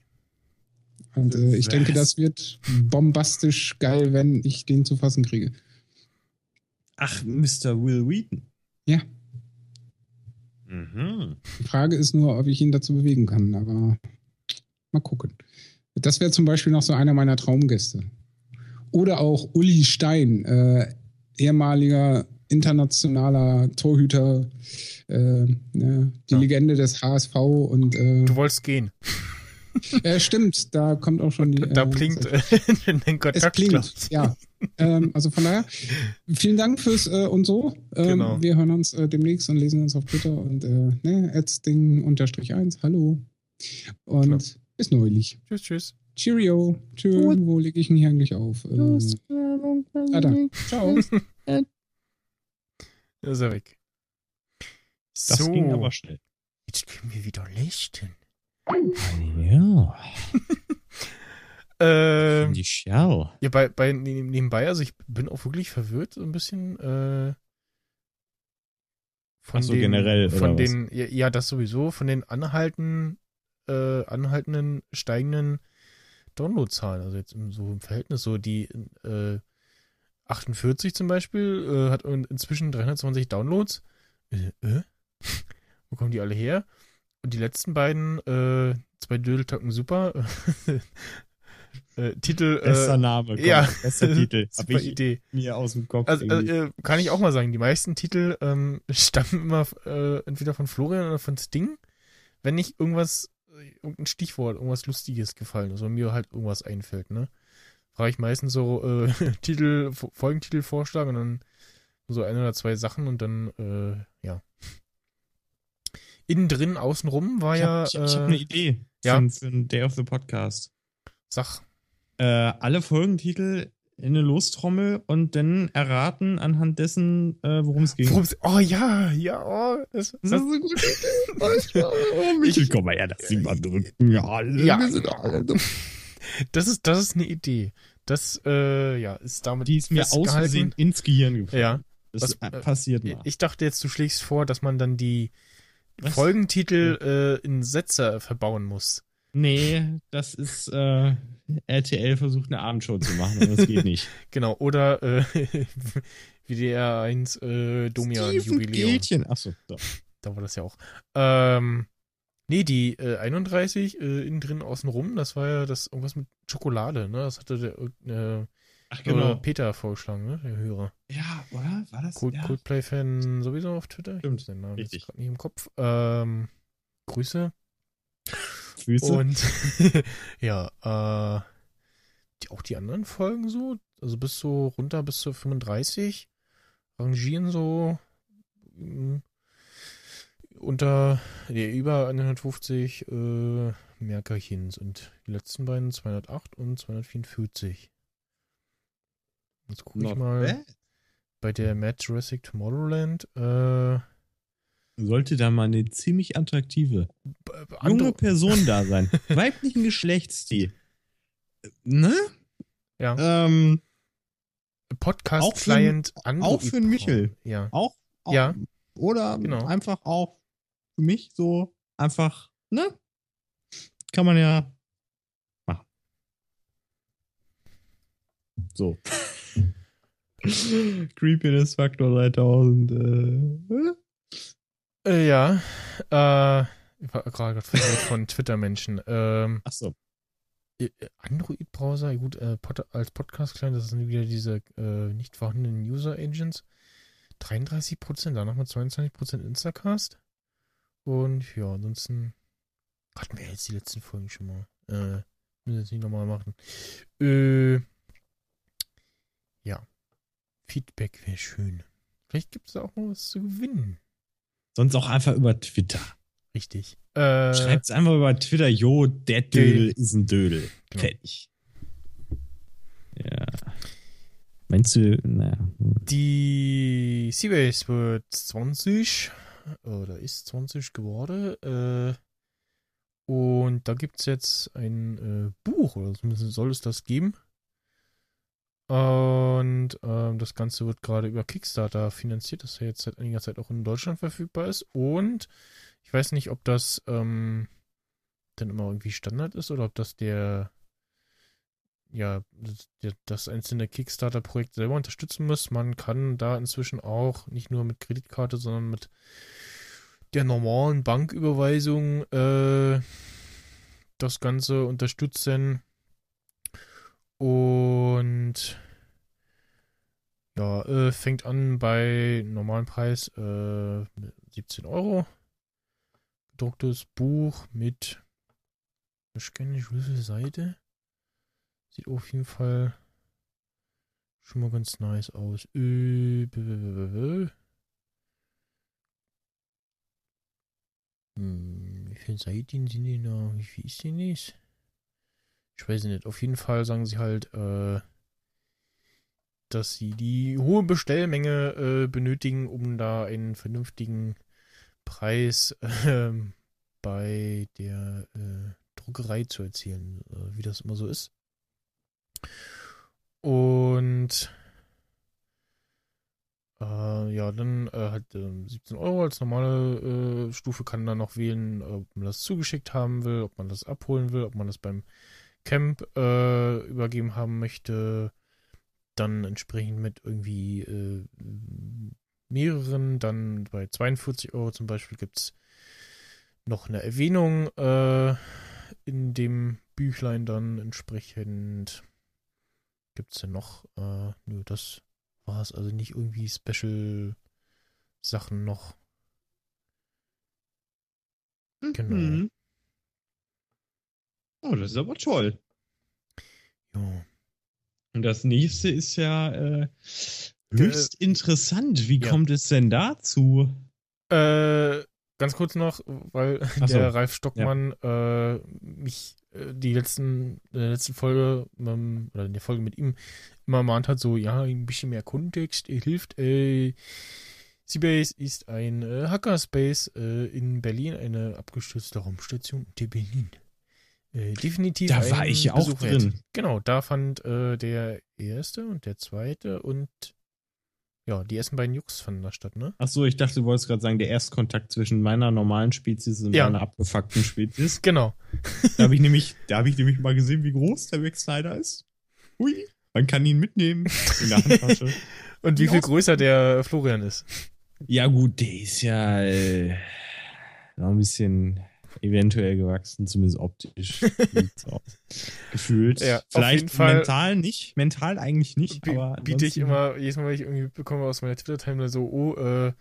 Und äh, ich denke, das wird bombastisch geil, wenn ich den zu fassen kriege. Ach, Mr. Will Wheaton. Ja. Mhm. Die Frage ist nur, ob ich ihn dazu bewegen kann, aber mal gucken. Das wäre zum Beispiel noch so einer meiner Traumgäste. Oder auch Uli Stein, äh, ehemaliger internationaler Torhüter, äh, ne, die Ja. Legende des HSV und äh, Du wolltest gehen. äh, stimmt, da kommt auch schon die. Da äh, blinkt äh, dein Es Kontakt. klingt, ja. Ähm, also von daher, vielen Dank fürs äh, und so. Ähm, Genau. Wir hören uns äh, demnächst und lesen uns auf Twitter und äh, ne, Ding unterstrich eins. Hallo. Und Klar. bis neulich. Tschüss, tschüss. Cheerio. Tschö, wo lege ich ihn hier eigentlich auf? Äh, ah, da. Ciao. Da ist er weg. Das so, ging aber schnell. jetzt können wir wieder leuchten. Ja. Ähm, Die Schau. ja, bei, bei neben- nebenbei, also ich bin auch wirklich verwirrt, so ein bisschen. Äh, von so, den, generell, Von den, ja, ja, das sowieso, von den anhalten, äh, anhaltenden, steigenden Downloadzahlen. Also jetzt im, so im Verhältnis, so die äh, 48 zum Beispiel äh, hat in- inzwischen 320 Downloads. Äh, äh? Wo kommen die alle her? Und die letzten beiden, äh, zwei Dödeltacken super. äh, Titel. Bester Äh, Name. Komm, ja. Bester Titel. Hab super ich Idee. mir aus dem Kopf. Also, irgendwie. äh, kann ich auch mal sagen, die meisten Titel ähm, stammen immer äh, entweder von Florian oder von Sting, wenn nicht irgendwas, äh, irgendein Stichwort, irgendwas Lustiges gefallen ist oder mir halt irgendwas einfällt, ne? Frage ich meistens so äh, Titel, Fo- Folgentitel vorschlagen und dann so ein oder zwei Sachen und dann, äh, ja. Innen drin, außen rum war ich ja. hab, ich, ich hab äh, eine Idee ja. für, für einen Day of the Podcast. Sach. Äh, alle Folgentitel in eine Lostrommel und dann erraten anhand dessen, äh, worum es ging. Worum's, oh ja, ja, oh, das, Das ist das, eine gute Idee. Oh, Michel, komm mal her, das Ding mal drücken. Ja, Ja. alle- das ist, das ist eine Idee. Das, äh, ja, ist damit Die ist mir aus. Versehen ins Gehirn gefallen. Ja. Das Was, äh, äh, passiert mal. Ich dachte jetzt, du schlägst vor, dass man dann die Was? Folgentitel äh, in Sätze verbauen muss. Nee, das ist äh, RTL versucht eine Abendshow zu machen, aber das geht nicht. Genau. Oder äh, WDR 1 äh, Domian Jubiläum. Gätchen. Achso, so. Da war das ja auch. Ähm, nee, die äh, 31 äh, innen drin außen rum, das war ja das irgendwas mit Schokolade, ne? Das hatte der äh, Ach, Oder Peter vorgeschlagen, ne? Der Hörer. Ja, oder? War das? Cold, ja. Coldplay-Fan sowieso auf Twitter. Stimmt, Ich den Namen richtig. jetzt nicht im Kopf. Ähm, Grüße. Füße. Und ja, äh, die, auch die anderen Folgen so, also bis so runter bis zu 35, rangieren so mm, unter der über 150 äh, Merkerchens und die letzten beiden 208 und 244. Jetzt gucke ich mal bad. bei der Mad Jurassic Tomorrowland. Äh, Sollte da mal eine ziemlich attraktive junge Person da sein. Weiblichen Geschlechts, die. Ne? ja, Ähm, Podcast auch für- Client auch für den Michel. Ja. auch, auch. Ja. Oder Genau. einfach auch für mich so einfach, ne? Kann man ja machen. So. Creepiness Faktor 3000. Äh, Äh, ja, äh, ich war gerade von Twitter-Menschen. Ähm, Achso. äh, Android-Browser, gut, äh, als Podcast-Client, das sind wieder diese äh, nicht vorhandenen User-Agents. 33%, danach mit 22% Instacast. Und ja, ansonsten hatten wir jetzt die letzten Folgen schon mal. Äh, müssen wir jetzt nicht nochmal machen. Äh, ja, Feedback wäre schön. Vielleicht gibt es da auch mal was zu gewinnen. Sonst auch einfach über Twitter. Richtig. Äh, Schreibt's einfach über Twitter, jo, der Dödel ist ein Dödel. Genau. Fertig. Ja. Meinst du, naja. hm. Die Seabase wird 20 oder ist 20 geworden. Äh, und da gibt es jetzt ein äh, Buch, oder zumindest soll es das geben. Und ähm, das Ganze wird gerade über Kickstarter finanziert, das ja jetzt seit einiger Zeit auch in Deutschland verfügbar ist. Und ich weiß nicht, ob das ähm, dann immer irgendwie Standard ist oder ob das der ja, das, der- das einzelne Kickstarter-Projekt selber unterstützen muss. Man kann da inzwischen auch nicht nur mit Kreditkarte, sondern mit der normalen Banküberweisung äh, das Ganze unterstützen. Und ja, äh, fängt an bei normalen Preis äh, 17 Euro. Gedrucktes Buch mit, ich kenne nicht, wie viele Seite. Sieht auf jeden Fall schon mal ganz nice aus. Äh, Hm, wie viele Seiten sind denn da? Wie viel ist denn das? Ich weiß nicht. Auf jeden Fall sagen sie halt, äh, dass sie die hohe Bestellmenge äh, benötigen, um da einen vernünftigen Preis ähm, bei der äh, Druckerei zu erzielen, äh, wie das immer so ist. Und äh, ja, dann äh, halt ähm, 17 Euro als normale äh, Stufe kann dann noch wählen, ob man das zugeschickt haben will, ob man das abholen will, ob man das beim Camp äh, übergeben haben möchte. Dann entsprechend mit irgendwie äh, mehreren. Dann bei 42 Euro zum Beispiel gibt es noch eine Erwähnung äh, in dem Büchlein dann entsprechend. Gibt es denn noch? Äh, nö, das war es. Also nicht irgendwie Special Sachen noch. Genau. Oh, das ist aber toll. Ja. Und das nächste ist ja äh, höchst interessant. Wie ja. kommt es denn dazu? Äh, ganz kurz noch, weil Ach so. der Ralf Stockmann äh, mich äh, die letzten, in der letzten Folge ähm, oder in der Folge mit ihm immer mahnt hat, so, ja, ein bisschen mehr Kontext äh, hilft. Äh, Seabase ist ein äh, Hackerspace äh, in Berlin, eine abgestürzte Raumstation der Berlin. Äh, definitiv. Da war ich auch Besuch wert. drin. Genau, da fand äh, der erste und der zweite und ja, die ersten beiden Jux fanden da statt, ne? Ach so, ich dachte, du wolltest gerade sagen, der Erstkontakt zwischen meiner normalen Spezies und Ja. meiner abgefuckten Spezies. Genau. Da habe ich nämlich, da habe ich nämlich mal gesehen, wie groß der Max Snyder ist. Hui, man kann ihn mitnehmen in der Handtasche. Und wie Ja. viel größer der Florian ist. ja gut, der ist ja äh, noch ein bisschen eventuell gewachsen, zumindest optisch. Gefühlt. Ja, Vielleicht mental nicht, mental eigentlich nicht, Bi- aber biete ich immer, jedes Mal, wenn ich irgendwie mitbekomme aus meiner Twitter-Timeline so, oh, äh,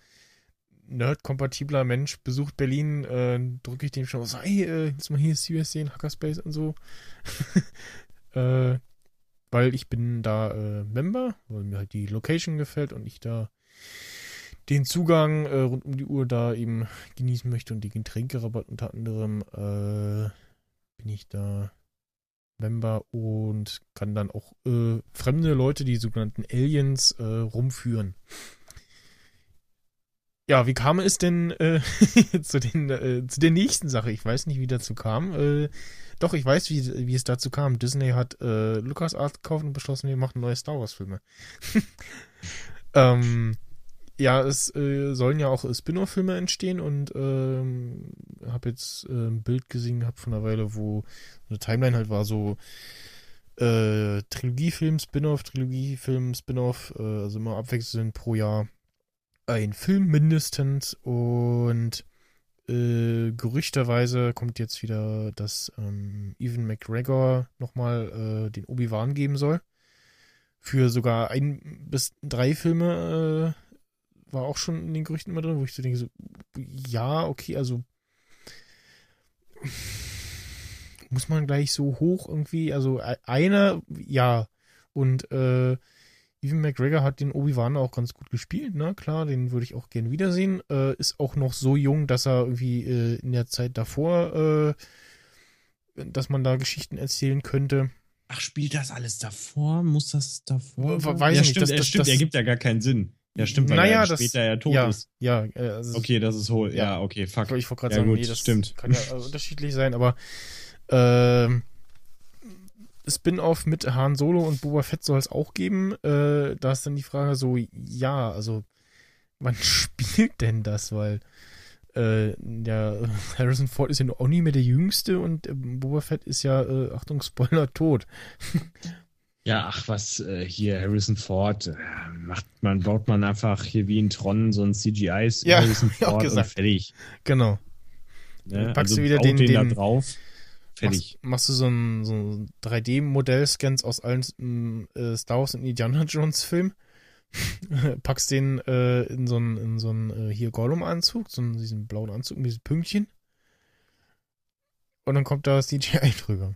nerd-kompatibler Mensch besucht Berlin, äh, drücke ich dem schon so, hey, äh, jetzt mal hier CUS sehen, Hackerspace und so. äh, weil ich bin da äh, Member, weil mir halt die Location gefällt und ich da den Zugang äh, rund um die Uhr da eben genießen möchte und die Getränkerabatt unter anderem äh, bin ich da Member und kann dann auch äh, fremde Leute, die sogenannten Aliens, äh, rumführen. Ja, wie kam es denn äh, zu, den, äh, zu der nächsten Sache? Ich weiß nicht, wie dazu kam. Äh, doch, ich weiß, wie, wie es dazu kam. Disney hat äh, LucasArts gekauft und beschlossen, wir machen neue Star Wars-Filme. ähm, ja, es äh, sollen ja auch äh, Spin-off-Filme entstehen und ähm, habe jetzt äh, ein Bild gesehen gehabt von einer Weile, wo eine Timeline halt war so äh, Trilogiefilm, Spin-off, Trilogiefilm, Spin-off, äh, also immer abwechselnd pro Jahr ein Film mindestens und äh, gerüchterweise kommt jetzt wieder, dass ähm, Evan McGregor nochmal äh, den Obi-Wan geben soll. Für sogar ein bis drei Filme äh, war auch schon in den Gerüchten immer drin, wo ich so denke, so, ja, okay, also muss man gleich so hoch irgendwie, also e- einer, ja, und äh, Evan McGregor hat den Obi-Wan auch ganz gut gespielt, ne? Klar, den würde ich auch gern wiedersehen. Äh, ist auch noch so jung, dass er irgendwie äh, in der Zeit davor, äh, dass man da Geschichten erzählen könnte. Ach, spielt das alles davor? Muss das davor? Weiß ja, ich nicht, stimmt, das- das- stimmt, das- ergibt ja gar keinen Sinn. Ja, stimmt, weil Naja, er das- später ja tot ja, ist. ja, äh, also Okay, das ist hohl. Ja. Ja, okay, fuck. Ich wollte gerade Ja, sagen, gut, nee, das stimmt. kann ja äh, unterschiedlich sein, aber ähm, Spin-off mit Han Solo und Boba Fett soll es auch geben. Äh, da ist dann die Frage so, ja, also wann spielt denn das? Weil äh, ja, Harrison Ford ist ja auch nie mehr der Jüngste und äh, Boba Fett ist ja, äh, Achtung, Spoiler, tot. Ja, ach was, äh, hier Harrison Ford, äh, macht man, baut man einfach hier wie in Tron so ein CGI Ja, Harrison ich auch Ford und gesagt. fertig. Genau. Ne? Packst du wieder den- den, den- da drauf, fertig. Machst, machst du so ein, so ein 3D-Modell-Scans aus allen mm, äh, Star Wars und Indiana Jones Filmen, packst den äh, in so einen, in so einen äh, hier Gollum-Anzug, so einen, diesen blauen Anzug mit diesen Pünktchen. Und dann kommt da CGI drüber.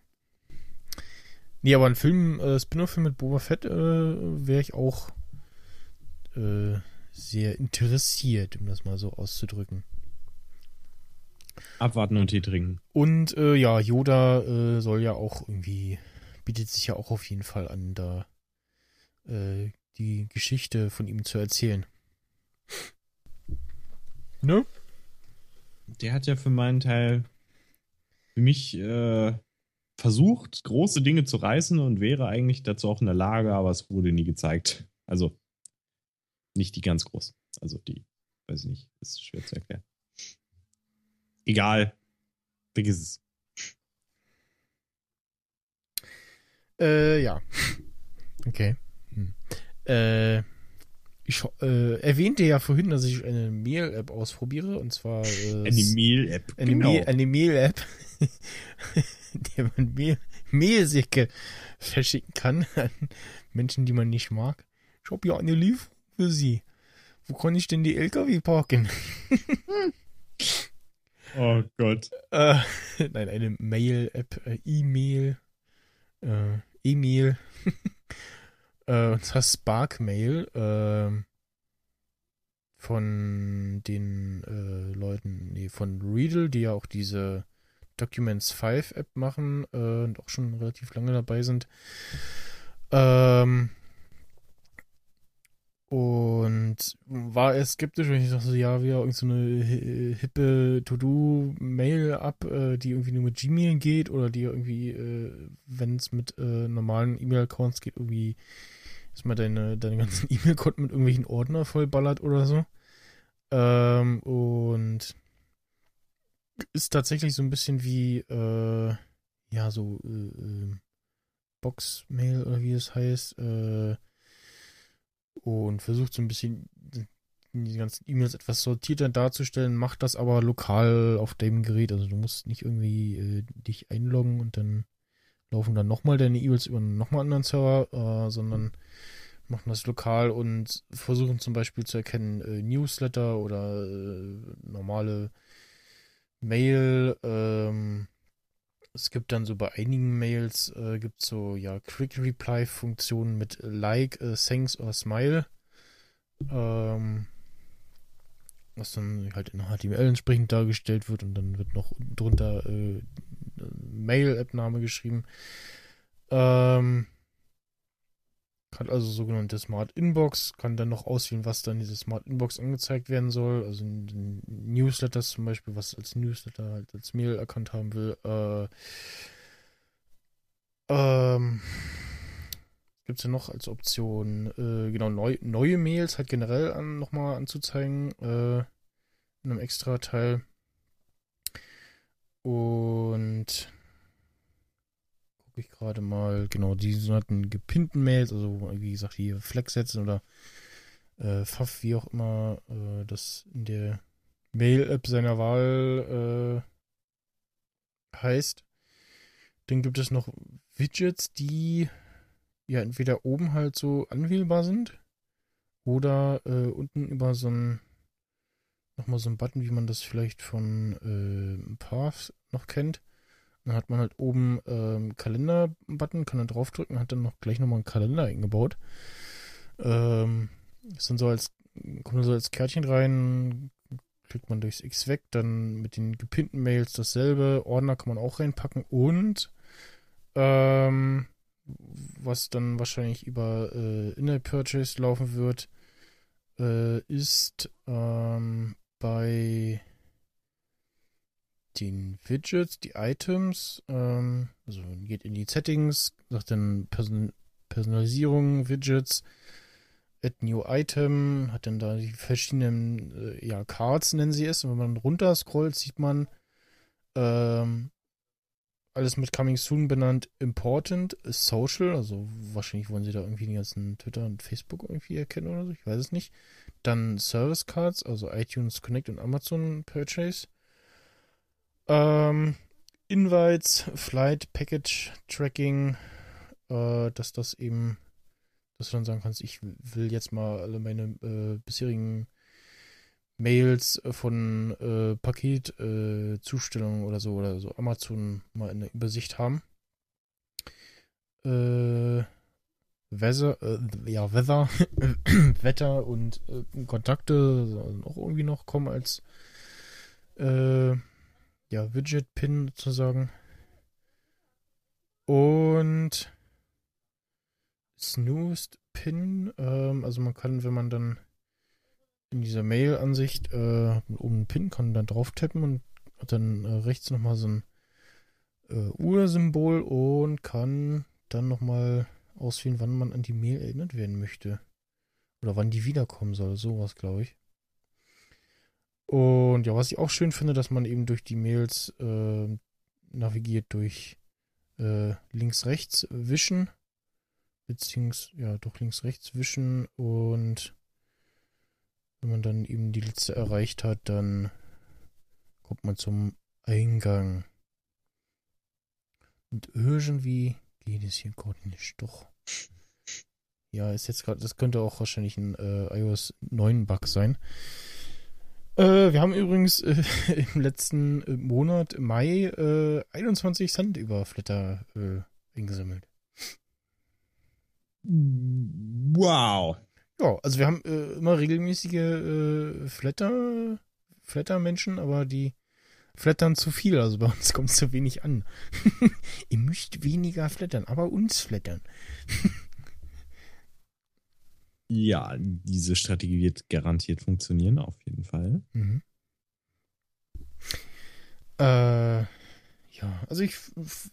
Nee, aber ein Film, äh, Spin-off-Film mit Boba Fett äh, wäre ich auch äh, sehr interessiert, um das mal so auszudrücken. Abwarten und Tee trinken. Und äh, ja, Yoda äh, soll ja auch irgendwie, bietet sich ja auch auf jeden Fall an, da äh, die Geschichte von ihm zu erzählen. Ne? Der hat ja für meinen Teil für mich äh, versucht, große Dinge zu reißen und wäre eigentlich dazu auch in der Lage, aber es wurde nie gezeigt. Also nicht die ganz großen. Also die, weiß ich nicht, ist schwer zu erklären. Egal. Vergiss es. Äh, ja. Okay. Hm. Äh, ich äh, erwähnte ja vorhin, dass ich eine Mail-App ausprobiere, und zwar äh, Eine Mehl-App. eine, genau. Mail-App, der man Mehl, Mehlsäcke verschicken kann an Menschen, die man nicht mag. Ich habe ja eine Lieferung für Sie. Wo kann ich denn die LKW parken? Oh Gott. Äh, nein, eine Mail-App, äh, E-Mail, äh, E-Mail, äh, und zwar Spark-Mail, äh, von den äh, Leuten, nee, von Readle, die ja auch diese Documents 5 App machen äh, und auch schon relativ lange dabei sind. Ähm, und war erst skeptisch, wenn ich dachte, ja, wieder irgend so eine hi- hippe To-Do-Mail-App, äh, die irgendwie nur mit Gmail geht oder die irgendwie, äh, wenn es mit äh, normalen E-Mail-Accounts geht, irgendwie erstmal deine, deine ganzen E-Mail-Konten mit irgendwelchen Ordner vollballert oder so. Ähm, und ist tatsächlich so ein bisschen wie, äh, ja, so äh, äh, Box-Mail oder wie es heißt, äh, und versucht so ein bisschen die ganzen E-Mails etwas sortierter darzustellen, macht das aber lokal auf deinem Gerät. Also du musst nicht irgendwie äh, dich einloggen und dann laufen dann nochmal deine E-Mails über einen nochmal anderen Server, äh, sondern machen das lokal und versuchen zum Beispiel zu erkennen, äh, Newsletter oder äh, normale Mail. Ähm, es gibt dann so bei einigen Mails, äh, gibt so ja Quick Reply Funktionen mit Like, äh, Thanks oder Smile. Ähm, was dann halt in HTML entsprechend dargestellt wird und dann wird noch drunter äh, Mail-App-Name geschrieben. Ähm, hat also sogenannte Smart Inbox, kann dann noch auswählen, was dann diese Smart Inbox angezeigt werden soll. Also Newsletters zum Beispiel, was als Newsletter halt als Mail erkannt haben will. Äh, ähm, gibt es ja noch als Option, äh, genau, neu, neue Mails halt generell an, nochmal anzuzeigen, äh, in einem extra Teil. Und gucke ich gerade mal, genau, die sogenannten gepinnten Mails, also wie gesagt, die Flex setzen oder äh, Pfaff, wie auch immer, äh, das in der Mail-App seiner Wahl äh, heißt. Dann gibt es noch Widgets, die ja entweder oben halt so anwählbar sind oder äh, unten über so ein nochmal so ein Button, wie man das vielleicht von äh, Path noch kennt. Dann hat man halt oben ähm, Kalender-Button, kann dann draufdrücken, hat dann noch gleich nochmal einen Kalender eingebaut. Ähm, ist dann so als, kommt dann so als Kärtchen rein, klickt man durchs X weg, dann mit den gepinnten Mails dasselbe, Ordner kann man auch reinpacken und ähm, was dann wahrscheinlich über äh, In-App-Purchase laufen wird, äh, ist ähm, bei den Widgets, die Items, ähm, also geht in die Settings, sagt dann Person Personalisierung, Widgets, Add New Item, hat dann da die verschiedenen äh, ja, Cards, nennen sie es. Und wenn man runter scrollt, sieht man ähm, alles mit Coming Soon benannt, Important, Social, also wahrscheinlich wollen sie da irgendwie die ganzen Twitter und Facebook irgendwie erkennen oder so, ich weiß es nicht. Dann Service Cards, also iTunes Connect und Amazon Purchase. Ähm, Invites, Flight, Package Tracking, äh, dass das eben, dass du dann sagen kannst, ich will jetzt mal alle meine äh, bisherigen Mails von äh, Paketzustellungen äh, oder so oder so Amazon mal in der Übersicht haben. Äh, Weather, äh, ja, Weather, Wetter und äh, Kontakte sollen auch irgendwie noch kommen als äh, ja, Widget-Pin sozusagen. Und Snoozed Pin, ähm, also man kann, wenn man dann in dieser Mail-Ansicht äh, oben einen Pin, kann dann drauf tappen und hat dann äh, rechts nochmal so ein äh, Uhrsymbol und kann dann nochmal auswählen, wann man an die Mail erinnert werden möchte. Oder wann die wiederkommen soll. Sowas, glaube ich. Und ja, was ich auch schön finde, dass man eben durch die Mails äh, navigiert durch äh, links-rechts wischen. Beziehungsweise, ja, doch links-rechts wischen und wenn man dann eben die letzte erreicht hat, dann kommt man zum Eingang. Und irgendwie geht es hier gerade nicht. Doch. Ja, ist jetzt gerade, das könnte auch wahrscheinlich ein äh, iOS 9 Bug sein. Äh, wir haben übrigens äh, im letzten äh, Monat, Mai, 21 äh, Cent über Flatter äh, eingesammelt. Wow. Ja, also wir haben äh, immer regelmäßige Flatter, Flatter-Menschen, aber die flattern zu viel. Also bei uns kommt es zu wenig an. Ihr müsst weniger flattern, aber uns flattern. Ja, diese Strategie wird garantiert funktionieren, auf jeden Fall. Mhm. Äh, ja, also ich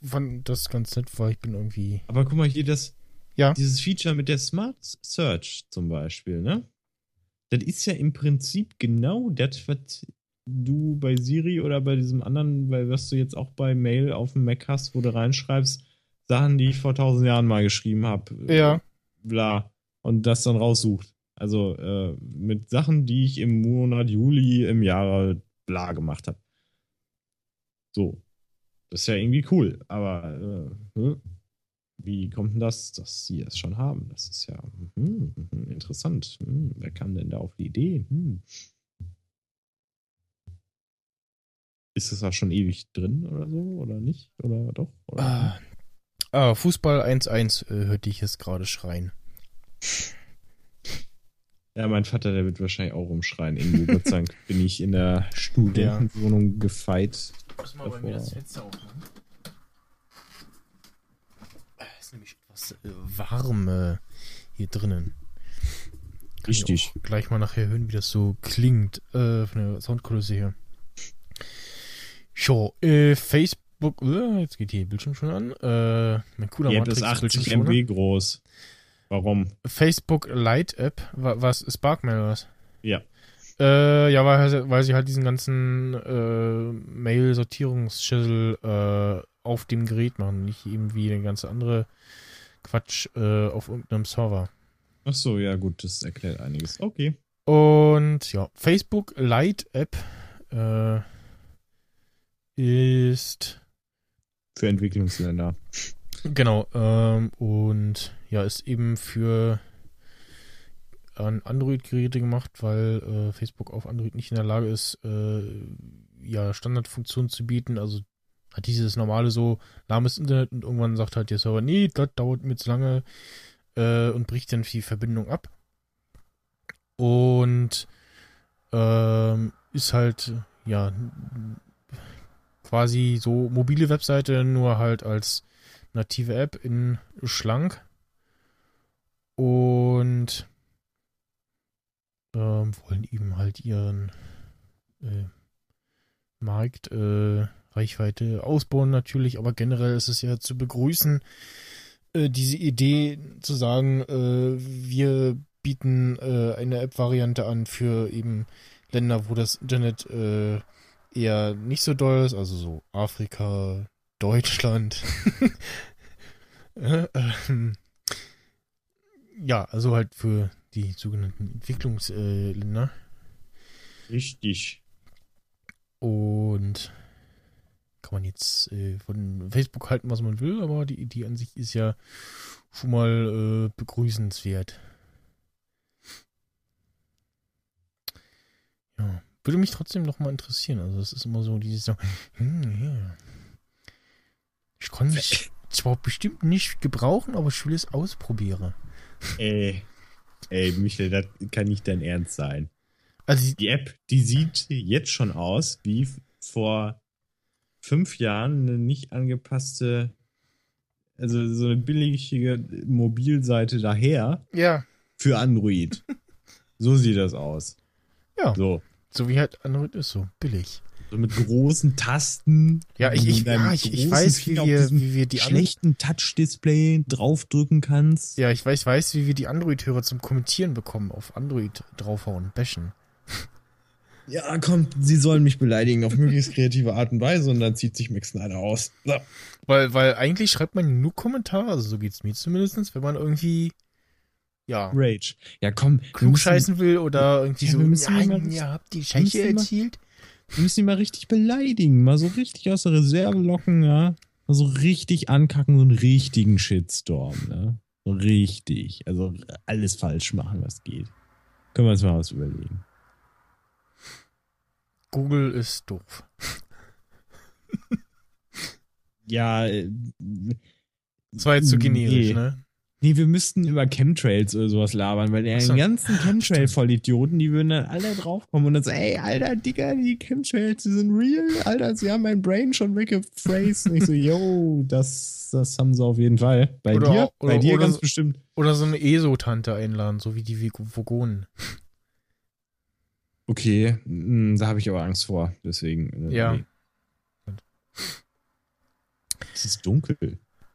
fand das ganz nett, weil ich bin irgendwie. Aber guck mal hier, das, ja. Dieses Feature mit der Smart Search zum Beispiel, ne? Das ist ja im Prinzip genau das, was du bei Siri oder bei diesem anderen, weil was du jetzt auch bei Mail auf dem Mac hast, wo du reinschreibst, Sachen, die ich vor tausend Jahren mal geschrieben habe. Ja. Bla. Und das dann raussucht. Also äh, mit Sachen, die ich im Monat Juli im Jahre bla gemacht habe. So. Das ist ja irgendwie cool. Aber äh, hm? wie kommt denn das, dass sie es schon haben? Das ist ja hm, hm, interessant. Hm, wer kam denn da auf die Idee? Hm. Ist das da schon ewig drin oder so? Oder nicht? Oder doch? Oder Ah, ah, Fußball 1-1 äh, hörte ich jetzt gerade schreien. Ja, mein Vater, der wird wahrscheinlich auch rumschreien. Irgendwo, Gott sei Dank, bin ich in der Studentenwohnung gefeit. Muss mal bei mir das Fenster aufmachen. Es ist nämlich etwas äh, warm äh, hier drinnen. Kann ich Richtig. Gleich mal nachher hören, wie das so klingt äh, von der Soundkulisse her. So, äh, Facebook, äh, jetzt geht hier Bildschirm schon an. Äh, mein cooler Die App ist 80 Bildschirm MB groß. Warum? Facebook Lite App, wa- was ist Sparkmail oder was? Ja. Äh, ja, weil, weil sie halt diesen ganzen äh, Mail-Sortierungsschüssel äh, auf dem Gerät machen, nicht eben wie der ganze andere Quatsch äh, auf irgendeinem Server. Ach so, ja gut, das erklärt einiges. Okay. Und ja, Facebook Lite App äh, ist Für Entwicklungsländer. Genau, ähm, und ja, ist eben für an Android-Geräte gemacht, weil äh, Facebook auf Android nicht in der Lage ist, äh, ja, Standardfunktionen zu bieten. Also hat dieses normale so lahmes Internet und irgendwann sagt halt der Server, nee, das dauert mir zu lange äh, und bricht dann die Verbindung ab. Und ähm, ist halt, ja, quasi so mobile Webseite, nur halt als native App in schlank. Und ähm, wollen eben halt ihren äh, Markt, äh, Reichweite ausbauen natürlich, aber generell ist es ja zu begrüßen, äh, diese Idee zu sagen, äh, wir bieten äh, eine App-Variante an für eben Länder, wo das Internet äh, eher nicht so doll ist, also so Afrika, Deutschland. Äh, ähm, ja, also halt für die sogenannten Entwicklungsländer. Richtig. Und kann man jetzt äh, von Facebook halten, was man will, aber die Idee an sich ist ja schon mal äh, begrüßenswert. Ja, würde mich trotzdem noch mal interessieren. Also es ist immer so dieses so, hm, ja. Ich kann es zwar bestimmt nicht gebrauchen, aber ich will es ausprobieren. Ey. Ey, Michael, das kann nicht dein Ernst sein. Also die- App, die sieht jetzt schon aus wie vor fünf Jahren eine nicht angepasste, also so eine billige Mobilseite daher ja, für Android. so sieht das aus. Ja. So. so wie halt Android ist so billig. So mit großen Tasten. Ja, ich, ich, ja, ich, ich weiß, wie wir, wie wir die schlechten Touch-Display draufdrücken kannst. Ja, ich weiß, weiß, wie wir die Android-Hörer zum Kommentieren bekommen, auf Android draufhauen, bashen. Ja, komm, sie sollen mich beleidigen auf möglichst kreative Art und Weise und dann zieht sich Max Snyder aus. So. Weil, weil eigentlich schreibt man nur Kommentare, also so geht's mir zumindest, wenn man irgendwie, ja, Rage. Ja, komm, klug scheißen will oder irgendwie Ja, so, nein, ihr habt die Scheiße erzielt. Wir müssen ihn mal richtig beleidigen. Mal so richtig aus der Reserve locken, ja. Mal so richtig ankacken, so einen richtigen Shitstorm, ne? So richtig. Also alles falsch machen, was geht. Können wir uns mal was überlegen. Google ist doof. Ja, äh, Das war jetzt zu generisch, nee. ne? Nee, wir müssten über Chemtrails oder sowas labern, weil die Ach so. ganzen Chemtrail-Vollidioten, die würden dann alle draufkommen und dann so, ey, Alter, Digga, die Chemtrails, die sind real, Alter, sie haben mein Brain schon weggephrased. Und ich so, yo, das, das haben sie auf jeden Fall. Bei Oder- dir? oder- Bei dir ganz so- bestimmt. Oder so eine ESO-Tante einladen, so wie die Vogonen. Okay, mm, da habe ich aber Angst vor, deswegen. äh, Ja. nee. Es ist dunkel.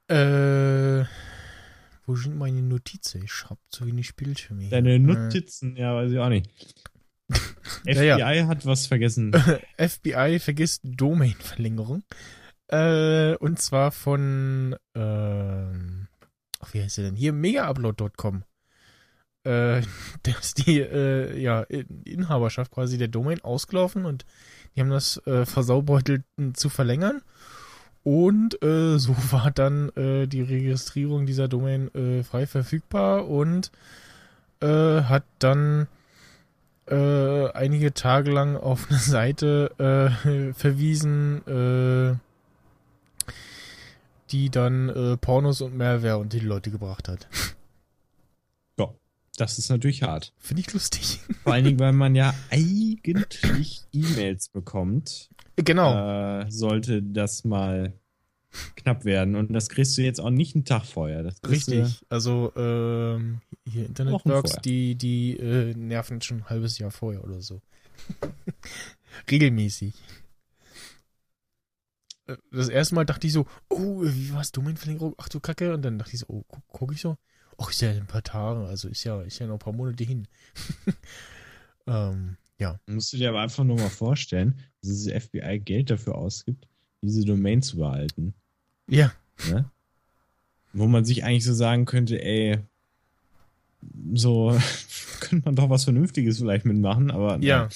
Äh, wo sind meine Notizen? Ich hab zu wenig Bildschirme. Deine Äh, Notizen, ja, weiß ich auch nicht. FBI Ja, ja. hat was vergessen. FBI vergisst Domain-Verlängerung. Äh, und zwar von, ähm, ach, wie heißt der denn? Hier, megaupload.com. Äh, äh, da ist die äh, ja, Inhaberschaft quasi der Domain ausgelaufen und die haben das äh, versaubeutelt zu verlängern. Und äh, so war dann äh, die Registrierung dieser Domain äh, frei verfügbar und äh, hat dann äh, einige Tage lang auf eine Seite äh, verwiesen, die dann Pornos und Mehrwert und die Leute gebracht hat. Das ist natürlich hart. Finde ich lustig. Vor allen Dingen, weil man ja eigentlich E-Mails bekommt. Genau. Äh, sollte das mal knapp werden. Und das kriegst du jetzt auch nicht einen Tag vorher. Du- Richtig. Also ähm, hier Internetworks, die, die äh, nerven schon ein halbes Jahr vorher oder so. Regelmäßig. Äh, Das erste Mal dachte ich so, oh, wie war's, Domainverlängerung? Ach du Kacke. Und dann dachte ich so, oh, guck, guck ich so. Ach, ist ja in ein paar Tage, also ist ja, ist ja noch ein paar Monate hin. ähm, ja. Musst du dir aber einfach nur mal vorstellen, dass diese FBI Geld dafür ausgibt, diese Domain zu behalten. Ja, Ne? Wo man sich eigentlich so sagen könnte, ey, so könnte man doch was Vernünftiges vielleicht mitmachen, aber na, Ja.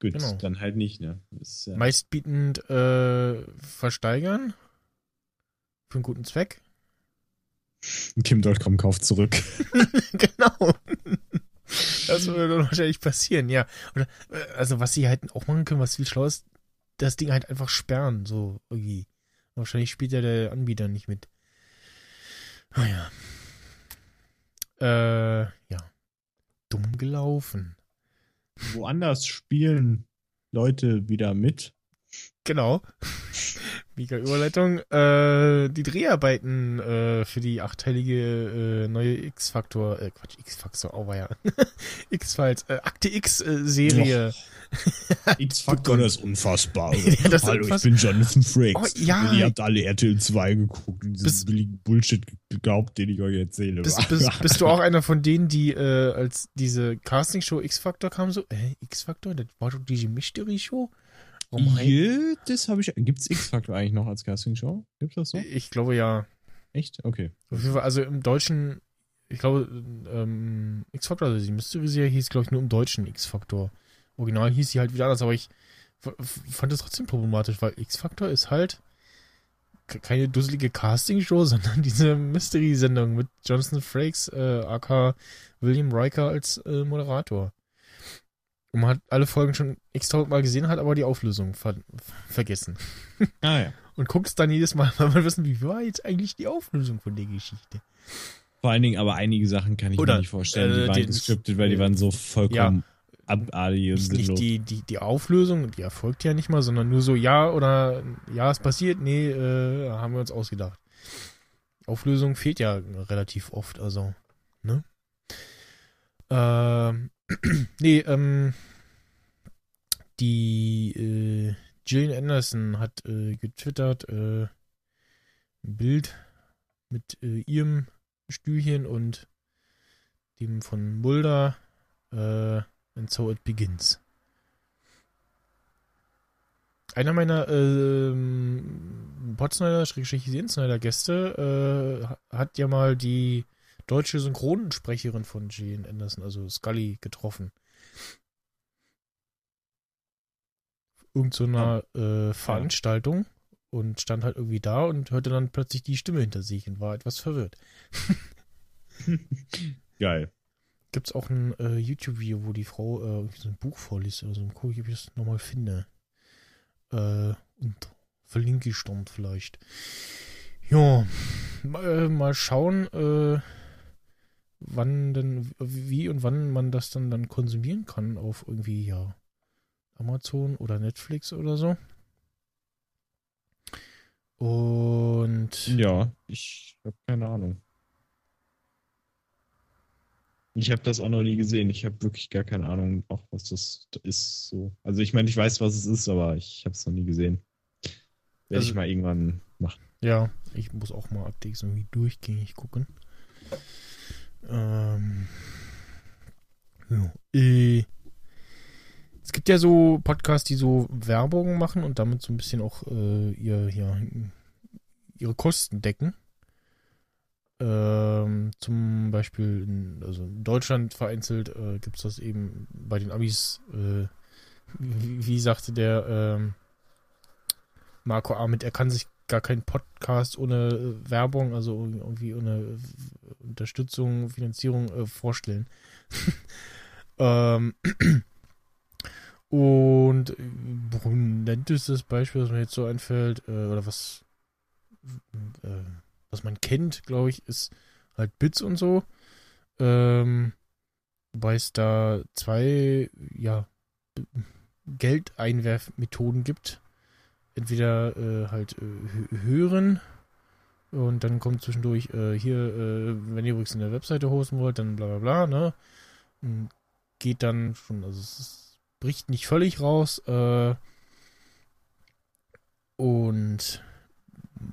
gut, Genau. dann halt nicht, ne? Das ist, ja, meistbietend äh, versteigern. Für einen guten Zweck. Kim.com kauft zurück. genau. Das würde dann wahrscheinlich passieren, ja. Oder, äh, also was sie halt auch machen können, was viel schlauer ist, das Ding halt einfach sperren, so irgendwie. Wahrscheinlich spielt ja der Anbieter nicht mit. Naja. Äh, ja. Dumm gelaufen. Woanders spielen Leute wieder mit. Genau. Mega Überleitung. Äh, die Dreharbeiten äh, für die achteilige äh, neue X-Factor, äh, Quatsch, X-Factor, oh ja. X-Files, äh, Akte X-Serie. X-Factor, das ist unfassbar. Ja, das Hallo, unfass- ich bin Jonathan Frakes. Oh, ja. Ihr habt alle RTL 2 geguckt und diesen billigen Bullshit geglaubt, den ich euch erzähle. Bist, bist, bist du auch einer von denen, die äh, als diese Castingshow X-Factor kam, so, äh, X-Factor, das war doch diese Mystery-Show? Heißt- Ja, das habe ich. Gibt's X-Factor eigentlich noch als Castingshow? Gibt's das so? Ich glaube ja. Echt? Okay. Also im Deutschen, ich glaube, ähm, X-Factor, also die Mystery-Serie hieß, glaube ich, nur im Deutschen X-Factor. Original hieß sie halt wieder anders, aber ich fand es trotzdem problematisch, weil X-Factor ist halt ke- keine dusselige Castingshow, sondern diese Mystery-Sendung mit Jonathan Frakes, äh, aka William Riker als äh, Moderator. Und man hat alle Folgen schon x tausend Mal gesehen, hat aber die Auflösung ver vergessen. Ah ja. Und guckt es dann jedes Mal, weil man wissen, wie war jetzt eigentlich die Auflösung von der Geschichte. Vor allen Dingen aber einige Sachen kann ich Oder, mir nicht vorstellen. Die äh, waren gescriptet, weil die waren so vollkommen abartig und nicht, die, die, die Auflösung, die erfolgt ja nicht mal, sondern nur so, ja oder ja, es passiert, nee, äh, haben wir uns ausgedacht. Auflösung fehlt ja relativ oft, also, ne? Ähm, nee, ähm, die äh, Gillian Anderson hat äh, getwittert, äh, ein Bild mit äh, ihrem Stühlchen und dem von Mulder, äh, And so it begins. Einer meiner ähm, Potsnyder, Schrägstrich Snyder Gäste äh, ha- hat ja mal die deutsche Synchronsprecherin von Gillian Anderson, also Scully, getroffen. Irgend so einer äh, Veranstaltung und stand halt irgendwie da und hörte dann plötzlich die Stimme hinter sich und war etwas verwirrt. Geil. Gibt es auch ein äh, YouTube-Video, wo die Frau äh, irgendwie so ein Buch vorliest oder so. Mal gucken, ob ich das nochmal finde. Äh, und verlinke ich dann vielleicht. Ja, mal, äh, mal schauen, äh, wann denn, wie und wann man das dann, dann konsumieren kann auf irgendwie, ja, Amazon oder Netflix oder so. Und Ja, ich habe keine Ahnung. Ich habe das auch noch nie gesehen. Ich habe wirklich gar keine Ahnung, auch was das ist. So. Also ich meine, ich weiß, was es ist, aber ich habe es noch nie gesehen. Werde Also- ich mal irgendwann machen. Ja, ich muss auch mal Updates irgendwie durchgängig gucken. Ähm, ja, äh, es gibt ja so Podcasts, die so Werbung machen und damit so ein bisschen auch äh, ihr, ja, ihre Kosten decken. Ähm, zum Beispiel in, also in Deutschland vereinzelt äh, gibt es das eben bei den Amis, äh, wie, wie sagte der ähm, Marco Ahmed, er kann sich gar keinen Podcast ohne äh, Werbung, also irgendwie ohne äh, Unterstützung, Finanzierung äh, vorstellen. ähm, und prominentestes Beispiel, was mir jetzt so einfällt, äh, oder was, äh, was man kennt, glaube ich, ist halt Bits und so. Ähm, wobei es da zwei, ja, Geldeinwerfmethoden gibt. Entweder äh, halt äh, hören und dann kommt zwischendurch äh, hier, äh, wenn ihr übrigens eine Webseite hosten wollt, dann bla bla bla, ne? Und geht dann schon, also es ist, bricht nicht völlig raus, äh, und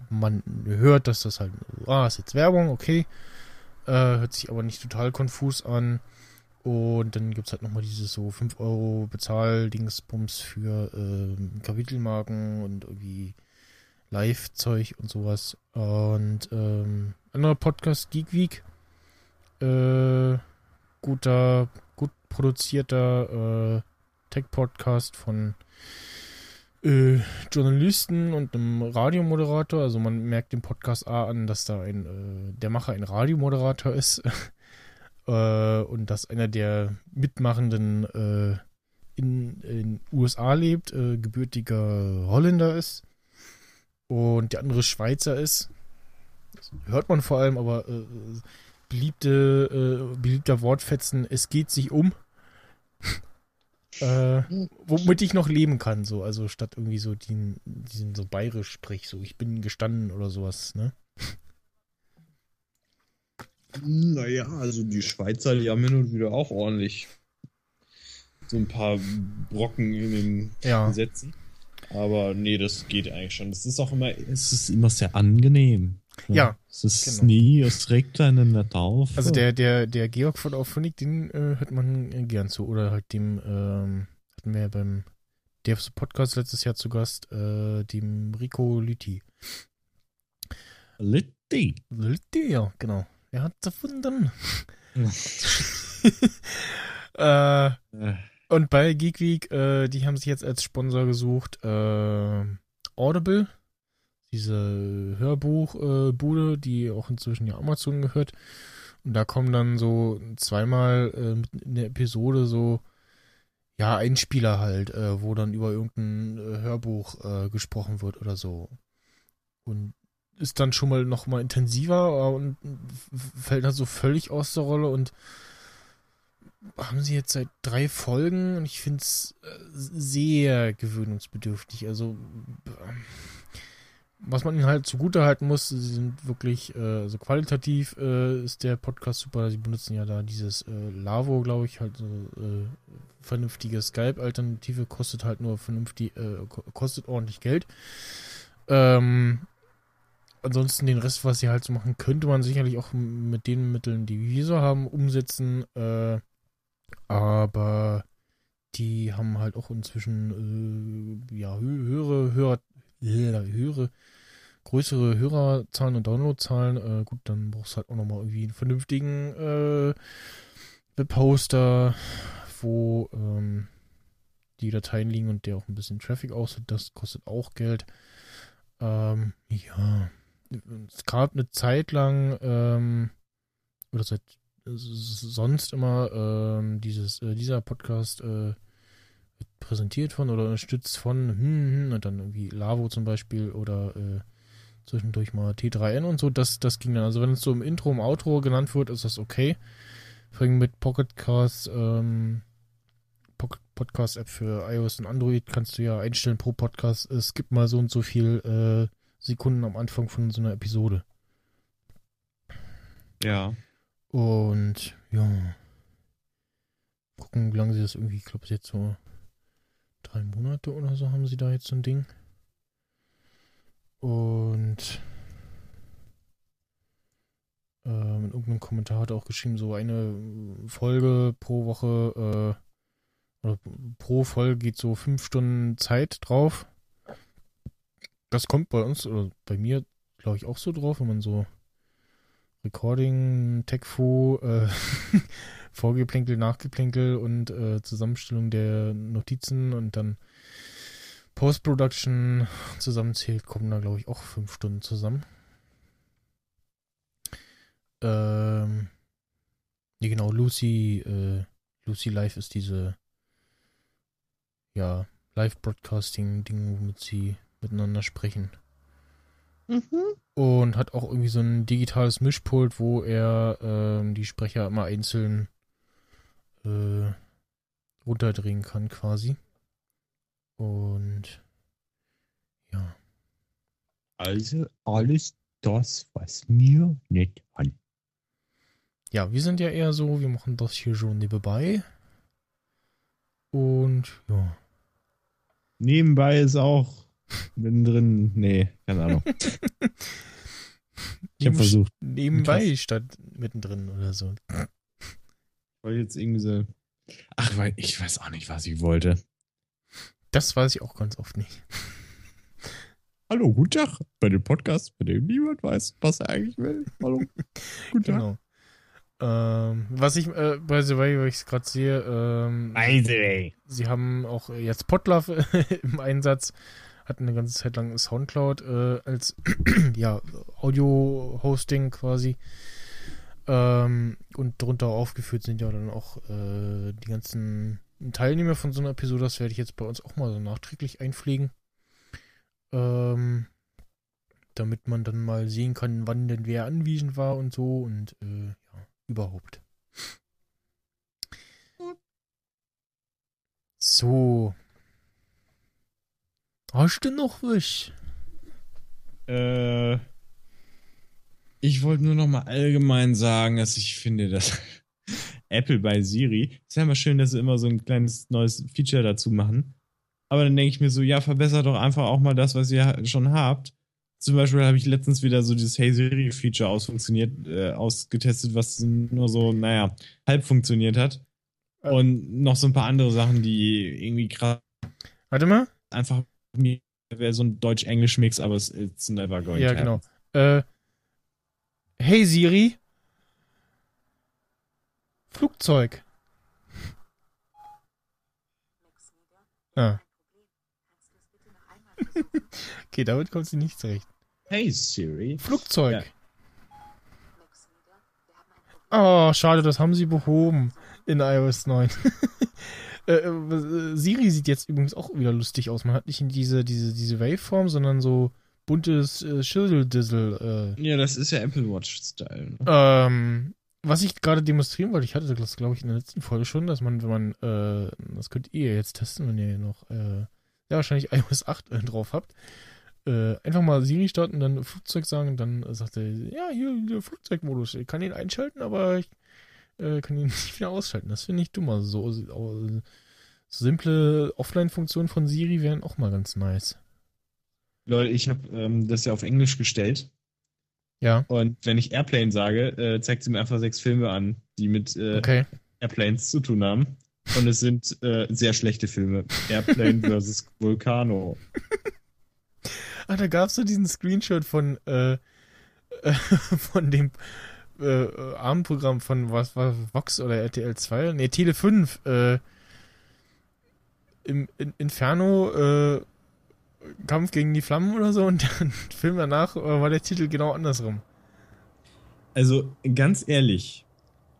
man hört, dass das halt, ah, ist jetzt Werbung, okay, äh, hört sich aber nicht total konfus an. Und dann gibt es halt nochmal dieses so 5 Euro Bezahl-Dingsbums für äh, Kapitelmarken und irgendwie Live-Zeug und sowas. Und ähm, anderer Podcast, Geek Week. Äh, guter, gut produzierter äh, Tech-Podcast von äh, Journalisten und einem Radiomoderator. Also man merkt dem Podcast A an, dass da ein äh, der Macher ein Radiomoderator ist. äh, und dass einer der Mitmachenden äh, in den USA lebt, äh, gebürtiger Holländer ist und der andere Schweizer ist. Das hört man vor allem, aber äh, beliebte, äh, beliebter Wortfetzen, es geht sich um. äh, womit ich noch leben kann, so, also statt irgendwie so den, diesen so bayerisch sprich, so ich bin gestanden oder sowas, ne? Naja, also die Schweizer, die haben hin und wieder auch ordentlich so ein paar Brocken in den Ja. Sätzen. Aber nee, das geht eigentlich schon. Es ist auch immer, es ist immer sehr angenehm. Ja, Es ist genau. nie, es regt einen nicht auf. Also der, der, der Georg von Auphonic, den äh, hört man äh, gern zu. Oder halt dem, ähm, hatten wir ja beim Devs Podcast letztes Jahr zu Gast, äh, dem Rico Lüthi. Litti. Lüthi, ja, genau. Er hat erfunden. äh, und bei Geek Week, äh, die haben sich jetzt als Sponsor gesucht, äh, Audible, diese Hörbuchbude, äh, die auch inzwischen ja Amazon gehört. Und da kommen dann so zweimal äh, in der Episode so, ja, Einspieler halt, äh, wo dann über irgendein Hörbuch gesprochen wird oder so. Und ist dann schon mal noch mal intensiver äh, und fällt dann so völlig aus der Rolle und haben sie jetzt seit drei Folgen und ich finde es sehr gewöhnungsbedürftig. Also äh, was man ihnen halt zugute halten muss, sie sind wirklich, äh, also qualitativ äh, ist der Podcast super. Sie benutzen ja da dieses äh, Lavo, glaube ich, halt so äh, vernünftige Skype-Alternative, kostet halt nur vernünftig, äh, ko- kostet ordentlich Geld. Ähm, ansonsten den Rest, was sie halt so machen, könnte man sicherlich auch mit den Mitteln, die wir so haben, umsetzen. Äh, aber die haben halt auch inzwischen äh, ja hö höhere Hörer äh, höhere größere Hörerzahlen und Downloadzahlen. Äh, gut, dann brauchst du halt auch nochmal irgendwie einen vernünftigen äh, Webhoster, wo ähm, die Dateien liegen und der auch ein bisschen Traffic aussieht. Das kostet auch Geld. Ähm, ja, es gab eine Zeit lang ähm, oder seit sonst immer ähm, dieses äh, dieser Podcast äh, präsentiert von oder unterstützt von hm, hm, und dann irgendwie Lavo zum Beispiel oder äh, zwischendurch mal T3N und so, das, das ging dann. Also wenn es so im Intro, im Outro genannt wird, ist das okay. Vor allem mit Pocket Cast, ähm, Podcast App für iOS und Android kannst du ja einstellen pro Podcast, es gibt mal so und so viel äh, Sekunden am Anfang von so einer Episode. ja. Und ja. Gucken, wie lange sie das irgendwie, ich glaube, jetzt so drei Monate oder so haben sie da jetzt so ein Ding. Und ähm, in irgendeinem Kommentar hat er auch geschrieben, so eine Folge pro Woche äh, oder pro Folge geht so fünf Stunden Zeit drauf. Das kommt bei uns oder bei mir, glaube ich, auch so drauf, wenn man so Recording, TechFo, äh, Vorgeplänkel, Nachgeplänkel und äh, Zusammenstellung der Notizen und dann Post-Production zusammenzählt, kommen da, glaube ich, auch fünf Stunden zusammen. Ähm, ja, genau, Lucy, äh, Lucy Live ist diese, ja, Live-Broadcasting-Ding, womit sie miteinander sprechen. Und hat auch irgendwie so ein digitales Mischpult, wo er ähm, die Sprecher immer einzeln äh, runterdrehen kann, quasi. Und ja. Also alles das, was mir nicht an. Ja, wir sind ja eher so, wir machen das hier schon nebenbei. Und ja. Nebenbei ist auch mittendrin, nee, keine Ahnung. Ich habe versucht. Nebenbei statt mittendrin oder so. Wollte jetzt irgendwie so. Ach, weil ich weiß auch nicht, was ich wollte. Das weiß ich auch ganz oft nicht. Hallo, guten Tag. Bei dem Podcast, bei dem niemand weiß, was er eigentlich will. Hallo. Guten Tag. Genau. Ähm, was ich, äh, by the way, weil ich es gerade sehe, ähm, By the way. sie haben auch jetzt Potlove im Einsatz, hatten eine ganze Zeit lang Soundcloud äh, als ja, Audio-Hosting quasi. Ähm, und drunter aufgeführt sind ja dann auch äh, die ganzen Teilnehmer von so einer Episode. Das werde ich jetzt bei uns auch mal so nachträglich einpflegen. Ähm, damit man dann mal sehen kann, wann denn wer anwesend war und so und äh, ja, überhaupt. So. Hast du noch was? Äh, ich wollte nur noch mal allgemein sagen, dass ich finde, dass Apple bei Siri, ist ja immer schön, dass sie immer so ein kleines neues Feature dazu machen. Aber dann denke ich mir so, ja, verbessert doch einfach auch mal das, was ihr schon habt. Zum Beispiel habe ich letztens wieder so dieses Hey Siri Feature ausfunktioniert, äh, ausgetestet, was nur so, naja, halb funktioniert hat. Und noch so ein paar andere Sachen, die irgendwie krass Warte mal. einfach mir wäre so ein Deutsch-Englisch-Mix, aber es it's never going Ja, to happen. genau. Äh, hey Siri. Flugzeug. Ah. okay, damit kommt sie nicht zurecht. Hey Siri. Flugzeug. Ja. Oh, schade, das haben sie behoben in iOS 9. äh, äh, Siri sieht jetzt übrigens auch wieder lustig aus. Man hat nicht diese, diese, diese Waveform, sondern so buntes äh, Schildeldissel. Äh, Ja, das ist ja Apple Watch-Style. Ne? ähm, was ich gerade demonstrieren wollte, ich hatte das, glaube ich, in der letzten Folge schon, dass man, wenn man, äh, das könnt ihr jetzt testen, wenn ihr noch, äh, ja, wahrscheinlich iOS 8 äh, drauf habt, äh, einfach mal Siri starten, dann Flugzeug sagen, dann sagt er, ja, hier, der Flugzeugmodus, ich kann ihn einschalten, aber ich äh, kann ihn nicht wieder ausschalten. Das finde ich dummer. So, so, simple Offline-Funktionen von Siri wären auch mal ganz nice. Leute, ich habe ähm, das ja auf Englisch gestellt. Ja, Und wenn ich Airplane sage, äh, zeigt sie mir einfach sechs Filme an, die mit äh, okay. Airplanes zu tun haben. Und es sind äh, sehr schlechte Filme. Airplane versus Volcano. Ah, da gab es so diesen Screenshot von, äh, äh, von dem äh, Abendprogramm von was war Vox oder RTL 2? Nee, Tele 5. Äh, Im in, Inferno äh, Kampf gegen die Flammen oder so und dann Film danach äh, war der Titel genau andersrum. Also, ganz ehrlich,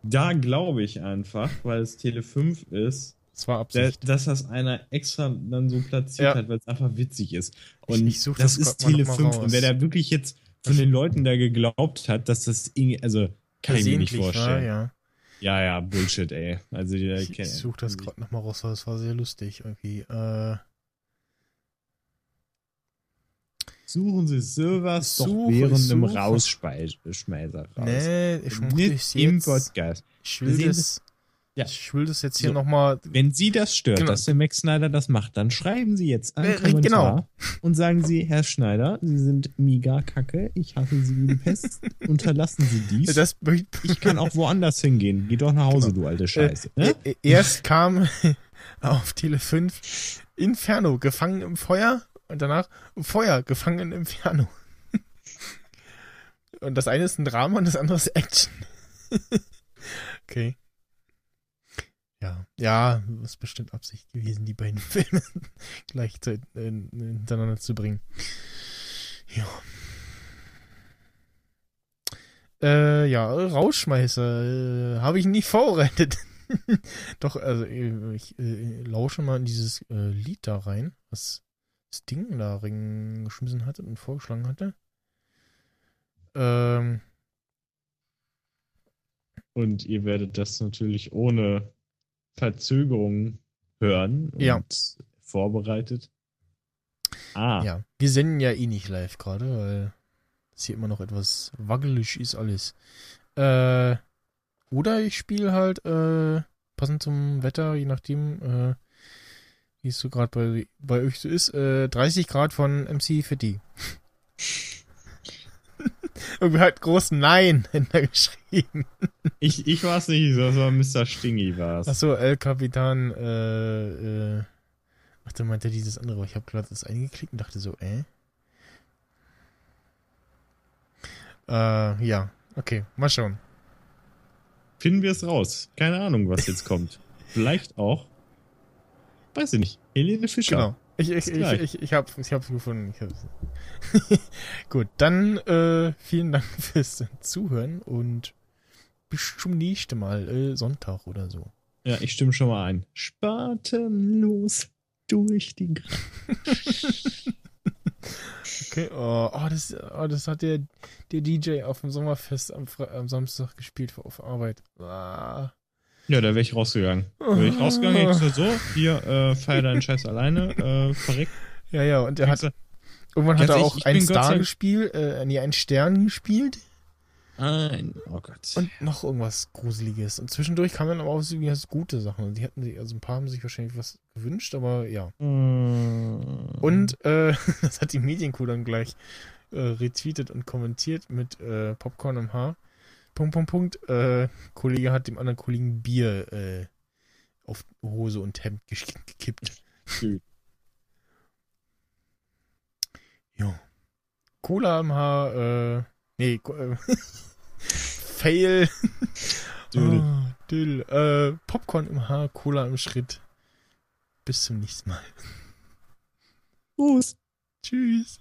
da glaube ich einfach, weil es Tele 5 ist, Das war Absicht. dass das einer extra dann so platziert Ja. hat, weil es einfach witzig ist. Ich- Und ich such das, das ist mal Tele noch mal 5. raus. Und wer da wirklich jetzt von den Leuten da geglaubt hat, dass das irgendwie, also kann ich mir nicht Versehentlich war, vorstellen. ja. ja. ja, Bullshit, ey. Also die, Ich, ich suche das gerade nochmal raus, weil das war sehr lustig irgendwie. Äh, Suchen Sie sowas doch Suche, während dem suche. Rausschmeißer raus. nee, ich muss Nicht im jetzt, Podcast. ich will das, Ja. ich will das jetzt hier So. nochmal Wenn Sie das stört, Genau. dass der Max Schneider das macht, dann schreiben Sie jetzt einen Äh, Kommentar genau. und sagen Sie, Herr Schneider, Sie sind mega kacke, ich hasse Sie wie die Pest, unterlassen Sie dies. Das ich kann auch woanders hingehen. Geh doch nach Hause, du alte Scheiße. Äh, ne? äh, erst kam auf Tele 5 Inferno, gefangen im Feuer und danach Feuer, gefangen im Inferno. Und das eine ist ein Drama und das andere ist Action. okay. Ja, ja, das ist bestimmt Absicht gewesen, die beiden Filme gleichzeitig äh, hintereinander zu bringen. Ja. Äh, ja, Rauschmeißer äh, habe ich nicht vorbereitet. Doch, also ich äh, lausche mal in dieses äh, Lied da rein, was Sting da reingeschmissen hatte und vorgeschlagen hatte. Ähm, Und ihr werdet das natürlich ohne Verzögerung hören und Ja. vorbereitet. Ah, Ja, wir senden ja eh nicht live gerade, weil es hier immer noch etwas wackelig ist alles. Äh, oder ich spiele halt, äh, passend zum Wetter, je nachdem, äh, wie es so gerade bei, bei euch so ist, äh, 30 Grad von MC Fetti. Irgendwie halt groß Nein hinter geschrieben. ich, ich war es nicht, das war Mr. Stingy war's. Achso, El Capitan, äh, äh, ach, da meint er dieses andere, ich habe gerade das eingeklickt und dachte so, äh? Äh, ja, okay, mal schauen. Finden wir es raus. Keine Ahnung, was jetzt kommt. Vielleicht auch, weiß ich nicht, Helene Fischer. Genau. Ich, ich, ich, ich, ich, hab, ich hab's gefunden. Ich hab's. Gut, dann äh, vielen Dank fürs Zuhören und bis zum nächsten Mal, äh, Sonntag oder so. Ja, ich stimme schon mal ein. Spatenlos durch die Gra Okay, oh, oh, das, oh, das hat der, der DJ auf dem Sommerfest am, Fre am Samstag gespielt auf Arbeit. Ah. Ja, da wäre ich rausgegangen. Da wäre ich rausgegangen, hätte ich gesagt, so, hier, äh, feier deinen Scheiß alleine, äh, verreckt. Ja, ja, und er hat irgendwann hat er auch ich einen Star gespielt, äh, nee, einen Stern gespielt Ein, oh Gott. und noch irgendwas Gruseliges. Und zwischendurch kamen dann aber auch so gute Sachen. Die hatten sich, also ein paar haben sich wahrscheinlich was gewünscht, aber ja. Und Und äh, das hat die Medienkuh dann gleich äh, retweetet und kommentiert mit äh, Popcorn im Haar. Punkt, Punkt, Punkt. Äh, Kollege hat dem anderen Kollegen Bier äh, auf Hose und Hemd gekippt. Schön. Ja. Cola im Haar, äh, nee, äh, Fail. Dödel. Ah, Dödel. Äh, Popcorn im Haar, Cola im Schritt. Bis zum nächsten Mal. Gruß. Tschüss.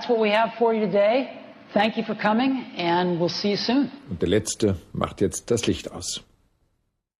That's what we have for you today. Thank you for coming and we'll see you soon. Und der Letzte macht jetzt das Licht aus.